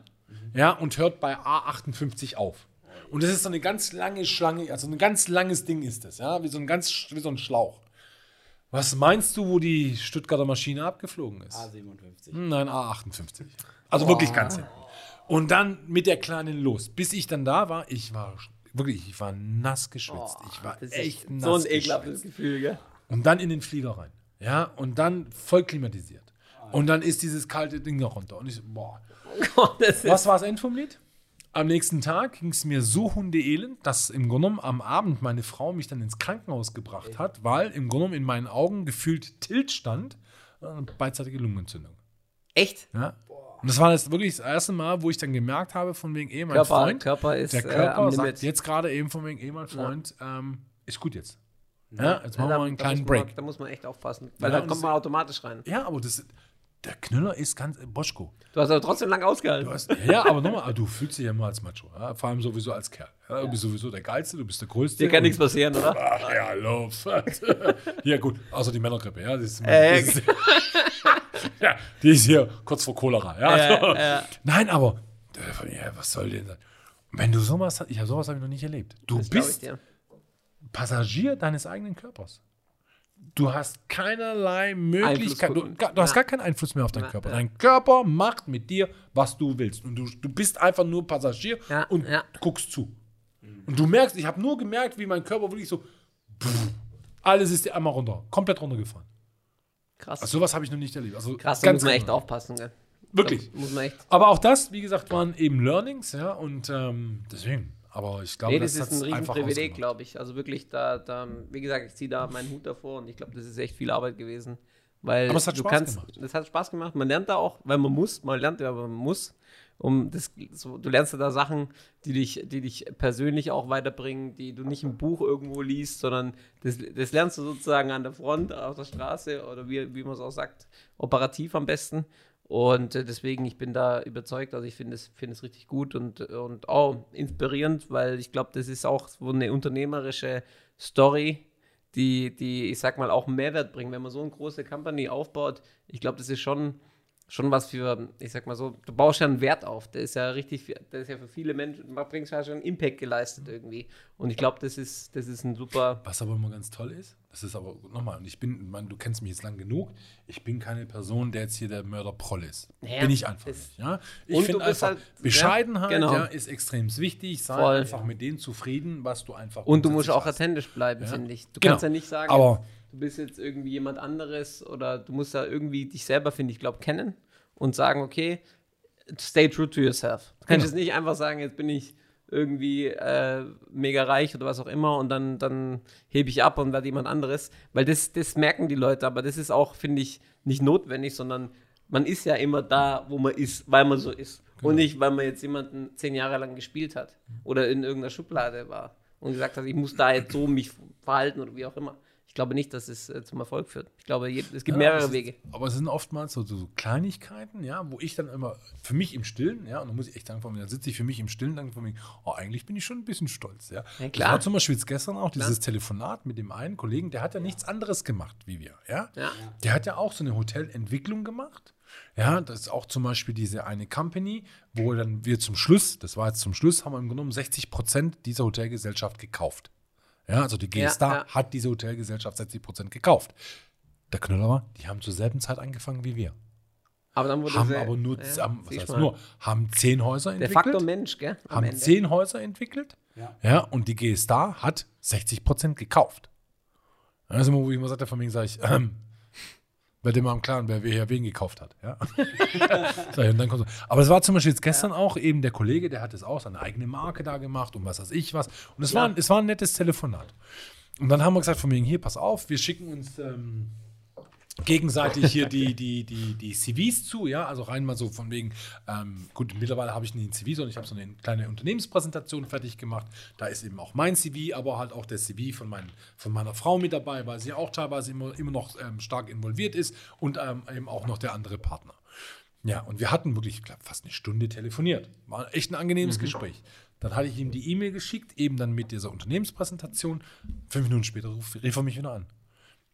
ja, und hört bei A58 auf. Und das ist so eine ganz lange Schlange, also ein ganz langes Ding ist das, ja, wie so ein ganz, wie so ein Schlauch. Was meinst du, wo die Stuttgarter Maschine abgeflogen ist? A57. Nein, A58. Also wirklich ganz hinten. Und dann mit der Kleinen los. Bis ich dann da war, ich war wirklich, ich war nass geschwitzt. ich war echt nass so ein ekelhaftes Gefühl, gell? Und dann in den Flieger rein. Ja, und dann voll klimatisiert. Und dann ist dieses kalte Ding noch runter. Und ich so, boah. Gott, das ist Was war das End vom Lied? Am nächsten Tag ging es mir so hundeelend, dass im Grunde genommen am Abend meine Frau mich dann ins Krankenhaus gebracht hat, weil im Grunde genommen in meinen Augen gefühlt Tilt stand, äh, beidseitige Lungenentzündung. echt. Ja? Und das war das wirklich das erste Mal, wo ich dann gemerkt habe, von wegen, eh, mein Körper, Freund, Körper ist der äh, Körper am sagt jetzt gerade eben von wegen, eh, mein Freund, ähm, ist gut jetzt. Ja, jetzt machen wir mal einen kleinen muss man, Break. Da muss man echt aufpassen, weil Ja, da kommt man automatisch rein. Ja, aber das, der Knüller ist ganz, äh, Boschko. Du hast aber trotzdem lang ausgehalten. Hast, ja, aber nochmal, du fühlst dich ja mal als Macho. Ja? Vor allem sowieso als Kerl. Ja? Du bist sowieso der Geilste, du bist der Größte. Dir kann nichts passieren, oder? Ach ja, Love. ja, gut, außer die Männergrippe, ja. Das ist, Äh, das ist, ja, die ist hier kurz vor Cholera, ja. Äh, äh. Nein, aber, äh, ja, was soll denn das? Wenn du sowas hast, ich habe sowas habe ich noch nicht erlebt. Du Das bist. Passagier deines eigenen Körpers. Du hast keinerlei Möglichkeit, du, du hast Ja. gar keinen Einfluss mehr auf deinen Ja, Körper. Dein Körper macht mit dir, was du willst. Und du, du bist einfach nur Passagier Ja, und ja. guckst zu. Und du merkst, ich habe nur gemerkt, wie mein Körper wirklich so, alles ist dir einmal runter, komplett runtergefahren. Krass. Also sowas habe ich noch nicht erlebt. Also Krass, da ganz muss man echt genau. aufpassen, gell? Wirklich. Da muss man echt. Aber auch das, wie gesagt, waren eben Learnings, ja, und ähm, deswegen. Aber ich glaube, Nee, das, das, ist ein Riesenprivileg, glaube ich. Also wirklich, da, da, wie gesagt, ich ziehe da meinen Hut davor und ich glaube, das ist echt viel Arbeit gewesen. Weil Aber es hat du Spaß kannst, gemacht. Es hat Spaß gemacht. Man lernt da auch, weil man muss, man lernt ja, aber man muss. Um das, so, du lernst da Sachen, die dich, die dich persönlich auch weiterbringen, die du nicht im Buch irgendwo liest, sondern das, das lernst du sozusagen an der Front, auf der Straße oder wie, wie man es auch sagt, operativ am besten. Und äh, deswegen, ich bin da überzeugt, also ich finde es, find richtig gut und, und auch inspirierend, weil ich glaube, das ist auch so eine unternehmerische Story, die, die, ich sag mal, auch Mehrwert bringen. Wenn man so eine große Company aufbaut, ich glaube, das ist schon schon was für, ich sag mal so, du baust ja einen Wert auf. Der ist ja richtig, der ist ja für viele Menschen, man bringt ja schon einen Impact geleistet irgendwie. Und ich glaube, das ist, das ist ein super. Was aber immer ganz toll ist, das ist aber nochmal, und ich bin, man, du kennst mich jetzt lang genug, ich bin keine Person, der jetzt hier der Mörder Proll ist. Ja, bin ich einfach nicht. Ja? Ich finde einfach, halt- Bescheidenheit ja, genau. ja, ist extrem wichtig. Sei Voll. einfach mit denen zufrieden, was du einfach Und du musst auch hast. authentisch bleiben, finde ich. Du Genau. kannst ja nicht sagen, Aber- du bist jetzt irgendwie jemand anderes oder du musst da irgendwie dich selber, finde ich, glaube kennen und sagen, okay, stay true to yourself. Du kannst Genau. jetzt nicht einfach sagen, jetzt bin ich irgendwie äh, mega reich oder was auch immer und dann, dann hebe ich ab und werde jemand anderes, weil das, das merken die Leute, aber das ist auch, finde ich, nicht notwendig, sondern man ist ja immer da, wo man ist, weil man so ist und nicht, weil man jetzt jemanden zehn Jahre lang gespielt hat oder in irgendeiner Schublade war und gesagt hat, ich muss da jetzt so mich verhalten oder wie auch immer. Ich glaube nicht, dass es äh, zum Erfolg führt. Ich glaube, je, es gibt Ja, mehrere es ist, Wege. Aber es sind oftmals so, so, Kleinigkeiten, ja, wo ich dann immer für mich im Stillen, ja, und da muss ich echt sagen, von mir, da sitze ich für mich im Stillen, dann von mir, oh, eigentlich bin ich schon ein bisschen stolz, ja. Ja, Das klar. war zum Beispiel jetzt gestern auch dieses Telefonat mit dem einen Kollegen, der hat ja nichts anderes gemacht wie wir, ja. Ja. Der hat ja auch so eine Hotelentwicklung gemacht. Ja, das ist auch zum Beispiel diese eine Company, wo dann wir zum Schluss, das war jetzt zum Schluss, haben wir im Grunde genommen 60 Prozent dieser Hotelgesellschaft gekauft. Ja, also die Ja, GStar ja. hat diese Hotelgesellschaft 60 Prozent gekauft. Der Knüller war, die haben zur selben Zeit angefangen wie wir. Aber dann wurde Haben sie- aber nur, ja, haben, was heißt mal. nur, haben zehn Häuser Der entwickelt. Faktor Mensch, gell? am haben Ende. zehn Häuser entwickelt. Ja. Ja, und die G-Star hat 60 Prozent gekauft. Das ist immer, wo ich immer sagte, von mir sage ich, ähm, bei dem mal im Klaren, wer wer wen gekauft hat. Ja? Und dann kommt so. Aber es war zum Beispiel jetzt gestern auch eben der Kollege, der hat es auch seine eigene Marke da gemacht und was weiß ich was. Und es, Ja. war, ein- es war ein nettes Telefonat. Und dann haben wir gesagt, von wegen, hier, pass auf, wir schicken uns ähm, gegenseitig hier die, die, die, die CVs zu, ja, also rein mal so von wegen, ähm, gut, mittlerweile habe ich nicht ein CV, sondern ich habe so eine kleine Unternehmenspräsentation fertig gemacht. Da ist eben auch mein CV, aber halt auch der CV von, mein, von meiner Frau mit dabei, weil sie auch teilweise immer, immer noch ähm, stark involviert ist und ähm, eben auch noch der andere Partner. Ja, und wir hatten wirklich, ich glaube, fast eine Stunde telefoniert. War echt ein angenehmes Gespräch. Dann hatte ich ihm die E-Mail geschickt, eben dann mit dieser Unternehmenspräsentation. Fünf Minuten später rief er mich wieder an.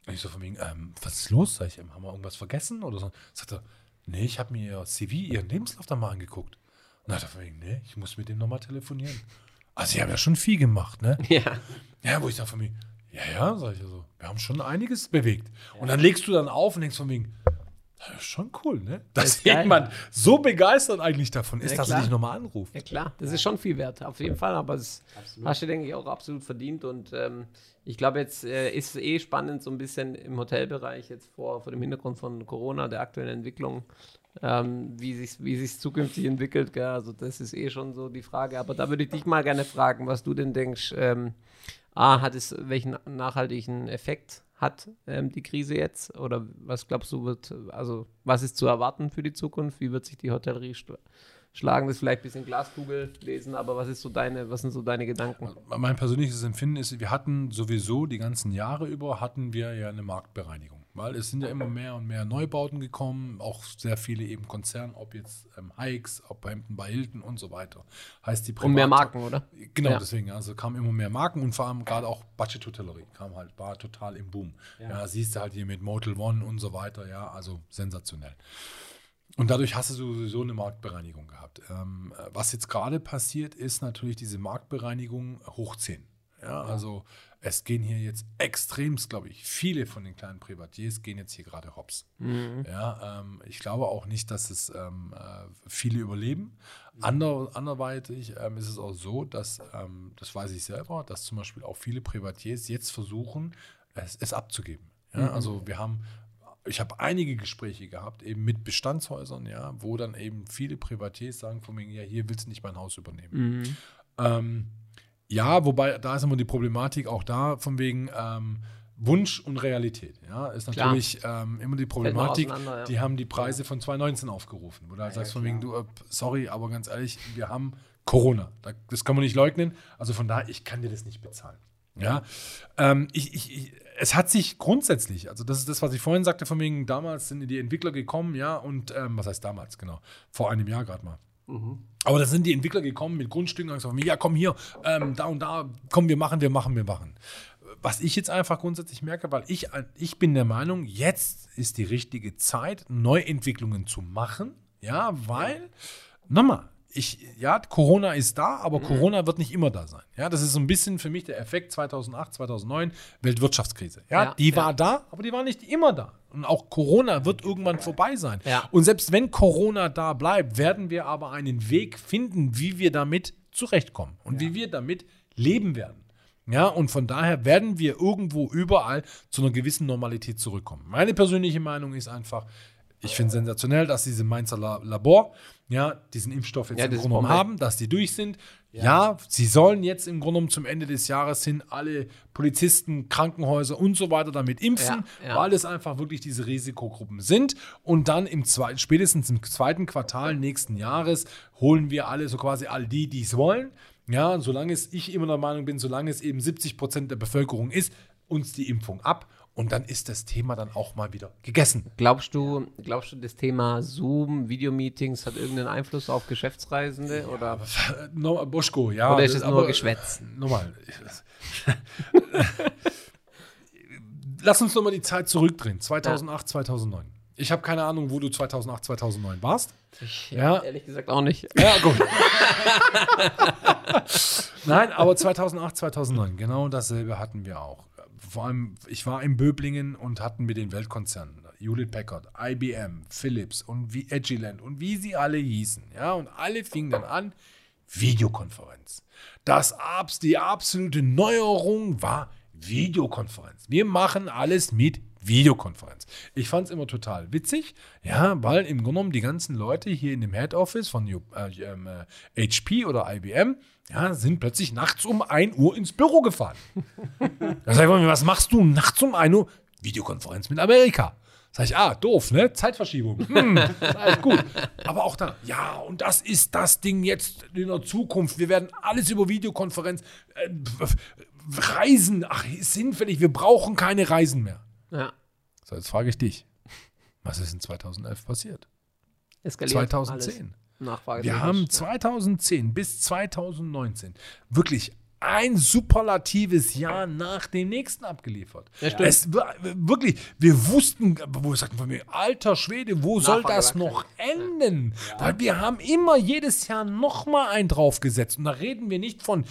Und ich so von wegen, ähm, was ist los? Sag ich, ähm, haben wir irgendwas vergessen oder so? Sagt er, nee, ich habe mir ihr CV, ihren Lebenslauf da mal angeguckt. Und dann hat er von wegen, nee, ich muss mit dem nochmal telefonieren. Also, sie haben ja schon viel gemacht, ne? Ja. Ja, wo ich sage von mir, ja, ja, sag ich also, wir haben schon einiges bewegt. Und dann legst du dann auf und denkst von wegen, das ist schon cool, ne? Dass ist geil. jemand so begeistert eigentlich davon ist, Ja, dass er dich nochmal anruft. Ja klar, das ist schon viel wert, auf jeden Fall, aber das Absolut. hast du, denke ich, auch absolut verdient und ähm, ich glaube, jetzt äh, ist es eh spannend, so ein bisschen im Hotelbereich jetzt vor, vor dem Hintergrund von Corona, der aktuellen Entwicklung, ähm, wie sich wie sich's zukünftig entwickelt, gell? also das ist eh schon so die Frage, aber da würde ich dich mal gerne fragen, was du denn denkst, ähm, A, hat es welchen nachhaltigen Effekt hat ähm, die Krise jetzt? Oder was glaubst du wird, also was ist zu erwarten für die Zukunft, wie wird sich die Hotellerie schlagen, das vielleicht ein bisschen Glaskugel lesen, aber was ist so deine, was sind so deine Gedanken? Mein persönliches Empfinden ist, wir hatten sowieso die ganzen Jahre über, hatten wir ja eine Marktbereinigung. Weil es sind ja immer mehr und mehr Neubauten gekommen, auch sehr viele eben Konzerne, ob jetzt ähm, Hikes, ob Hampton bei Hilton und so weiter. Heißt die Und mehr Marken, oder? Genau, Ja. deswegen, also kamen immer mehr Marken und vor allem gerade auch Budget Hotellerie kam halt, war total im Boom. Ja. Ja. siehst du halt hier mit Motel One und so weiter, ja, also sensationell. Und dadurch hast du sowieso eine Marktbereinigung gehabt. Ähm, äh, was jetzt gerade passiert, ist natürlich diese Marktbereinigung hoch 10. Ja, also es gehen hier jetzt extremst, glaube ich, viele von den kleinen Privatiers gehen jetzt hier gerade hops. Ja, ähm, ich glaube auch nicht, dass es ähm, äh, viele überleben. Ander, anderweitig ähm, ist es auch so, dass, ähm, das weiß ich selber, dass zum Beispiel auch viele Privatiers jetzt versuchen, es, es abzugeben. Ja, Also wir haben, ich habe einige Gespräche gehabt, eben mit Bestandshäusern, ja, wo dann eben viele Privatiers sagen von mir, ja, hier willst du nicht mein Haus übernehmen. Ähm, ja, wobei da ist immer die Problematik auch da, von wegen, ähm, Wunsch und Realität. Ja, ist natürlich ähm, immer die Problematik. ja. Die haben die Preise von 2019 aufgerufen. Wo du halt Ja, sagst von wegen, du, äh, sorry, aber ganz ehrlich, wir haben Corona. Da- Das kann man nicht leugnen. Also von daher, ich kann dir das nicht bezahlen. Ja, ähm, ich, ich, ich, es hat sich grundsätzlich, also das ist das, was ich vorhin sagte, von wegen, damals sind die Entwickler gekommen, ja, und ähm, was heißt damals, genau, vor einem Jahr gerade mal. Aber da sind die Entwickler gekommen mit Grundstücken und gesagt, ja, komm hier, ähm, da und da, komm, wir machen, wir machen, wir machen. Was ich jetzt einfach grundsätzlich merke, weil ich, ich bin der Meinung, jetzt ist die richtige Zeit, Neuentwicklungen zu machen, ja, weil, nochmal, ich, ja, Corona ist da, aber Corona wird nicht immer da sein. Ja, das ist so ein bisschen für mich der Effekt 2008, 2009, Weltwirtschaftskrise. Ja, Ja, die ja. war da, aber die war nicht immer da. Und auch Corona wird irgendwann vorbei sein. Ja. Und selbst wenn Corona da bleibt, werden wir aber einen Weg finden, wie wir damit zurechtkommen und wie wir damit leben werden. Ja, und von daher werden wir irgendwo überall zu einer gewissen Normalität zurückkommen. Meine persönliche Meinung ist einfach, ich finde sensationell, dass diese Mainzer La Labor, ja, diesen Impfstoff jetzt Ja, im Grunde genommen haben, dass die durch sind. Ja. sie sollen jetzt im Grunde genommen zum Ende des Jahres hin alle Polizisten, Krankenhäuser und so weiter damit impfen, Ja, ja. weil es einfach wirklich diese Risikogruppen sind. Und dann im zweiten, spätestens im zweiten Quartal nächsten Jahres holen wir alle, so quasi all die, die es wollen. Ja, solange es, ich immer der Meinung bin, solange es eben 70 Prozent der Bevölkerung ist, uns die Impfung ab. Und dann ist das Thema dann auch mal wieder gegessen. Glaubst du, glaubst du, das Thema Zoom, Videomeetings hat irgendeinen Einfluss auf Geschäftsreisende oder, No, Boschko, ja. oder ist es nur aber- Geschwätz? Nochmal. Lass uns nochmal die Zeit zurückdrehen. 2008, 2009. Ich habe keine Ahnung, wo du 2008, 2009 warst. Ich, Ja. Ehrlich gesagt auch nicht. Ja, gut. Nein, aber 2008, 2009, genau dasselbe hatten wir auch. Vor allem, ich war in Böblingen und hatten mit den Weltkonzernen, Hewlett Packard, IBM, Philips und wie Agilent und wie sie alle hießen. Ja, und alle fingen dann an, Videokonferenz. Das abs, die absolute Neuerung war Videokonferenz. Wir machen alles mit Videokonferenz. Ich fand es immer total witzig, ja, weil im Grunde genommen die ganzen Leute hier in dem Head Office von äh, ähm, äh, HP oder IBM, ja, sind plötzlich nachts um 1 Uhr ins Büro gefahren. da sag ich mal, was machst du nachts um 1 Uhr? Videokonferenz mit Amerika. Sag ich, ah, doof, ne? Zeitverschiebung. Hm, alles gut. Aber auch da, ja, und das ist das Ding jetzt in der Zukunft. Wir werden alles über Videokonferenz. Äh, Reisen, ach, ist hinfällig, wir brauchen keine Reisen mehr. Ja. So, jetzt frage ich dich. Was ist in 2011 passiert? Eskaliert 2010. alles. Nachfrage Wir haben ja. 2010 bis 2019 wirklich ein superlatives Jahr nach dem nächsten abgeliefert. Ja, es war wirklich, wir wussten, wo wir sagten von mir, alter Schwede, wo soll Nachfrage das war noch enden? Weil wir haben immer jedes Jahr noch mal einen draufgesetzt. Und da reden wir nicht von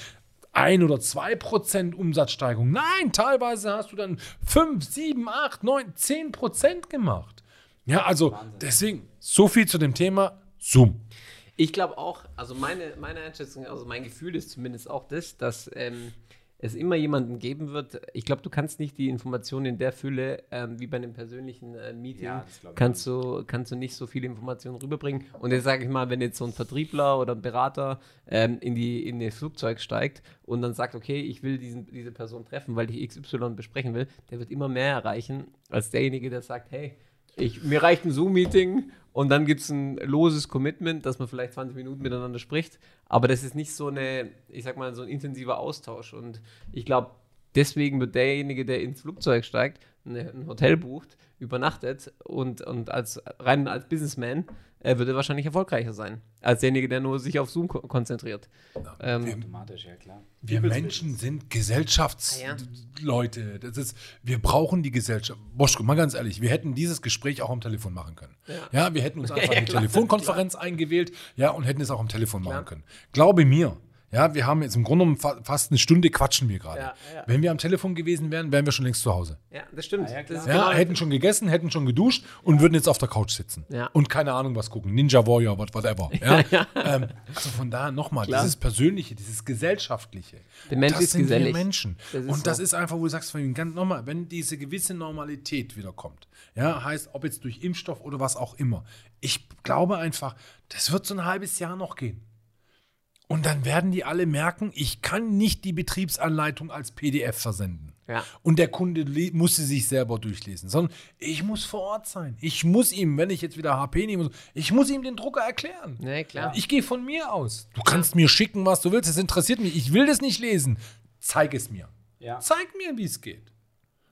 ein oder zwei Prozent Umsatzsteigerung. Nein, teilweise hast du dann fünf, sieben, acht, neun, zehn Prozent gemacht. Ja, also deswegen so viel zu dem Thema Zoom. Ich glaube auch, also meine, meine Einschätzung, also mein Gefühl ist zumindest auch das, dass ähm, es immer jemanden geben wird. Ich glaube, du kannst nicht die Informationen in der Fülle ähm, wie bei einem persönlichen äh, Meeting, Ja, kannst, du, kannst du nicht so viele Informationen rüberbringen. Und jetzt sage ich mal, wenn jetzt so ein Vertriebler oder ein Berater ähm, in, die, in das Flugzeug steigt und dann sagt, okay, ich will diesen, diese Person treffen, weil ich XY besprechen will, der wird immer mehr erreichen als derjenige, der sagt, hey, ich, mir reicht ein Zoom-Meeting und dann gibt es ein loses Commitment, dass man vielleicht 20 Minuten miteinander spricht. Aber das ist nicht so eine, ich sag mal, so ein intensiver Austausch. Und ich glaube, deswegen wird derjenige, der ins Flugzeug steigt, eine, ein Hotel bucht, übernachtet und, und als rein als Businessman äh, wird er wahrscheinlich erfolgreicher sein, als derjenige, der nur sich auf Zoom ko konzentriert. Ähm, Automatisch, ja klar. Wir Menschen sind Gesellschaftsleute. Das ist, wir brauchen die Gesellschaft. Boschko, mal ganz ehrlich, wir hätten dieses Gespräch auch am Telefon machen können. Ja, wir hätten uns einfach Ja, eine klar, eingewählt eingewählt, ja, und hätten es auch am Telefon machen können. Glaube mir. Ja, wir haben jetzt im Grunde genommen fa fast eine Stunde quatschen wir gerade. Ja, ja. Wenn wir am Telefon gewesen wären, wären wir schon längst zu Hause. ja, das stimmt. Ah, ja, das genau- hätten schon gegessen, hätten schon geduscht und würden jetzt auf der Couch sitzen. Ja. Und keine Ahnung was gucken. Ninja Warrior, what- whatever. Ja? ähm, also von daher nochmal, dieses Persönliche, dieses Gesellschaftliche. Der Mensch das ist sind gesellig. wir Menschen. Das ist und das so. ist einfach, wo du sagst, von ihm, ganz nochmal, wenn diese gewisse Normalität wieder kommt, ja, heißt, ob jetzt durch Impfstoff oder was auch immer. Ich glaube einfach, das wird so ein halbes Jahr noch gehen. Und dann werden die alle merken, ich kann nicht die Betriebsanleitung als PDF versenden. Ja. Und der Kunde muss sie sich selber durchlesen, sondern ich muss vor Ort sein. Ich muss ihm, wenn ich jetzt wieder HP nehme, ich muss ihm den Drucker erklären. Nee, klar. Ich gehe von mir aus. Du kannst mir schicken, was du willst. Es interessiert mich. Ich will das nicht lesen. Zeig es mir. Ja. Zeig mir, wie es geht.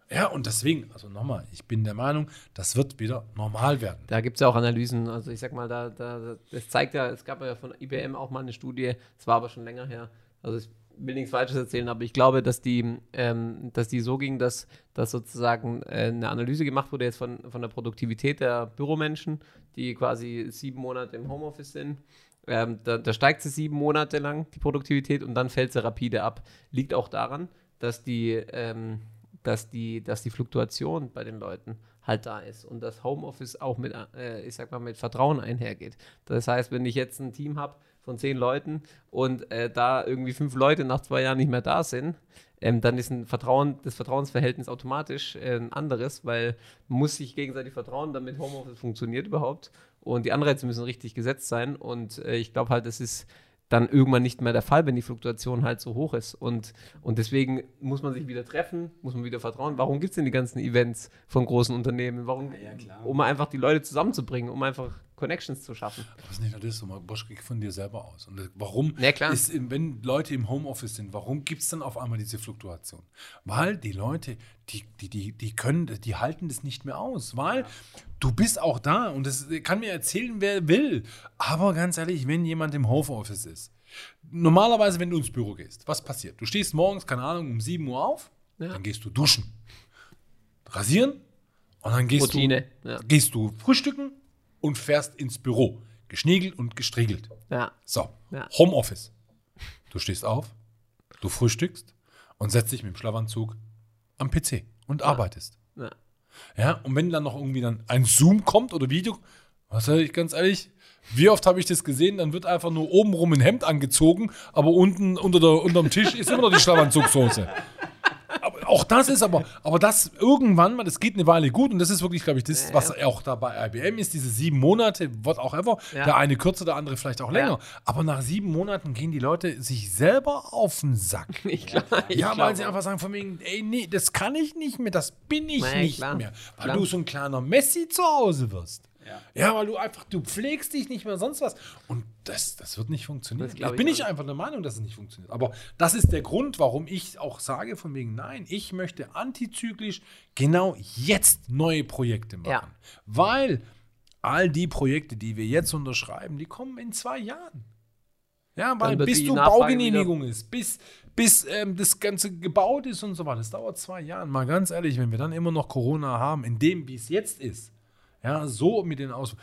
Ja, und deswegen, also nochmal, ich bin der Meinung, das wird wieder normal werden. Da gibt es ja auch Analysen. Also ich sag mal, da, da, das zeigt ja, es gab ja von IBM auch mal eine Studie, es war aber schon länger her. Also ich will nichts Falsches erzählen, aber ich glaube, dass die, ähm, dass die so ging, dass, dass sozusagen äh, eine Analyse gemacht wurde jetzt von, von der Produktivität der Büromenschen, die quasi sieben Monate im Homeoffice sind. Ähm, da, da steigt sie sieben Monate lang, die Produktivität, und dann fällt sie rapide ab. Liegt auch daran, dass die, ähm, dass die, dass die Fluktuation bei den Leuten halt da ist und das Homeoffice auch mit, äh, ich sag mal, mit Vertrauen einhergeht. Das heißt, wenn ich jetzt ein Team habe von zehn Leuten und äh, da irgendwie fünf Leute nach zwei Jahren nicht mehr da sind, ähm, dann ist ein Vertrauen, das Vertrauensverhältnis automatisch äh, ein anderes, weil man muss sich gegenseitig vertrauen, damit Homeoffice funktioniert überhaupt. Und die Anreize müssen richtig gesetzt sein. Und äh, ich glaube halt, das ist dann irgendwann nicht mehr der Fall, wenn die Fluktuation halt so hoch ist. Und, und deswegen muss man sich wieder treffen, muss man wieder vertrauen. Warum gibt es denn die ganzen Events von großen Unternehmen? Warum? Ja, klar. Um einfach die Leute zusammenzubringen, um einfach Connections zu schaffen. Das ist nicht das, sondern Bosch geht von dir selber aus. Und warum Ja, klar. ist, wenn Leute im Homeoffice sind, warum gibt es dann auf einmal diese Fluktuation? Weil die Leute, die, die, die, die können, die halten das nicht mehr aus, weil du bist auch da und das kann mir erzählen, wer will. Aber ganz ehrlich, wenn jemand im Homeoffice ist, normalerweise, wenn du ins Büro gehst, was passiert? Du stehst morgens, keine Ahnung, um 7 Uhr auf, Ja. dann gehst du duschen, rasieren und dann gehst Routine, du, ja. gehst du frühstücken und fährst ins Büro. Geschniegelt und gestriegelt. Ja, So, Ja. Homeoffice. Du stehst auf, du frühstückst und setzt dich mit dem Schlafanzug am PC und arbeitest. ja. Ja, und wenn dann noch irgendwie dann ein Zoom kommt oder Video, was sag ich ganz ehrlich, wie oft habe ich das gesehen, dann wird einfach nur obenrum ein Hemd angezogen, aber unten unter der, unterm Tisch ist immer noch die Schlafanzugshose. Aber auch das ist aber, aber das irgendwann mal, das geht eine Weile gut und das ist wirklich, glaube ich, das, was auch da bei IBM ist, diese sieben Monate, what auch ever, Ja. der eine kürzer, der andere vielleicht auch länger. Aber nach sieben Monaten gehen die Leute sich selber auf den Sack. Ich glaub, ich Ja, weil sie einfach sagen von wegen, ey, nee, das kann ich nicht mehr, das bin ich Nee, nicht klar. mehr. Weil Klar. du so ein kleiner Messi zu Hause wirst. Ja. Ja, weil du einfach, du pflegst dich nicht mehr, sonst was. Und das, das wird nicht funktionieren. Das ich bin ich nicht. einfach der Meinung, dass es nicht funktioniert. Aber das ist der Grund, warum ich auch sage von wegen, nein, ich möchte antizyklisch genau jetzt neue Projekte machen. Ja. Weil all die Projekte, die wir jetzt unterschreiben, die kommen in zwei Jahren. Ja, weil bis du Nachfrage Baugenehmigung ist, bis, bis ähm, das Ganze gebaut ist und so weiter. Das dauert zwei Jahre. Mal ganz ehrlich, wenn wir dann immer noch Corona haben, in dem, wie es jetzt ist, ja, so mit den Aus,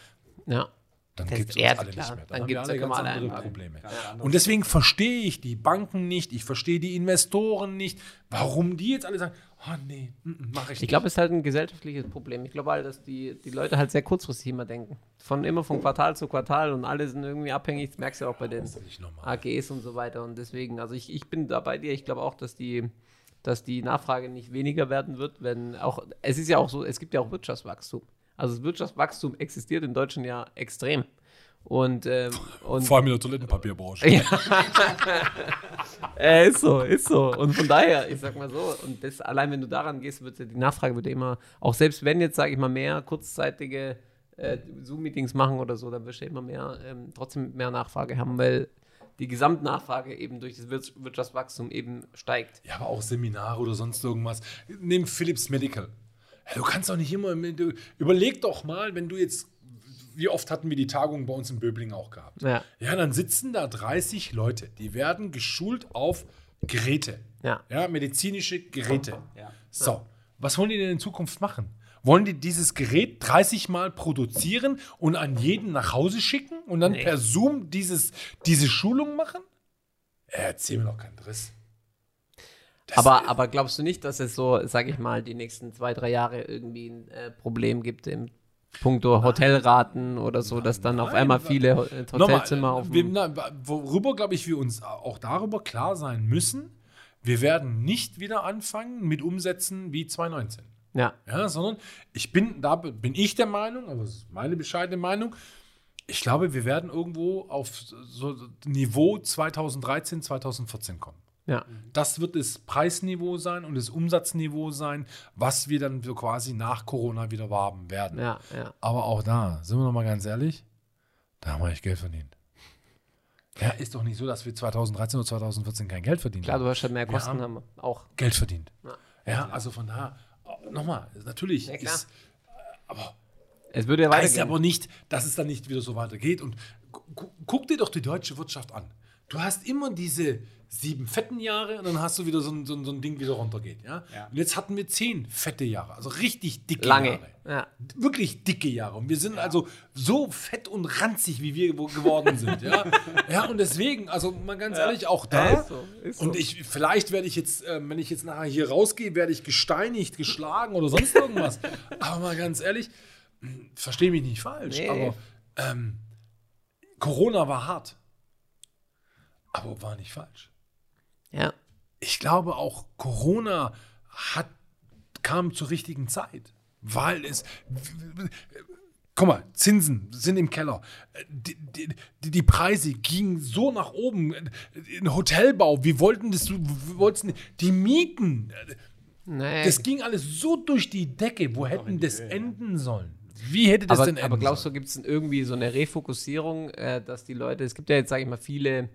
Ja. dann gibt es alle klar. nicht mehr. Dann, Dann haben wir alle ganz alle andere. Probleme. Und deswegen verstehe ich die Banken nicht, ich verstehe die Investoren nicht, warum die jetzt alle sagen, oh nee, mache ich Ich glaube, es ist halt ein gesellschaftliches Problem. Ich glaube halt, dass die, die Leute halt sehr kurzfristig immer denken. Von immer von Quartal zu Quartal und alle sind irgendwie abhängig. Das merkst du auch bei den nicht. AGs und so weiter. Und deswegen, also ich, ich bin da bei dir. Ich glaube auch, dass die, dass die Nachfrage nicht weniger werden wird, wenn auch, es ist ja auch so, es gibt ja auch Wirtschaftswachstum. Also das Wirtschaftswachstum existiert in Deutschland ja extrem. Und, ähm, und Vor allem in der Toilettenpapierbranche. ja. äh, ist so, ist so. Und von daher, ich sag mal so, und das, allein wenn du daran gehst, wird ja die Nachfrage wird ja immer, auch selbst wenn jetzt, sage ich mal, mehr kurzzeitige äh, Zoom-Meetings machen oder so, dann wirst du ja immer mehr, ähm, trotzdem mehr Nachfrage haben, weil die Gesamtnachfrage eben durch das Wir- Wirtschaftswachstum eben steigt. Ja, aber auch Seminare oder sonst irgendwas. Nimm Philips Medical. Du kannst doch nicht immer. Du, überleg doch mal, wenn du jetzt. Wie oft hatten wir die Tagung bei uns in Böbling auch gehabt? Ja. Ja, dann sitzen da 30 Leute, die werden geschult auf Geräte. Ja. Ja, medizinische Geräte. Ja. So, was wollen die denn in Zukunft machen? Wollen die dieses Gerät 30 Mal produzieren und an jeden nach Hause schicken und dann Nee. per Zoom dieses, diese Schulung machen? Äh, erzähl mir doch keinen Driss. Das- Aber, aber glaubst du nicht, dass es so, sag ich mal, die nächsten zwei, drei Jahre irgendwie ein äh, Problem gibt im puncto Hotelraten oder so, dass dann auf nein, einmal wa- viele äh, Hotelzimmer auf wir, dem, na, worüber, glaube ich, wir uns auch darüber klar sein müssen, wir werden nicht wieder anfangen mit Umsätzen wie 2019. Ja, Ja, sondern ich bin, da bin ich der Meinung, aber das ist meine bescheidene Meinung, ich glaube, wir werden irgendwo auf so Niveau 2013, 2014 kommen. Ja. Das wird das Preisniveau sein und das Umsatzniveau sein, was wir dann quasi nach Corona wieder haben werden. Ja, ja. Aber auch da, sind wir noch mal ganz ehrlich, da haben wir echt Geld verdient. Ja, ist doch nicht so, dass wir 2013 oder 2014 kein Geld verdient Klar, haben. du hast halt mehr Wir Kosten, haben- haben wir auch. Geld verdient. Ja. Also von daher, nochmal, natürlich Ja, klar. ist, aber Es würde ja heißt weitergehen. aber nicht, dass es dann nicht wieder so weitergeht. Und gu- gu- guck dir doch die deutsche Wirtschaft an. Du hast immer diese sieben fetten Jahre und dann hast du wieder so ein, so ein, so ein Ding, wie wieder runtergeht. Ja? Ja. Und jetzt hatten wir zehn fette Jahre, also richtig dicke Lange. Jahre. Ja. Wirklich dicke Jahre. Und wir sind also so fett und ranzig, wie wir wo- geworden sind. Ja, ja und deswegen, also mal ganz ehrlich, auch da. Ja, ist so, ist und so. ich, vielleicht werde ich jetzt, ähm, wenn ich jetzt nachher hier rausgehe, werde ich gesteinigt, geschlagen oder sonst irgendwas. aber mal ganz ehrlich, verstehe mich nicht falsch, Nee. aber ähm, Corona war hart. Aber war nicht falsch ja. ich glaube auch Corona hat, kam zur richtigen Zeit, weil es. Guck mal, Zinsen sind im Keller. Die, die, die- die Preise gingen so nach oben. Ein Hotelbau, wir wollten das, wir wollten die Mieten. Nee. Das ging alles so durch die Decke. Wo hätten das enden sollen? Wie hätte das aber, denn enden aber glaubst du, sollen? gibt es irgendwie so eine Refokussierung, äh, dass die Leute, es gibt ja jetzt, sage ich mal, viele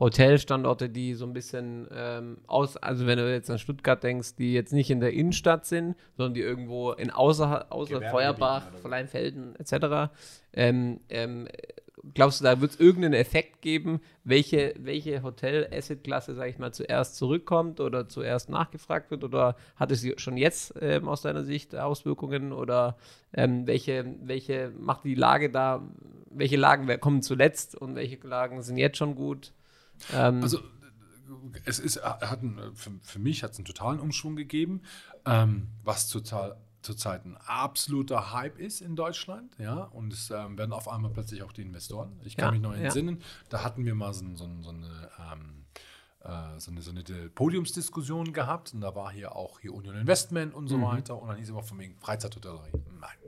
Hotelstandorte, die so ein bisschen ähm, aus, also wenn du jetzt an Stuttgart denkst, die jetzt nicht in der Innenstadt sind, sondern die irgendwo in außer, außer Feuerbach. Verleinfelden etc. Ähm, ähm, glaubst du, da wird es irgendeinen Effekt geben, welche, welche Hotel-Asset-Klasse, sage ich mal, zuerst zurückkommt oder zuerst nachgefragt wird? Oder hat es schon jetzt ähm, aus deiner Sicht Auswirkungen? Oder ähm, welche, welche macht die Lage da, welche Lagen kommen zuletzt und welche Lagen sind jetzt schon gut? Ähm, Also, es ist, hat ein, für, für mich hat es einen totalen Umschwung gegeben, ähm, was total zurzeit ein absoluter Hype ist in Deutschland, ja, und es ähm, werden auf einmal plötzlich auch die Investoren. Ich kann Ja, mich noch ja. entsinnen, da hatten wir mal so, so, so eine ähm, äh, so eine, so eine Podiumsdiskussion gehabt und da war hier auch hier Union Investment und so Mhm. weiter und dann hieß immer von wegen Freizeithotellerie. Nein,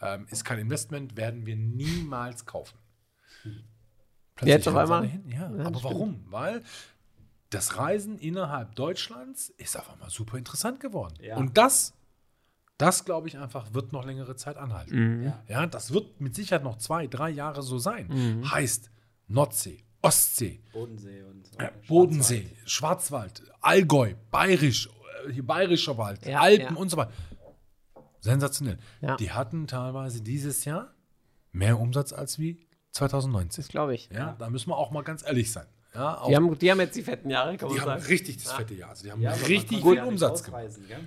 ähm, ist kein Investment, werden wir niemals kaufen. Plötzlich Jetzt auf einmal? Hin. Ja, Ja, aber stimmt. warum? Weil das Reisen innerhalb Deutschlands ist auf einmal super interessant geworden. Ja. Und das, das glaube ich einfach, wird noch längere Zeit anhalten. Ja. Ja, das wird mit Sicherheit noch zwei, drei Jahre so sein. Mhm. Heißt Nordsee, Ostsee, Bodensee und so. äh, Bodensee, Schwarzwald, Allgäu, Bayerisch, äh, hier Bayerischer Wald, Ja, Alpen ja. und so weiter. Sensationell. Ja. Die hatten teilweise dieses Jahr mehr Umsatz als wie 2019. das glaube ich. Ja, da müssen wir auch mal ganz ehrlich sein. Ja, Die haben, die haben jetzt die fetten Jahre, kann man die haben sagen. richtig das fette Jahr. Also die haben Ja, richtig ja nicht Umsatz gemacht. gell?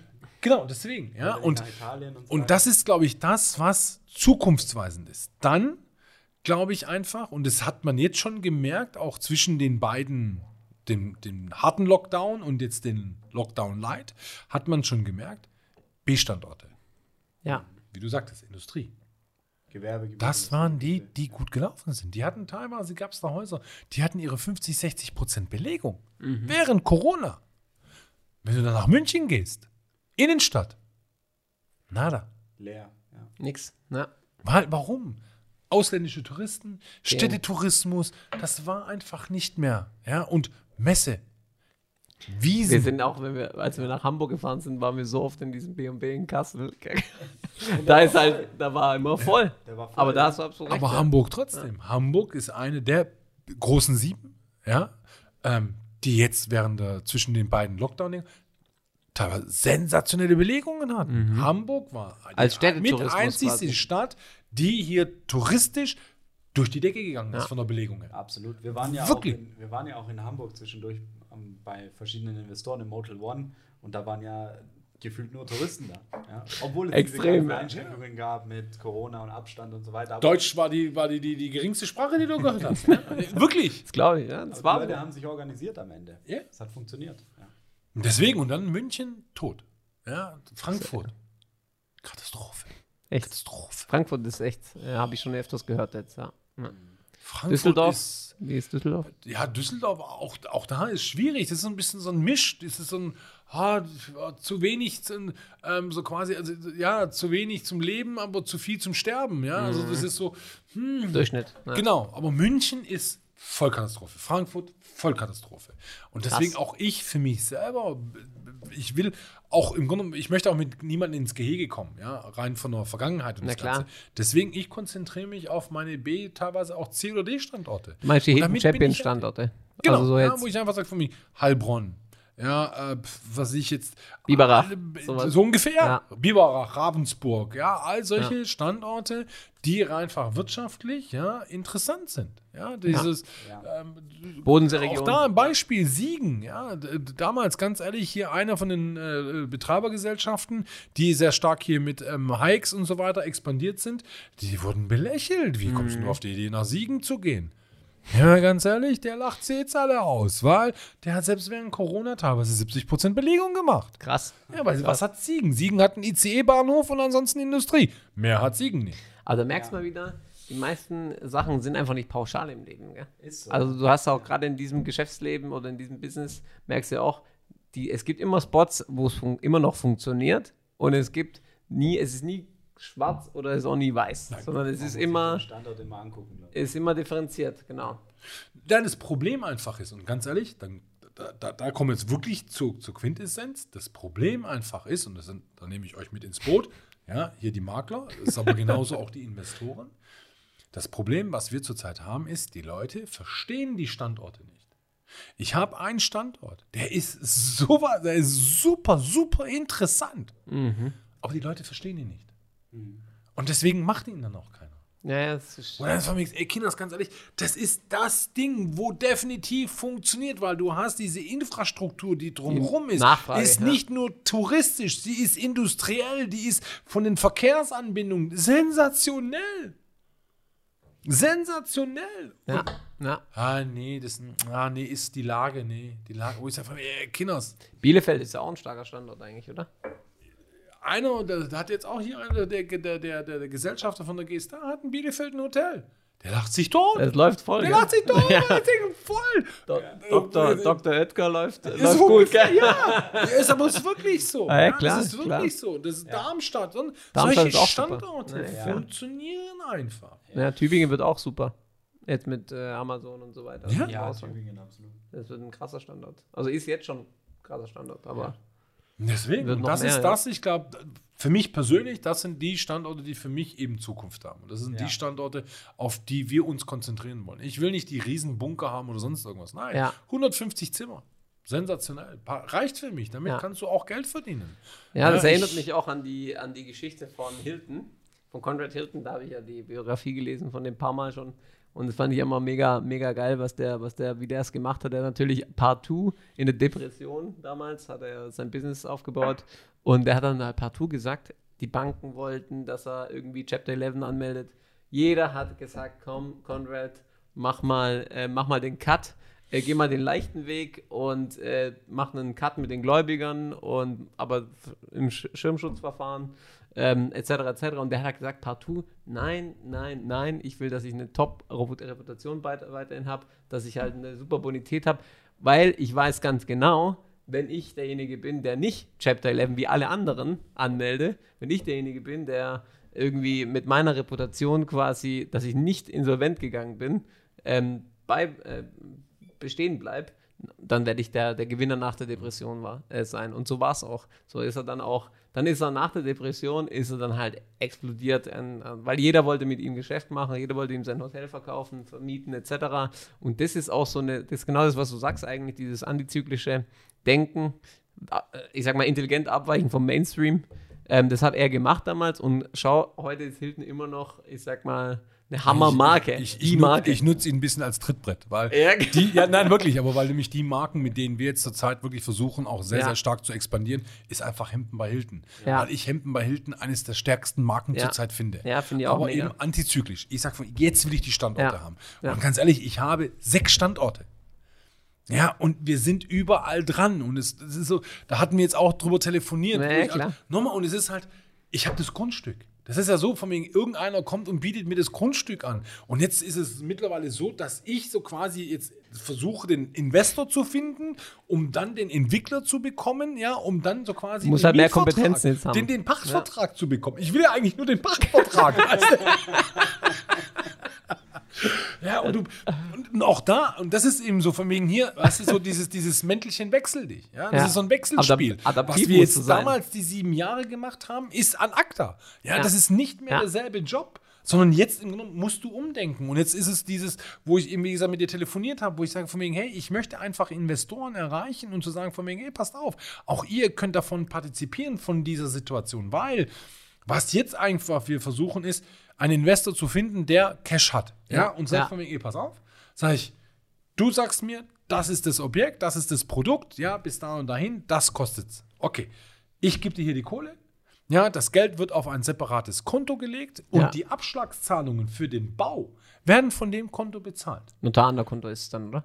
Genau, deswegen. Ja, Oder und, und und das ist, glaube ich, das, was zukunftsweisend ist. Dann glaube ich einfach, und das hat man jetzt schon gemerkt, auch zwischen den beiden, dem, dem harten Lockdown und jetzt den Lockdown Light, hat man schon gemerkt, B-Standorte, Ja. wie du sagtest, Industrie. Gewerbegebiete. Das waren die, die gut gelaufen sind. Die hatten teilweise, gab es da Häuser, die hatten ihre 50, 60 Prozent Belegung während Corona. Wenn du dann nach München gehst, Innenstadt, nada. leer. Ja. Nix. Na. Weil, warum? Ausländische Touristen, Städtetourismus, das war einfach nicht mehr. Ja, und Messe. Wiesen. Wir sind auch, wenn wir, als wir nach Hamburg gefahren sind, waren wir so oft in diesem B&B in Kassel. da ist halt, da war immer voll. Der war voll, Aber da ja. hast du absolut recht. Aber ja. Hamburg trotzdem. Hamburg ist eine der großen sieben, ja, ähm, die jetzt während der, zwischen den beiden Lockdown teilweise sensationelle Belegungen hatten. Hamburg war die Mhm. Als mit einzigste. Stadt, die hier touristisch durch die Decke gegangen ist Ja. von der Belegung her. Absolut. Wir waren ja, Wirklich? Auch in, wir waren ja auch in Hamburg zwischendurch bei verschiedenen Investoren im Motel One und da waren ja gefühlt nur Touristen da. Ja? Obwohl es Extrem. Einschränkungen gab mit Corona und Abstand und so weiter. Aber, Deutsch war die, war die, die, die geringste Sprache, die du gehört hast. ne? Wirklich. Das glaube ich, ja. Das aber war die Leute haben sich organisiert am Ende. Ja. Es hat funktioniert. Ja. Und deswegen, und dann München, tot. Ja, Frankfurt. Katastrophe. echt. Katastrophe. Frankfurt ist echt, äh, habe ich schon öfters gehört jetzt, ja. ja. Frankfurt Düsseldorf? ist. Wie ist Düsseldorf? Ja, Düsseldorf, auch, auch da ist schwierig. Das ist ein bisschen so ein Misch. Das ist so ein, ah, zu wenig, zu- ähm, so quasi, also, ja, zu wenig zum Leben, aber zu viel zum Sterben. Ja, also das ist so, hm, Durchschnitt. Ja. genau. Aber München ist Vollkatastrophe. Frankfurt, Vollkatastrophe. Und deswegen Krass. auch ich für mich selber, ich will auch im Grunde, ich möchte auch mit niemandem ins Gehege kommen, ja, rein von der Vergangenheit und Na das klar. Ganze. Deswegen, ich konzentriere mich auf meine B, teilweise auch C- oder D-Standorte. Ich- Champion-Standorte? Genau, Also so ja, wo ich einfach sage von mir, Heilbronn. Ja, äh, was ich jetzt. Biberach, Äh. So ungefähr. Ja. Biberach, Ravensburg. Ja, all solche Standorte, die einfach wirtschaftlich ja, interessant sind. Ja, dieses. Ähm, Bodenseeregion. auch da ein Beispiel Siegen. Ja, damals, ganz ehrlich, hier einer von den äh, Betreibergesellschaften, die sehr stark hier mit ähm, Hikes und so weiter expandiert sind, die wurden belächelt. Wie kommst Mhm. du auf die Idee, nach Siegen zu gehen? Ja, ganz ehrlich, der lacht sie jetzt alle aus, weil der hat selbst während Corona teilweise 70% Belegung gemacht. Krass. Ja, weil was hat Siegen? Siegen hat einen ICE-Bahnhof und ansonsten Industrie. Mehr hat Siegen nicht. Also merkst mal wieder, die meisten Sachen sind einfach nicht pauschal im Leben. Gell? Ist so. Also du hast auch gerade in diesem Geschäftsleben oder in diesem Business, merkst du auch, die, es gibt immer Spots, wo es fun- immer noch funktioniert und es gibt nie, es ist nie schwarz oder ist auch nie weiß, sondern es ist immer, immer angucken. ist immer differenziert, genau. Dann das Problem einfach ist, und ganz ehrlich, dann, da, da, da kommen wir jetzt wirklich zu, zur Quintessenz. Das Problem einfach ist, und das sind, da nehme ich euch mit ins Boot, ja, hier die Makler, das ist aber genauso auch die Investoren. Das Problem, was wir zurzeit haben, ist, die Leute verstehen die Standorte nicht. Ich habe einen Standort, der ist, so, der ist super, super interessant. Aber die Leute verstehen ihn nicht. Und deswegen macht ihn dann auch keiner. Ja, ja, das ist, Und dann ist von mir, ey Kinders, ganz ehrlich, das ist das Ding, wo definitiv funktioniert, weil du hast diese Infrastruktur, die drumherum ist, Nachfrage, ist ja. nicht nur touristisch, sie ist industriell, die ist von den Verkehrsanbindungen sensationell. Sensationell. ja, ja. Ah, nee, das ah, nee, ist die Lage, nee. Die Lage, wo ich sage, ey, Kinders, Bielefeld ist ja auch ein starker Standort eigentlich, oder? Einer, der, der hat jetzt auch hier einer, der, der, der, der, Gesellschafter von der GSTA, hat in Bielefeld ein Hotel. Der lacht sich tot. Es läuft voll. Der gell? lacht sich tot, Ja. voll. Do Dr. Dr. Oetker läuft, Ist läuft so gut, gell? Ja, ja, ist aber ist wirklich so. Ah, ja, klar, das ist wirklich klar. so. Das ist Darmstadt. Und Darmstadt solche ist auch super. Standorte Ja. funktionieren einfach. Ja, Tübingen wird auch super. Jetzt mit äh, Amazon und so weiter. Ja. Ja. Tübingen, absolut. Das wird ein krasser Standort. Also ist jetzt schon ein krasser Standort, aber Deswegen, das mehr, ist das, ich glaube, für mich persönlich, das sind die Standorte, die für mich eben Zukunft haben. Und das sind Ja. die Standorte, auf die wir uns konzentrieren wollen. Ich will nicht die riesen Bunker haben oder sonst irgendwas. Nein, Ja. 150 Zimmer. Sensationell. Reicht für mich. Damit Ja. kannst du auch Geld verdienen. ja, das erinnert ich- mich auch an die, an die Geschichte von Hilton, von Conrad Hilton. Da habe ich ja die Biografie gelesen von dem paar Mal schon. Und das fand ich immer mega, mega geil, was der, was der, wie der es gemacht hat. Er natürlich partout in der Depression damals hat er sein Business aufgebaut und er hat dann halt partout gesagt, die Banken wollten, dass er irgendwie Chapter 11 anmeldet. Jeder hat gesagt, komm, Conrad, mach mal, äh, mach mal den Cut, äh, geh mal den leichten Weg und äh, mach einen Cut mit den Gläubigern und aber im Sch Schirmschutzverfahren ähm, etc. etc. Und der hat gesagt, partout, nein, nein, nein, ich will, dass ich eine Top-Reputation weit- weiterhin habe, dass ich halt eine super Bonität habe, weil ich weiß ganz genau, wenn ich derjenige bin, der nicht Chapter 11 wie alle anderen anmelde, wenn ich derjenige bin, der irgendwie mit meiner Reputation quasi, dass ich nicht insolvent gegangen bin, ähm, bei, äh, bestehen bleibe, dann werde ich der, der Gewinner nach der Depression war, äh, sein. Und so war es auch. So ist er dann auch, dann ist er nach der Depression, ist er dann halt explodiert, äh, weil jeder wollte mit ihm Geschäft machen, jeder wollte ihm sein Hotel verkaufen, vermieten etc. Und das ist auch so eine, das ist genau das, was du sagst eigentlich, dieses antizyklische Denken, äh, ich sag mal intelligent abweichen vom Mainstream. Ähm, das hat er gemacht damals und schau, heute ist Hilton immer noch, ich sag mal, eine Hammermarke. Ich, ich, ich, Marke. ich nutze ihn ein bisschen als Trittbrett, weil Ja. die, ja, nein, wirklich, aber weil nämlich die Marken, mit denen wir jetzt zurzeit wirklich versuchen, auch sehr, Ja. sehr stark zu expandieren, ist einfach Hemden bei Hilton. Ja. Weil ich Hemden bei Hilton eines der stärksten Marken zurzeit finde. Ja, finde ich auch Aber mega. eben antizyklisch. Ich sage, jetzt will ich die Standorte haben. Und ganz ehrlich, ich habe sechs Standorte. Ja, und wir sind überall dran. Und es, es ist so, da hatten wir jetzt auch drüber telefoniert. Ich klar. Nochmal, und es ist halt, ich habe das Grundstück. Das ist ja so, von wegen, irgendeiner kommt und bietet mir das Grundstück an. Und jetzt ist es mittlerweile so, dass ich so quasi jetzt versuche, den Investor zu finden, um dann den Entwickler zu bekommen, ja, um dann so quasi Muss den halt mehr Kompetenzen jetzt haben. Den, den Pachtvertrag zu bekommen. Ich will ja eigentlich nur den Pachtvertrag. Ja, und, du, und auch da, und das ist eben so von wegen hier, weißt du, so dieses, dieses Mäntelchen wechsel dich. Ja? Das Ja. ist so ein Wechselspiel. Adap- Was wir jetzt damals die sieben Jahre gemacht haben, ist an ACTA. Ja, Ja. das ist nicht mehr Ja. derselbe Job. Sondern jetzt im Grunde musst du umdenken. Und jetzt ist es dieses, wo ich eben, wie gesagt, mit dir telefoniert habe, wo ich sage von wegen, hey, ich möchte einfach Investoren erreichen und zu sagen von wegen, hey, passt auf, auch ihr könnt davon partizipieren von dieser Situation, weil was jetzt einfach wir versuchen ist, einen Investor zu finden, der Cash hat. Ja, Ja. und sagt Ja. von wegen, ey, pass auf, sag ich, du sagst mir, das ist das Objekt, das ist das Produkt, ja, bis da und dahin, das kostet's. Okay, ich gebe dir hier die Kohle. Ja, das Geld wird auf ein separates Konto gelegt und Ja. die Abschlagszahlungen für den Bau werden von dem Konto bezahlt. Notar an der Konto ist es dann, oder?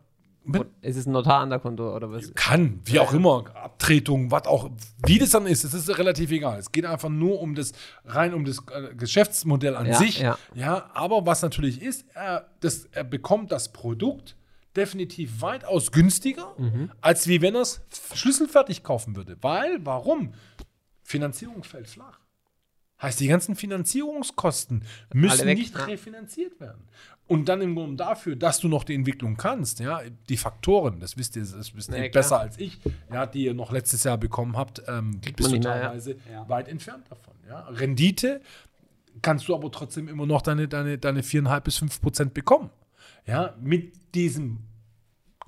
Ist es ein Notar an der Konto oder was? Kann, wie auch immer, Abtretung, was auch, wie das dann ist, das ist relativ egal. Es geht einfach nur um das, rein um das äh, Geschäftsmodell an Ja, sich. ja. ja, aber was natürlich ist, er, das, er bekommt das Produkt definitiv weitaus günstiger, Mhm. als wie wenn er es schlüsselfertig kaufen würde. Weil, warum? Finanzierung fällt flach. Heißt, die ganzen Finanzierungskosten müssen weg, nicht refinanziert werden. Und dann im Grunde dafür, dass du noch die Entwicklung kannst, ja, die Faktoren, das wisst ihr, das wisst ihr Ja, klar. besser als ich, ja, die ihr noch letztes Jahr bekommen habt, ähm, bist du teilweise Ja. weit entfernt davon. Ja. Rendite kannst du aber trotzdem immer noch deine, deine, deine 4,5 bis 5 Prozent bekommen. Ja, mit diesem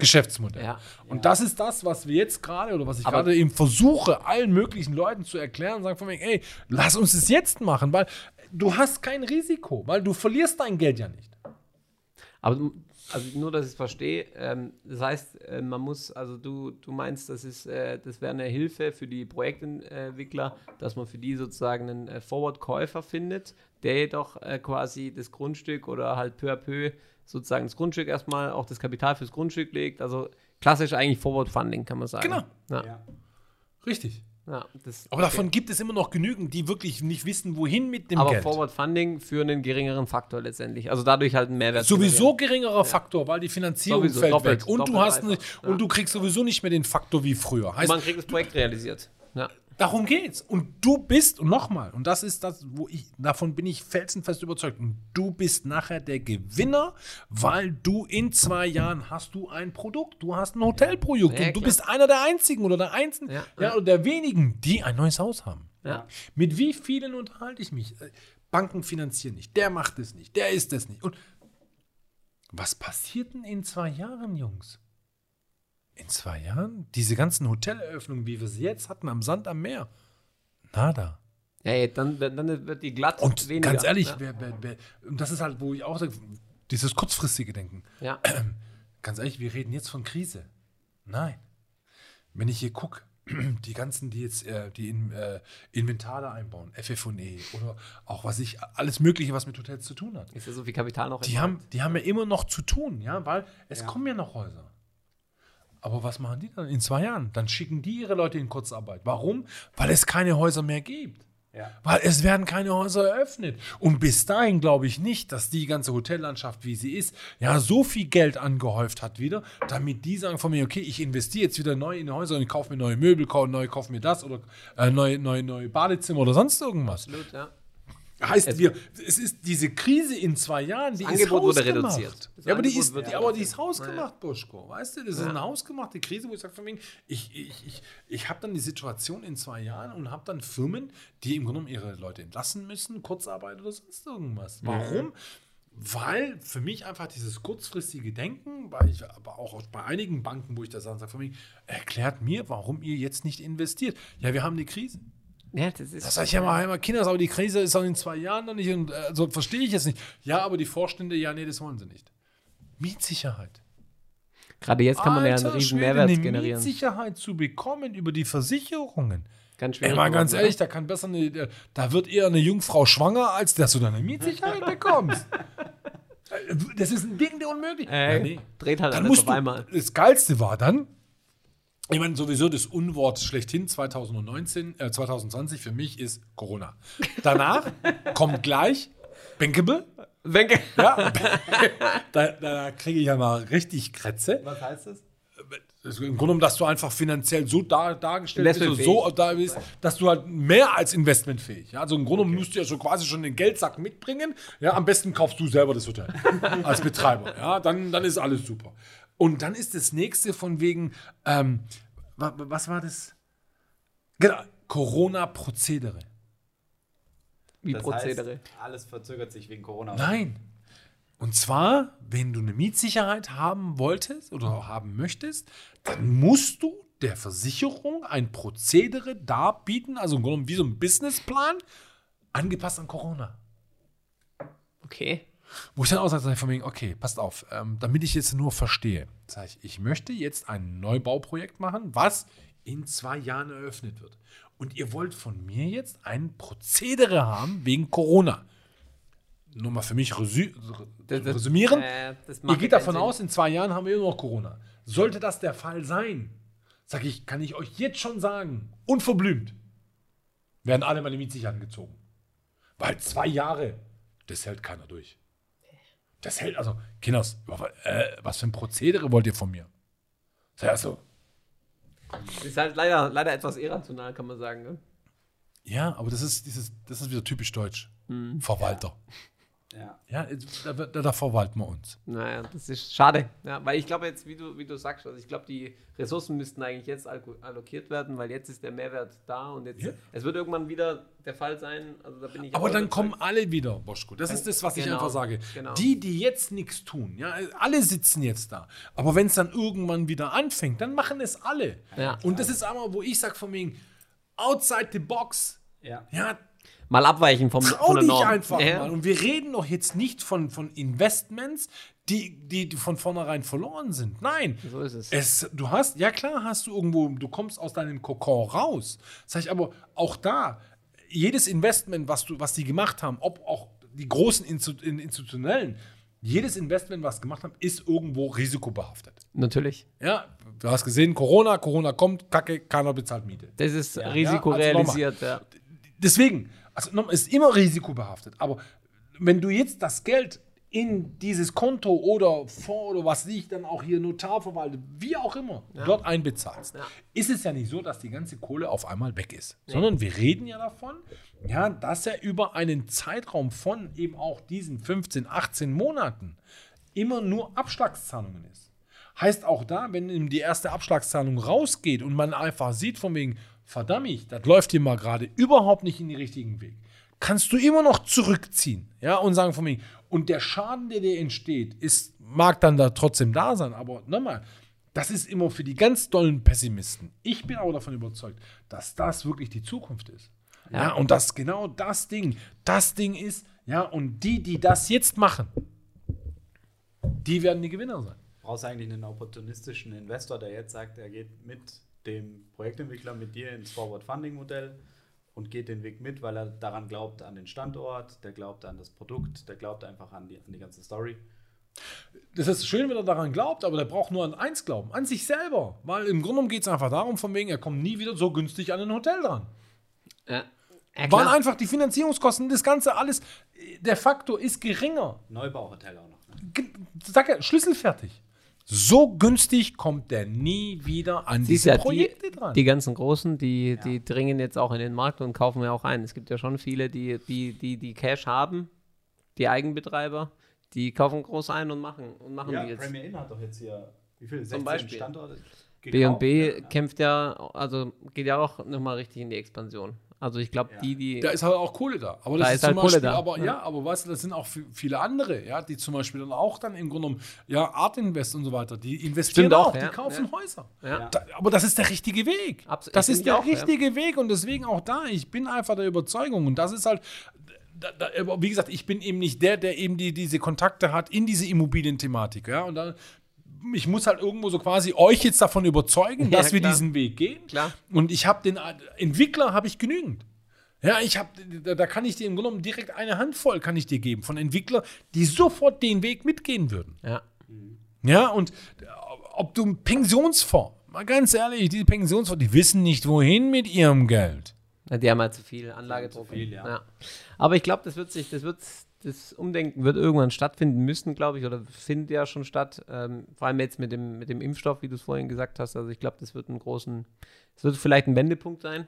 Geschäftsmodell. Ja. Und das ist das, was wir jetzt gerade oder was ich gerade eben versuche, allen möglichen Leuten zu erklären, sagen von mir, ey, lass uns das jetzt machen, weil du hast kein Risiko, weil du verlierst dein Geld ja nicht. Aber also nur, dass ich es verstehe, ähm, das heißt, äh, man muss, also du, du meinst, das ist, äh, das wäre eine Hilfe für die Projektentwickler, dass man für die sozusagen einen äh, Forward-Käufer findet, der jedoch äh, quasi das Grundstück oder halt peu à peu sozusagen das Grundstück erstmal, auch das Kapital fürs Grundstück legt. Also klassisch eigentlich Forward-Funding, kann man sagen. Genau. Ja, ja. Ja. Richtig. das, Aber davon gibt es immer noch genügend, die wirklich nicht wissen, wohin mit dem aber Geld. Forward Funding für einen geringeren Faktor letztendlich. Also dadurch halt einen Mehrwert. Sowieso geringerer Faktor, weil die Finanzierung Sowieso, fällt doppelt, weg. Und du doppelt hast nicht, dreifach, ja. und du kriegst sowieso nicht mehr den Faktor wie früher. Und Heißt, man kriegt das Projekt realisiert. Darum geht's. Und du bist, und nochmal, und das ist das, wo ich, davon bin ich felsenfest überzeugt, und du bist nachher der Gewinner, weil du in zwei Jahren hast du ein Produkt, du hast ein Hotelprojekt Ja, und du bist einer der einzigen oder der einzigen, Ja, ja, ja. oder der wenigen, die ein neues Haus haben. Ja. Mit wie vielen unterhalte ich mich? Äh, Banken finanzieren nicht, der macht es nicht, der ist es nicht. Und was passiert denn in zwei Jahren, Jungs? In zwei Jahren? Diese ganzen Hoteleröffnungen, wie wir sie jetzt hatten, am Sand am Meer. Nada. Ja, dann, wird- dann wird die glatt Und weniger. ganz ehrlich, ja. wer, wer, wer, das ist halt, wo ich auch sage, dieses kurzfristige Denken. Ja. Ganz ehrlich, wir reden jetzt von Krise. Nein. Wenn ich hier gucke, die ganzen, die jetzt äh, die in, äh, Inventare einbauen, FF&E oder auch was ich, alles Mögliche, was mit Hotels zu tun hat. Ist ja so viel Kapital noch Die haben, die haben ja immer noch zu tun, ja, weil es Ja. kommen ja noch Häuser. Aber was machen die dann in zwei Jahren? Dann schicken die ihre Leute in Kurzarbeit. Warum? Weil es keine Häuser mehr gibt. Ja. Weil es werden keine Häuser eröffnet. Und bis dahin glaube ich nicht, dass die ganze Hotellandschaft, wie sie ist, ja, so viel Geld angehäuft hat wieder, damit die sagen von mir, okay, ich investiere jetzt wieder neu in Häuser und ich kaufe mir neue Möbel, kau- neu, kaufe mir das oder äh, neue, neue, neue Badezimmer oder sonst irgendwas. Absolut, ja. Heißt, Es- wir, es ist diese Krise in zwei Jahren, die Das ist Angebot wurde reduziert. Das Ja, aber die ist, die, aber die ist hausgemacht, Buschko. Weißt du, das ist Ja. eine hausgemachte Krise, wo ich sage, von wegen, ich, ich, ich, ich habe dann die Situation in zwei Jahren und habe dann Firmen, die im Grunde genommen ihre Leute entlassen müssen, Kurzarbeit oder sonst irgendwas. Warum? Weil für mich einfach dieses kurzfristige Denken, weil ich aber auch bei einigen Banken, wo ich das sage, von wegen, erklärt mir, warum ihr jetzt nicht investiert. Ja, wir haben eine Krise. Ja, das ist. Das sage ich ja mal, immer Kinders, aber die Krise ist auch in zwei Jahren noch nicht und äh, also verstehe ich jetzt nicht. Ja, aber die Vorstände, ja, nee, das wollen sie nicht. Mietsicherheit. Gerade jetzt kann man ja einen Alter riesen Schwede, Mehrwert generieren. Mietsicherheit zu bekommen über die Versicherungen. Ganz Ey, schwierig. mal ganz ehrlich, da kann besser eine, da wird eher eine Jungfrau schwanger, als dass du deine Mietsicherheit bekommst. Äh, Das ist ein Ding der unmöglich. Äh, Ja, nee. Dreht halt Dann alles musst auf du, einmal. Das Geilste war dann, ich meine, sowieso das Unwort schlechthin 2019, äh, 2020 für mich ist Corona. Danach kommt gleich Bankable. Wenn, Ja, da, da kriege ich ja mal richtig Krätze. Was heißt das? Im Grunde genommen, dass du einfach finanziell so dar, dargestellt bist, so da bist, dass du halt mehr als investmentfähig. Ja? Also im Grunde genommen musst du ja schon quasi schon den Geldsack mitbringen. Ja, am besten kaufst du selber das Hotel als Betreiber. Ja, dann, dann ist alles super. Und dann ist das nächste von wegen, ähm, wa- wa- was war das? Genau, Corona-Prozedere. Wie Das Prozedere. heißt, alles verzögert sich wegen Corona. Nein. Und zwar, wenn du eine Mietssicherheit haben wolltest oder haben möchtest, dann musst du der Versicherung ein Prozedere darbieten, also im Grunde genommen wie so ein Businessplan, angepasst an Corona. Okay. Wo ich dann auch sage, von wegen, okay, passt auf, ähm, damit ich jetzt nur verstehe. Sag ich, ich möchte jetzt ein Neubauprojekt machen, was in zwei Jahren eröffnet wird. Und ihr wollt von mir jetzt ein Prozedere haben wegen Corona. Nur mal für mich resü Das- das- resümieren. äh, ihr geht davon Sinn. aus, in zwei Jahren haben wir immer noch Corona. Sollte das der Fall sein, sage ich, kann ich euch jetzt schon sagen, unverblümt, werden alle meine Mietssicherheiten gezogen. Weil zwei Jahre, das hält keiner durch. Das hält, also, Kinders, äh, was für ein Prozedere wollt ihr von mir? Sag ich, Also, Ist halt leider, leider etwas irrational, kann man sagen. Ne? ja, aber das ist, dieses, das ist wieder typisch deutsch. Verwalter. Ja. Ja, da, da, da verwalten wir uns. Naja, das ist schade. Ja, weil ich glaube jetzt, wie du, wie du sagst, also ich glaube, die Ressourcen müssten eigentlich jetzt allo- allokiert werden, weil jetzt ist der Mehrwert da und jetzt, Ja. es wird irgendwann wieder der Fall sein. Also da bin ich Aber dann kommen alle wieder, Boschko. Das ist das, was ich Genau, einfach sage. genau. Die, die jetzt nichts tun, ja, alle sitzen jetzt da. Aber wenn es dann irgendwann wieder anfängt, dann machen es alle. Ja. Und das ist einmal, wo ich sage von wegen, outside the box. Ja. Ja, mal abweichen vom, trau von der dich Norm. einfach ja. mal. Und wir reden doch jetzt nicht von, von Investments, die, die, die von vornherein verloren sind. Nein. So ist es. Es, du hast, ja klar, hast du irgendwo, du kommst aus deinem Kokon raus. Sag ich aber, auch da, jedes Investment, was, du, was die gemacht haben, ob auch die großen institutionellen, jedes Investment, was gemacht haben, ist irgendwo risikobehaftet. Natürlich. Ja, du hast gesehen, Corona, Corona kommt, Kacke, keiner bezahlt Miete. Das ist Ja, Risiko ja, also. Deswegen, also ist immer risikobehaftet. Aber wenn du jetzt das Geld in dieses Konto oder Fonds oder was ich dann auch hier Notarverwaltet, wie auch immer, dort einbezahlst, Ja. ist es ja nicht so, dass die ganze Kohle auf einmal weg ist. Sondern wir reden ja davon, ja, dass er über einen Zeitraum von eben auch diesen 15, 18 Monaten immer nur Abschlagszahlungen ist. Heißt auch da, wenn ihm die erste Abschlagszahlung rausgeht und man einfach sieht von wegen, verdammt, das läuft hier mal gerade überhaupt nicht in den richtigen Weg, kannst du immer noch zurückziehen, ja, und sagen von wegen, und der Schaden, der dir entsteht, ist, mag dann da trotzdem da sein, aber nochmal, das ist immer für die ganz dollen Pessimisten. Ich bin aber davon überzeugt, dass das wirklich die Zukunft ist. Ja, und dass genau das Ding, das Ding ist, ja, und die, die das jetzt machen, die werden die Gewinner sein. brauchst eigentlich einen opportunistischen Investor, der jetzt sagt, er geht mit dem Projektentwickler, mit dir ins Forward Funding Modell und geht den Weg mit, weil er daran glaubt, an den Standort, der glaubt an das Produkt, der glaubt einfach an die, an die ganze Story. Das ist schön, wenn er daran glaubt, aber der braucht nur an eins glauben, an sich selber. Weil im Grunde genommen geht es einfach darum, von wegen, er kommt nie wieder so günstig an ein Hotel dran. Ja. Ja, Weil klar. einfach die Finanzierungskosten, das Ganze alles, der Faktor ist geringer. Neubauhotel auch noch. Ne? Sag ja, schlüsselfertig. So günstig kommt der nie wieder an Siehst diese ja, die, Projekte dran. die ganzen Großen, die, die dringen jetzt auch in den Markt und kaufen ja auch ein. Es gibt ja schon viele, die, die, die, die Cash haben, die Eigenbetreiber, die kaufen groß ein und machen, und machen Ja, Deals. Premier Inn hat doch jetzt hier, wie viele, 16 Beispiel. Standorte B&B ne? kämpft ja, also geht ja auch nochmal richtig in die Expansion. Also ich glaube, Ja. die, die. Da ist halt auch Kohle da. Aber Da das ist ist, zum halt Kohle Beispiel, da. aber Ja. ja, aber weißt du, das sind auch vi- viele andere, ja, die zum Beispiel dann auch dann im Grunde genommen, ja, Art Invest und so weiter, die investieren Stimmt auch, auch, ja, die kaufen. Häuser. Da, aber das ist der richtige Weg. Abs- das ist der auch, richtige Weg und deswegen auch da, ich bin einfach der Überzeugung und das ist halt, da, da, wie gesagt, ich bin eben nicht der, der eben die, diese Kontakte hat in diese Immobilienthematik, ja, und dann ich muss halt irgendwo so quasi euch jetzt davon überzeugen, Ja, dass wir klar. diesen Weg gehen. Klar. Und ich habe den Entwickler habe ich genügend. Ja, ich habe, da, da kann ich dir im Grunde genommen direkt eine Handvoll kann ich dir geben von Entwicklern, die sofort den Weg mitgehen würden. ja. Ja, und ob du Pensionsfonds, mal ganz ehrlich, diese Pensionsfonds, die wissen nicht, wohin mit ihrem Geld. Ja, Die haben halt zu viel Anlagedruck. Zu viel, ja. Aber ich glaube, das wird sich, das wird, das Umdenken wird irgendwann stattfinden müssen, glaube ich, oder findet ja schon statt. Ähm, vor allem jetzt mit dem, mit dem Impfstoff, wie du es vorhin gesagt hast. Also ich glaube, das wird einen großen, es wird vielleicht ein Wendepunkt sein.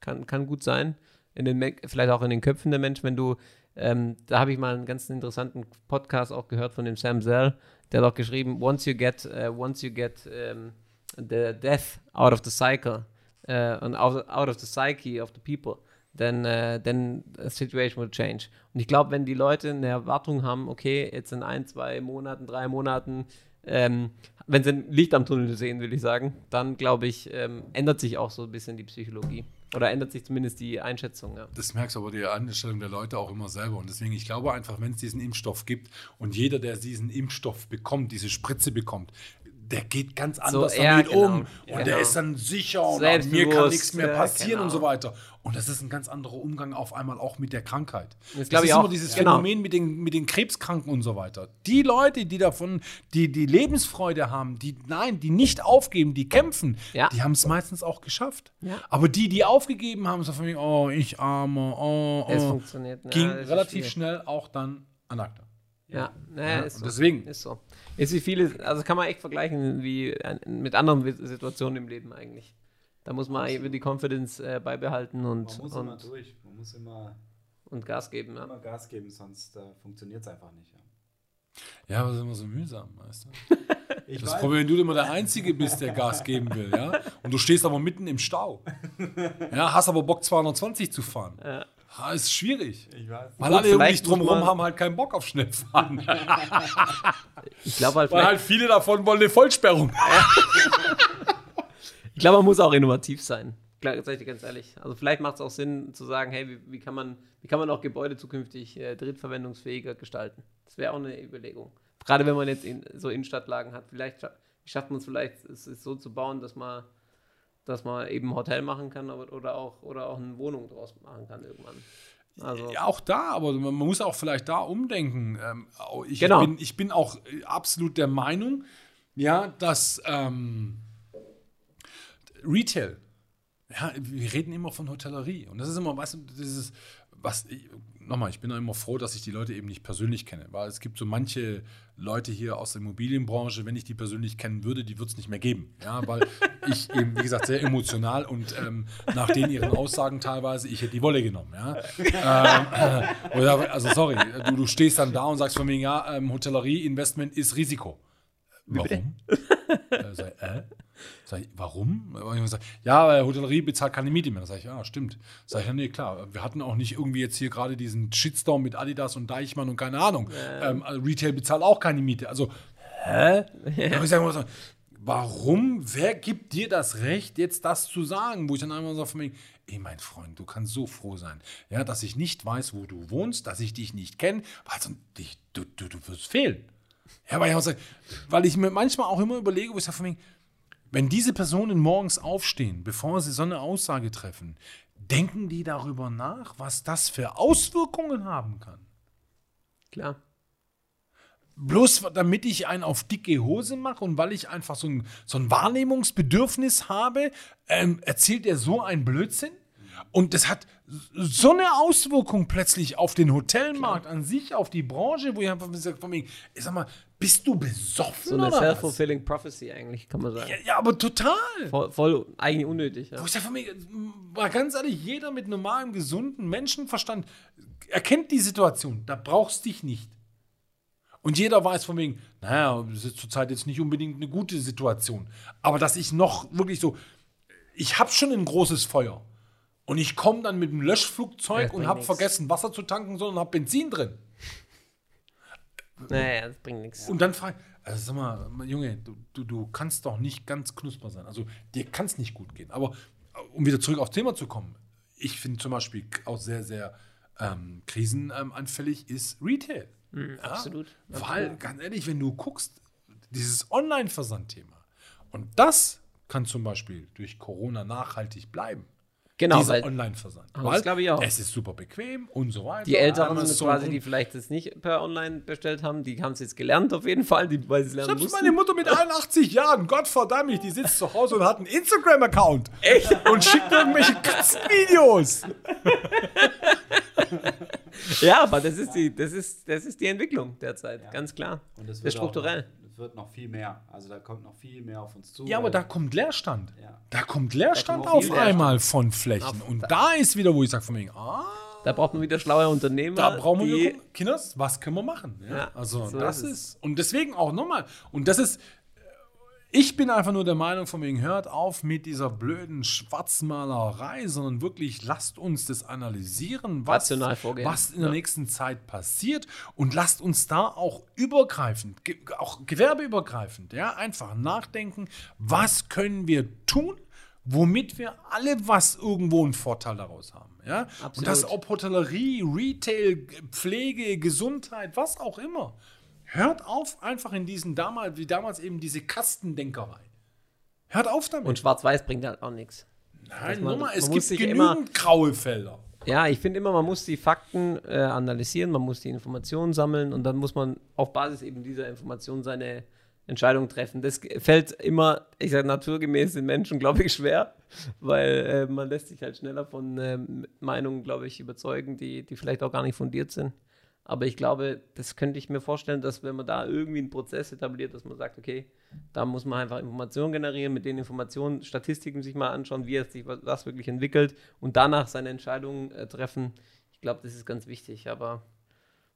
Kann, kann gut sein. In den, vielleicht auch in den Köpfen der Menschen, wenn du, ähm, da habe ich mal einen ganz interessanten Podcast auch gehört von dem Sam Zell, der hat auch geschrieben, once you get, uh, once you get um, the death out of the cycle uh, and out, out of the psyche of the people, uh, then the situation will change. Und ich glaube, wenn die Leute eine Erwartung haben, okay, jetzt in ein, zwei Monaten, drei Monaten, ähm, wenn sie ein Licht am Tunnel sehen, will ich sagen, dann glaube ich, ähm, ändert sich auch so ein bisschen die Psychologie. Oder ändert sich zumindest die Einschätzung, ja. Das merkst du aber die Einstellung der Leute auch immer selber. Und deswegen, ich glaube einfach, wenn es diesen Impfstoff gibt und jeder, der diesen Impfstoff bekommt, diese Spritze bekommt, der geht ganz anders ja, damit genau. um. Und Ja, der genau. ist dann sicher und mir kann nichts mehr ja, passieren genau. und so weiter. Und das ist ein ganz anderer Umgang auf einmal auch mit der Krankheit. Das glaube ich ist auch. immer dieses Genau. Phänomen mit den, mit den Krebskranken und so weiter. Die Leute, die davon, die die Lebensfreude haben, die nein, die nicht aufgeben, die kämpfen, die haben es meistens auch geschafft. Aber die, die aufgegeben haben, so von wegen, oh, ich arme, oh, Es oh, funktioniert. Ja, ging das relativ schwierig. schnell auch dann an Akta. Ja, naja, Ja, ist so. deswegen. Ist so. Ist wie viele, also kann man echt vergleichen wie an- mit anderen Situationen im Leben eigentlich. Da muss man eben die Confidence äh, beibehalten und, Man muss immer und, durch. Man muss immer, und Gas geben. Ja. immer Gas geben, sonst äh, funktioniert es einfach nicht. Ja. Ja, aber das ist immer so mühsam, weißt du? Ich Das weiß, Problem, wenn du immer der Einzige bist, der Gas geben will, ja? Und du stehst aber mitten im Stau. Ja, hast aber Bock 220 zu fahren. Ja. Ja, ist schwierig. ich weiß. Weil Gut, alle irgendwie drumherum haben halt keinen Bock auf Schnellfahren. Ich glaube halt, Weil vielleicht- halt viele davon wollen eine Vollsperrung. ich glaube, man muss auch innovativ sein. Klar, sag ich dir ganz ehrlich. Also vielleicht macht es auch Sinn zu sagen, hey, wie, wie, kann man, wie kann man auch Gebäude zukünftig äh, drittverwendungsfähiger gestalten? Das wäre auch eine Überlegung. Gerade wenn man jetzt in, so Innenstadtlagen hat, vielleicht scha schafft man es vielleicht, es ist so zu bauen, dass man, dass man eben ein Hotel machen kann oder, auch, oder auch eine Wohnung draus machen kann irgendwann. Also, Ja, auch da, aber man muss auch vielleicht da umdenken. Ähm, ich, Genau. bin, ich bin auch äh, absolut der Meinung, ja, dass ähm, Retail, ja, wir reden immer von Hotellerie und das ist immer, weißt du, dieses, was, ich, nochmal, ich bin immer froh, dass ich die Leute eben nicht persönlich kenne, weil es gibt so manche Leute hier aus der Immobilienbranche, wenn ich die persönlich kennen würde, die würde es nicht mehr geben, ja, weil ich eben, wie gesagt, sehr emotional und ähm, nach den ihren Aussagen teilweise, ich hätte die Wolle genommen, ja. ähm, äh, also sorry, du, du stehst dann da und sagst von wegen, ja, ähm, Hotellerie-Investment ist Risiko. Warum? ich, äh? Sag ich, warum? Sag, ja, weil Hotellerie bezahlt keine Miete mehr. Da sag ich, ja, stimmt. Sag ich, ja, nee, klar. Wir hatten auch nicht irgendwie jetzt hier gerade diesen Shitstorm mit Adidas und Deichmann und keine Ahnung. Ähm, also Retail bezahlt auch keine Miete. Also, hä? Hab ich sag, so, warum? Wer gibt dir das Recht, jetzt das zu sagen? Wo ich dann einmal so von mir, ey, mein Freund, du kannst so froh sein, ja, dass ich nicht weiß, wo du wohnst, dass ich dich nicht kenne, weil sonst dich, du, du, du wirst fehlen. Ja, aber ich muss sagen, weil ich mir manchmal auch immer überlege, wo ich sage von mir, wenn diese Personen morgens aufstehen, bevor sie so eine Aussage treffen, denken die darüber nach, was das für Auswirkungen haben kann? klar. Bloß damit ich einen auf dicke Hose mache und weil ich einfach so ein, so ein Wahrnehmungsbedürfnis habe, ähm, erzählt er so einen Blödsinn? Und das hat so eine Auswirkung plötzlich auf den Hotelmarkt an sich, auf die Branche, wo ich einfach von wegen, ich sag mal, bist du besoffen So eine self-fulfilling prophecy eigentlich, kann man sagen. Ja, ja, aber total. Voll, voll eigentlich unnötig. Ja. Wo ich sage von mir, mal ganz ehrlich, jeder mit normalem, gesunden Menschenverstand erkennt die Situation. Da brauchst dich nicht. Und jeder weiß von wegen, naja, das ist zurzeit jetzt nicht unbedingt eine gute Situation. Aber dass ich noch wirklich so, ich habe schon ein großes Feuer. Und ich komme dann mit dem Löschflugzeug Das und habe vergessen, Wasser zu tanken, sondern habe Benzin drin. Naja, das bringt nichts. Und dann frage ich, also sag mal, Junge, du, du, du kannst doch nicht ganz knusper sein. Also dir kann es nicht gut gehen. Aber äh, um wieder zurück aufs Thema zu kommen, ich finde zum Beispiel auch sehr, sehr ähm, krisenanfällig ist Retail. Mhm, absolut. Weil, ganz ehrlich, wenn du guckst, dieses Online-Versandthema, und das kann zum Beispiel durch Corona nachhaltig bleiben. Genau, dieser weil Online-Versand. das Weil glaub ich auch. Es ist super bequem und so weiter. die Älteren Amazon quasi, die vielleicht das nicht per Online bestellt haben, die haben es jetzt gelernt auf jeden Fall, die, weil sie lernen Selbst mussten. meine Mutter mit 81 Jahren, Gott verdammt die sitzt zu Hause und hat einen Instagram-Account. Echt? Und schickt irgendwelche Katzenvideos. Ja, aber das ist die, das ist, das ist die Entwicklung derzeit, Ja. ganz klar. Und Das ist auch strukturell. Es wird noch viel mehr. Also da kommt noch viel mehr auf uns zu. Ja, aber da kommt Leerstand. Ja. Da kommt Leerstand Da kommt auf Leerstand. einmal von Flächen. Auf- Und da ist wieder, wo ich sage von wegen, ah, Da braucht man wieder schlaue Unternehmer. da brauchen wir Kinders, was können wir machen? Ja, Ja, also so das ist ist, und deswegen auch nochmal, und das ist, ich bin einfach nur der Meinung von wegen, hört auf mit dieser blöden Schwarzmalerei, sondern wirklich lasst uns das analysieren, was, was in der Ja. nächsten Zeit passiert und lasst uns da auch übergreifend, auch gewerbeübergreifend, ja, einfach nachdenken, was können wir tun, womit wir alle was irgendwo einen Vorteil daraus haben, ja? Und das ob Hotellerie, Retail, Pflege, Gesundheit, was auch immer. Hört auf einfach in diesen damals, wie damals eben diese Kastendenkerei. Hört auf damit. und Schwarz-Weiß bringt halt auch nichts. Nein, man- nochmal, es man gibt genügend immer- graue Felder. Ja, ich finde immer, man muss die Fakten äh, analysieren, man muss die Informationen sammeln und dann muss man auf Basis eben dieser Informationen seine Entscheidung treffen. Das fällt immer, ich sage naturgemäß den Menschen, glaube ich, schwer, weil äh, man lässt sich halt schneller von ähm, Meinungen, glaube ich, überzeugen, die, die vielleicht auch gar nicht fundiert sind. Aber ich glaube, das könnte ich mir vorstellen, dass wenn man da irgendwie einen Prozess etabliert, dass man sagt, okay, da muss man einfach Informationen generieren, mit den Informationen Statistiken sich mal anschauen, wie es sich was, wirklich entwickelt und danach seine Entscheidungen äh, treffen. Ich glaube, das ist ganz wichtig. Aber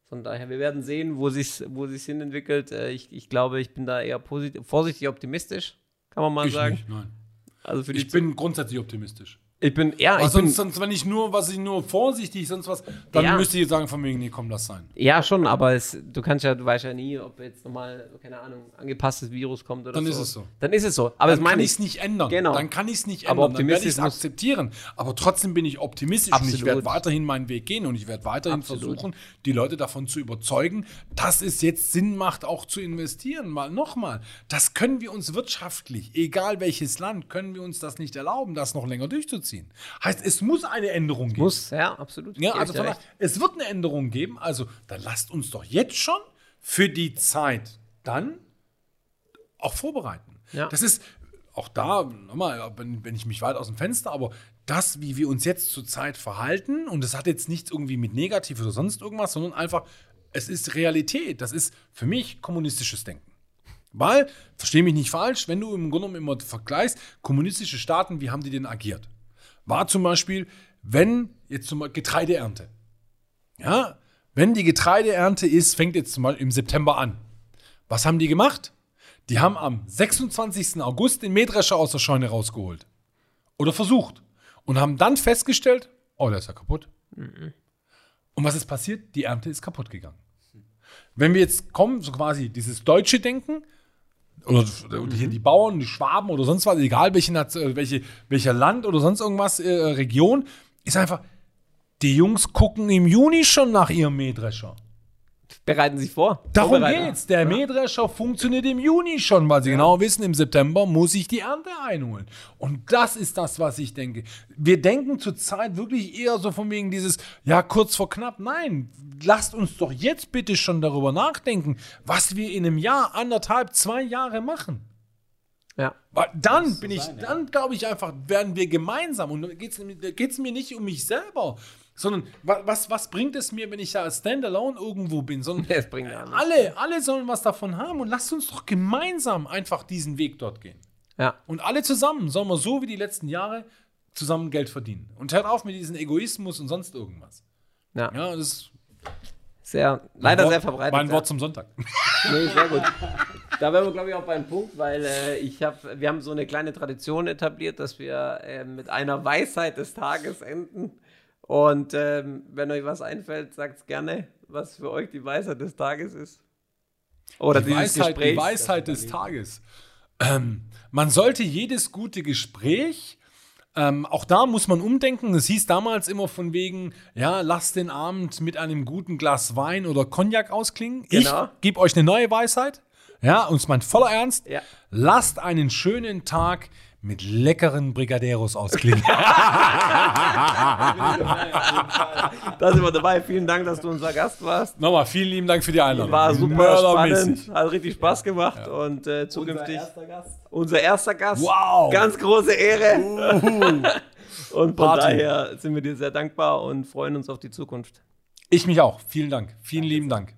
von daher, wir werden sehen, wo sich wo sich's hin entwickelt. Äh, ich, ich glaube, ich bin da eher positiv, vorsichtig optimistisch, kann man mal Ich sagen. nicht, nein. Also Ich bin grundsätzlich optimistisch. Ich bin ja, Aber ich bin, sonst, sonst, wenn ich nur, was ich nur vorsichtig, sonst was, dann Ja. müsste ich jetzt sagen, von wegen, nee, komm, lass sein. Ja, schon, aber es, du kannst ja, du weißt ja nie, ob jetzt nochmal, keine Ahnung, angepasstes Virus kommt oder Dann so. ist es so. Dann ist es so. Aber Dann kann ich es nicht ändern. Genau. Dann kann ich es nicht Aber ändern. Dann werde ich es akzeptieren. Aber trotzdem bin ich optimistisch und ich Absolut. werde weiterhin meinen Weg gehen und ich werde weiterhin Absolut. versuchen, die Leute davon zu überzeugen, dass es jetzt Sinn macht, auch zu investieren. Mal nochmal, das können wir uns wirtschaftlich, egal welches Land, können wir uns das nicht erlauben, das noch länger durchzuziehen. Heißt, es muss eine Änderung geben. Muss, ja, absolut. Ja, also von es wird eine Änderung geben. Also dann lasst uns doch jetzt schon für die Zeit dann auch vorbereiten. Ja. Das ist auch da, nochmal, wenn, wenn ich mich weit aus dem Fenster, aber das, wie wir uns jetzt zurzeit verhalten, und das hat jetzt nichts irgendwie mit negativ oder sonst irgendwas, sondern einfach, es ist Realität. Das ist für mich kommunistisches Denken. Weil, verstehe mich nicht falsch, wenn du im Grunde genommen immer vergleichst, kommunistische Staaten, wie haben die denn agiert? War zum Beispiel, wenn jetzt zum Beispiel Getreideernte. Ja, wenn die Getreideernte ist, fängt jetzt zum Beispiel im September an. Was haben die gemacht? Die haben am 26. August den Mähdrescher aus der Scheune rausgeholt. Oder versucht. Und haben dann festgestellt, oh, der ist ja kaputt. Und was ist passiert? Die Ernte ist kaputt gegangen. Wenn wir jetzt kommen, so quasi dieses deutsche Denken, oder, hier die Bauern, die Schwaben oder sonst was, egal welche, äh, welche, welcher Land oder sonst irgendwas, äh, Region, ist einfach, die Jungs gucken im Juni schon nach ihrem Mähdrescher. Bereiten sich vor. Darum geht's. Der Mähdrescher funktioniert im Juni schon, weil sie genau wissen, im September muss ich die Ernte einholen. Und das ist das, was ich denke. Wir denken zurzeit wirklich eher so von wegen dieses, ja, kurz vor knapp. Nein, lasst uns doch jetzt bitte schon darüber nachdenken, was wir in einem Jahr, anderthalb, zwei Jahre machen. Ja. Weil dann bin ich, sein, ja. dann glaube ich einfach, werden wir gemeinsam. Und da geht es mir nicht um mich selber, sondern wa- was, was bringt es mir, wenn ich da als Standalone irgendwo bin? Sondern Das bringt ja nichts. alle, alle sollen was davon haben und lasst uns doch gemeinsam einfach diesen Weg dort gehen. Ja. Und alle zusammen sollen wir so wie die letzten Jahre zusammen Geld verdienen. Und hört auf mit diesem Egoismus und sonst irgendwas. Ja. Ja, das ist Sehr, leider Wort, sehr verbreitet. Mein ja. Wort zum Sonntag. Nee, sehr gut. Da wären wir, glaube ich, auch beim Punkt, weil äh, ich hab, wir haben so eine kleine Tradition etabliert, dass wir äh, mit einer Weisheit des Tages enden. Und ähm, wenn euch was einfällt, sagt gerne, was für euch die Weisheit des Tages ist. Oder die Weisheit, Gespräch. die Weisheit des Tages. Ähm, man sollte jedes gute Gespräch, ähm, auch da muss man umdenken. Es hieß damals immer von wegen, ja, lasst den Abend mit einem guten Glas Wein oder Cognac ausklingen. Genau. Ich gebe euch eine neue Weisheit. Ja, und es meint voller Ernst. Ja. Lasst einen schönen Tag mit leckeren Brigaderos ausklingen. Da sind wir dabei. Vielen Dank, dass du unser Gast warst. Nochmal vielen lieben Dank für die Einladung. War super spannend. Hat richtig Spaß gemacht. Und äh, zukünftig erster Gast. unser erster Gast. Wow. Ganz große Ehre. Und von Party. daher sind wir dir sehr dankbar und freuen uns auf die Zukunft. Ich mich auch. Vielen Dank. Vielen lieben Dank.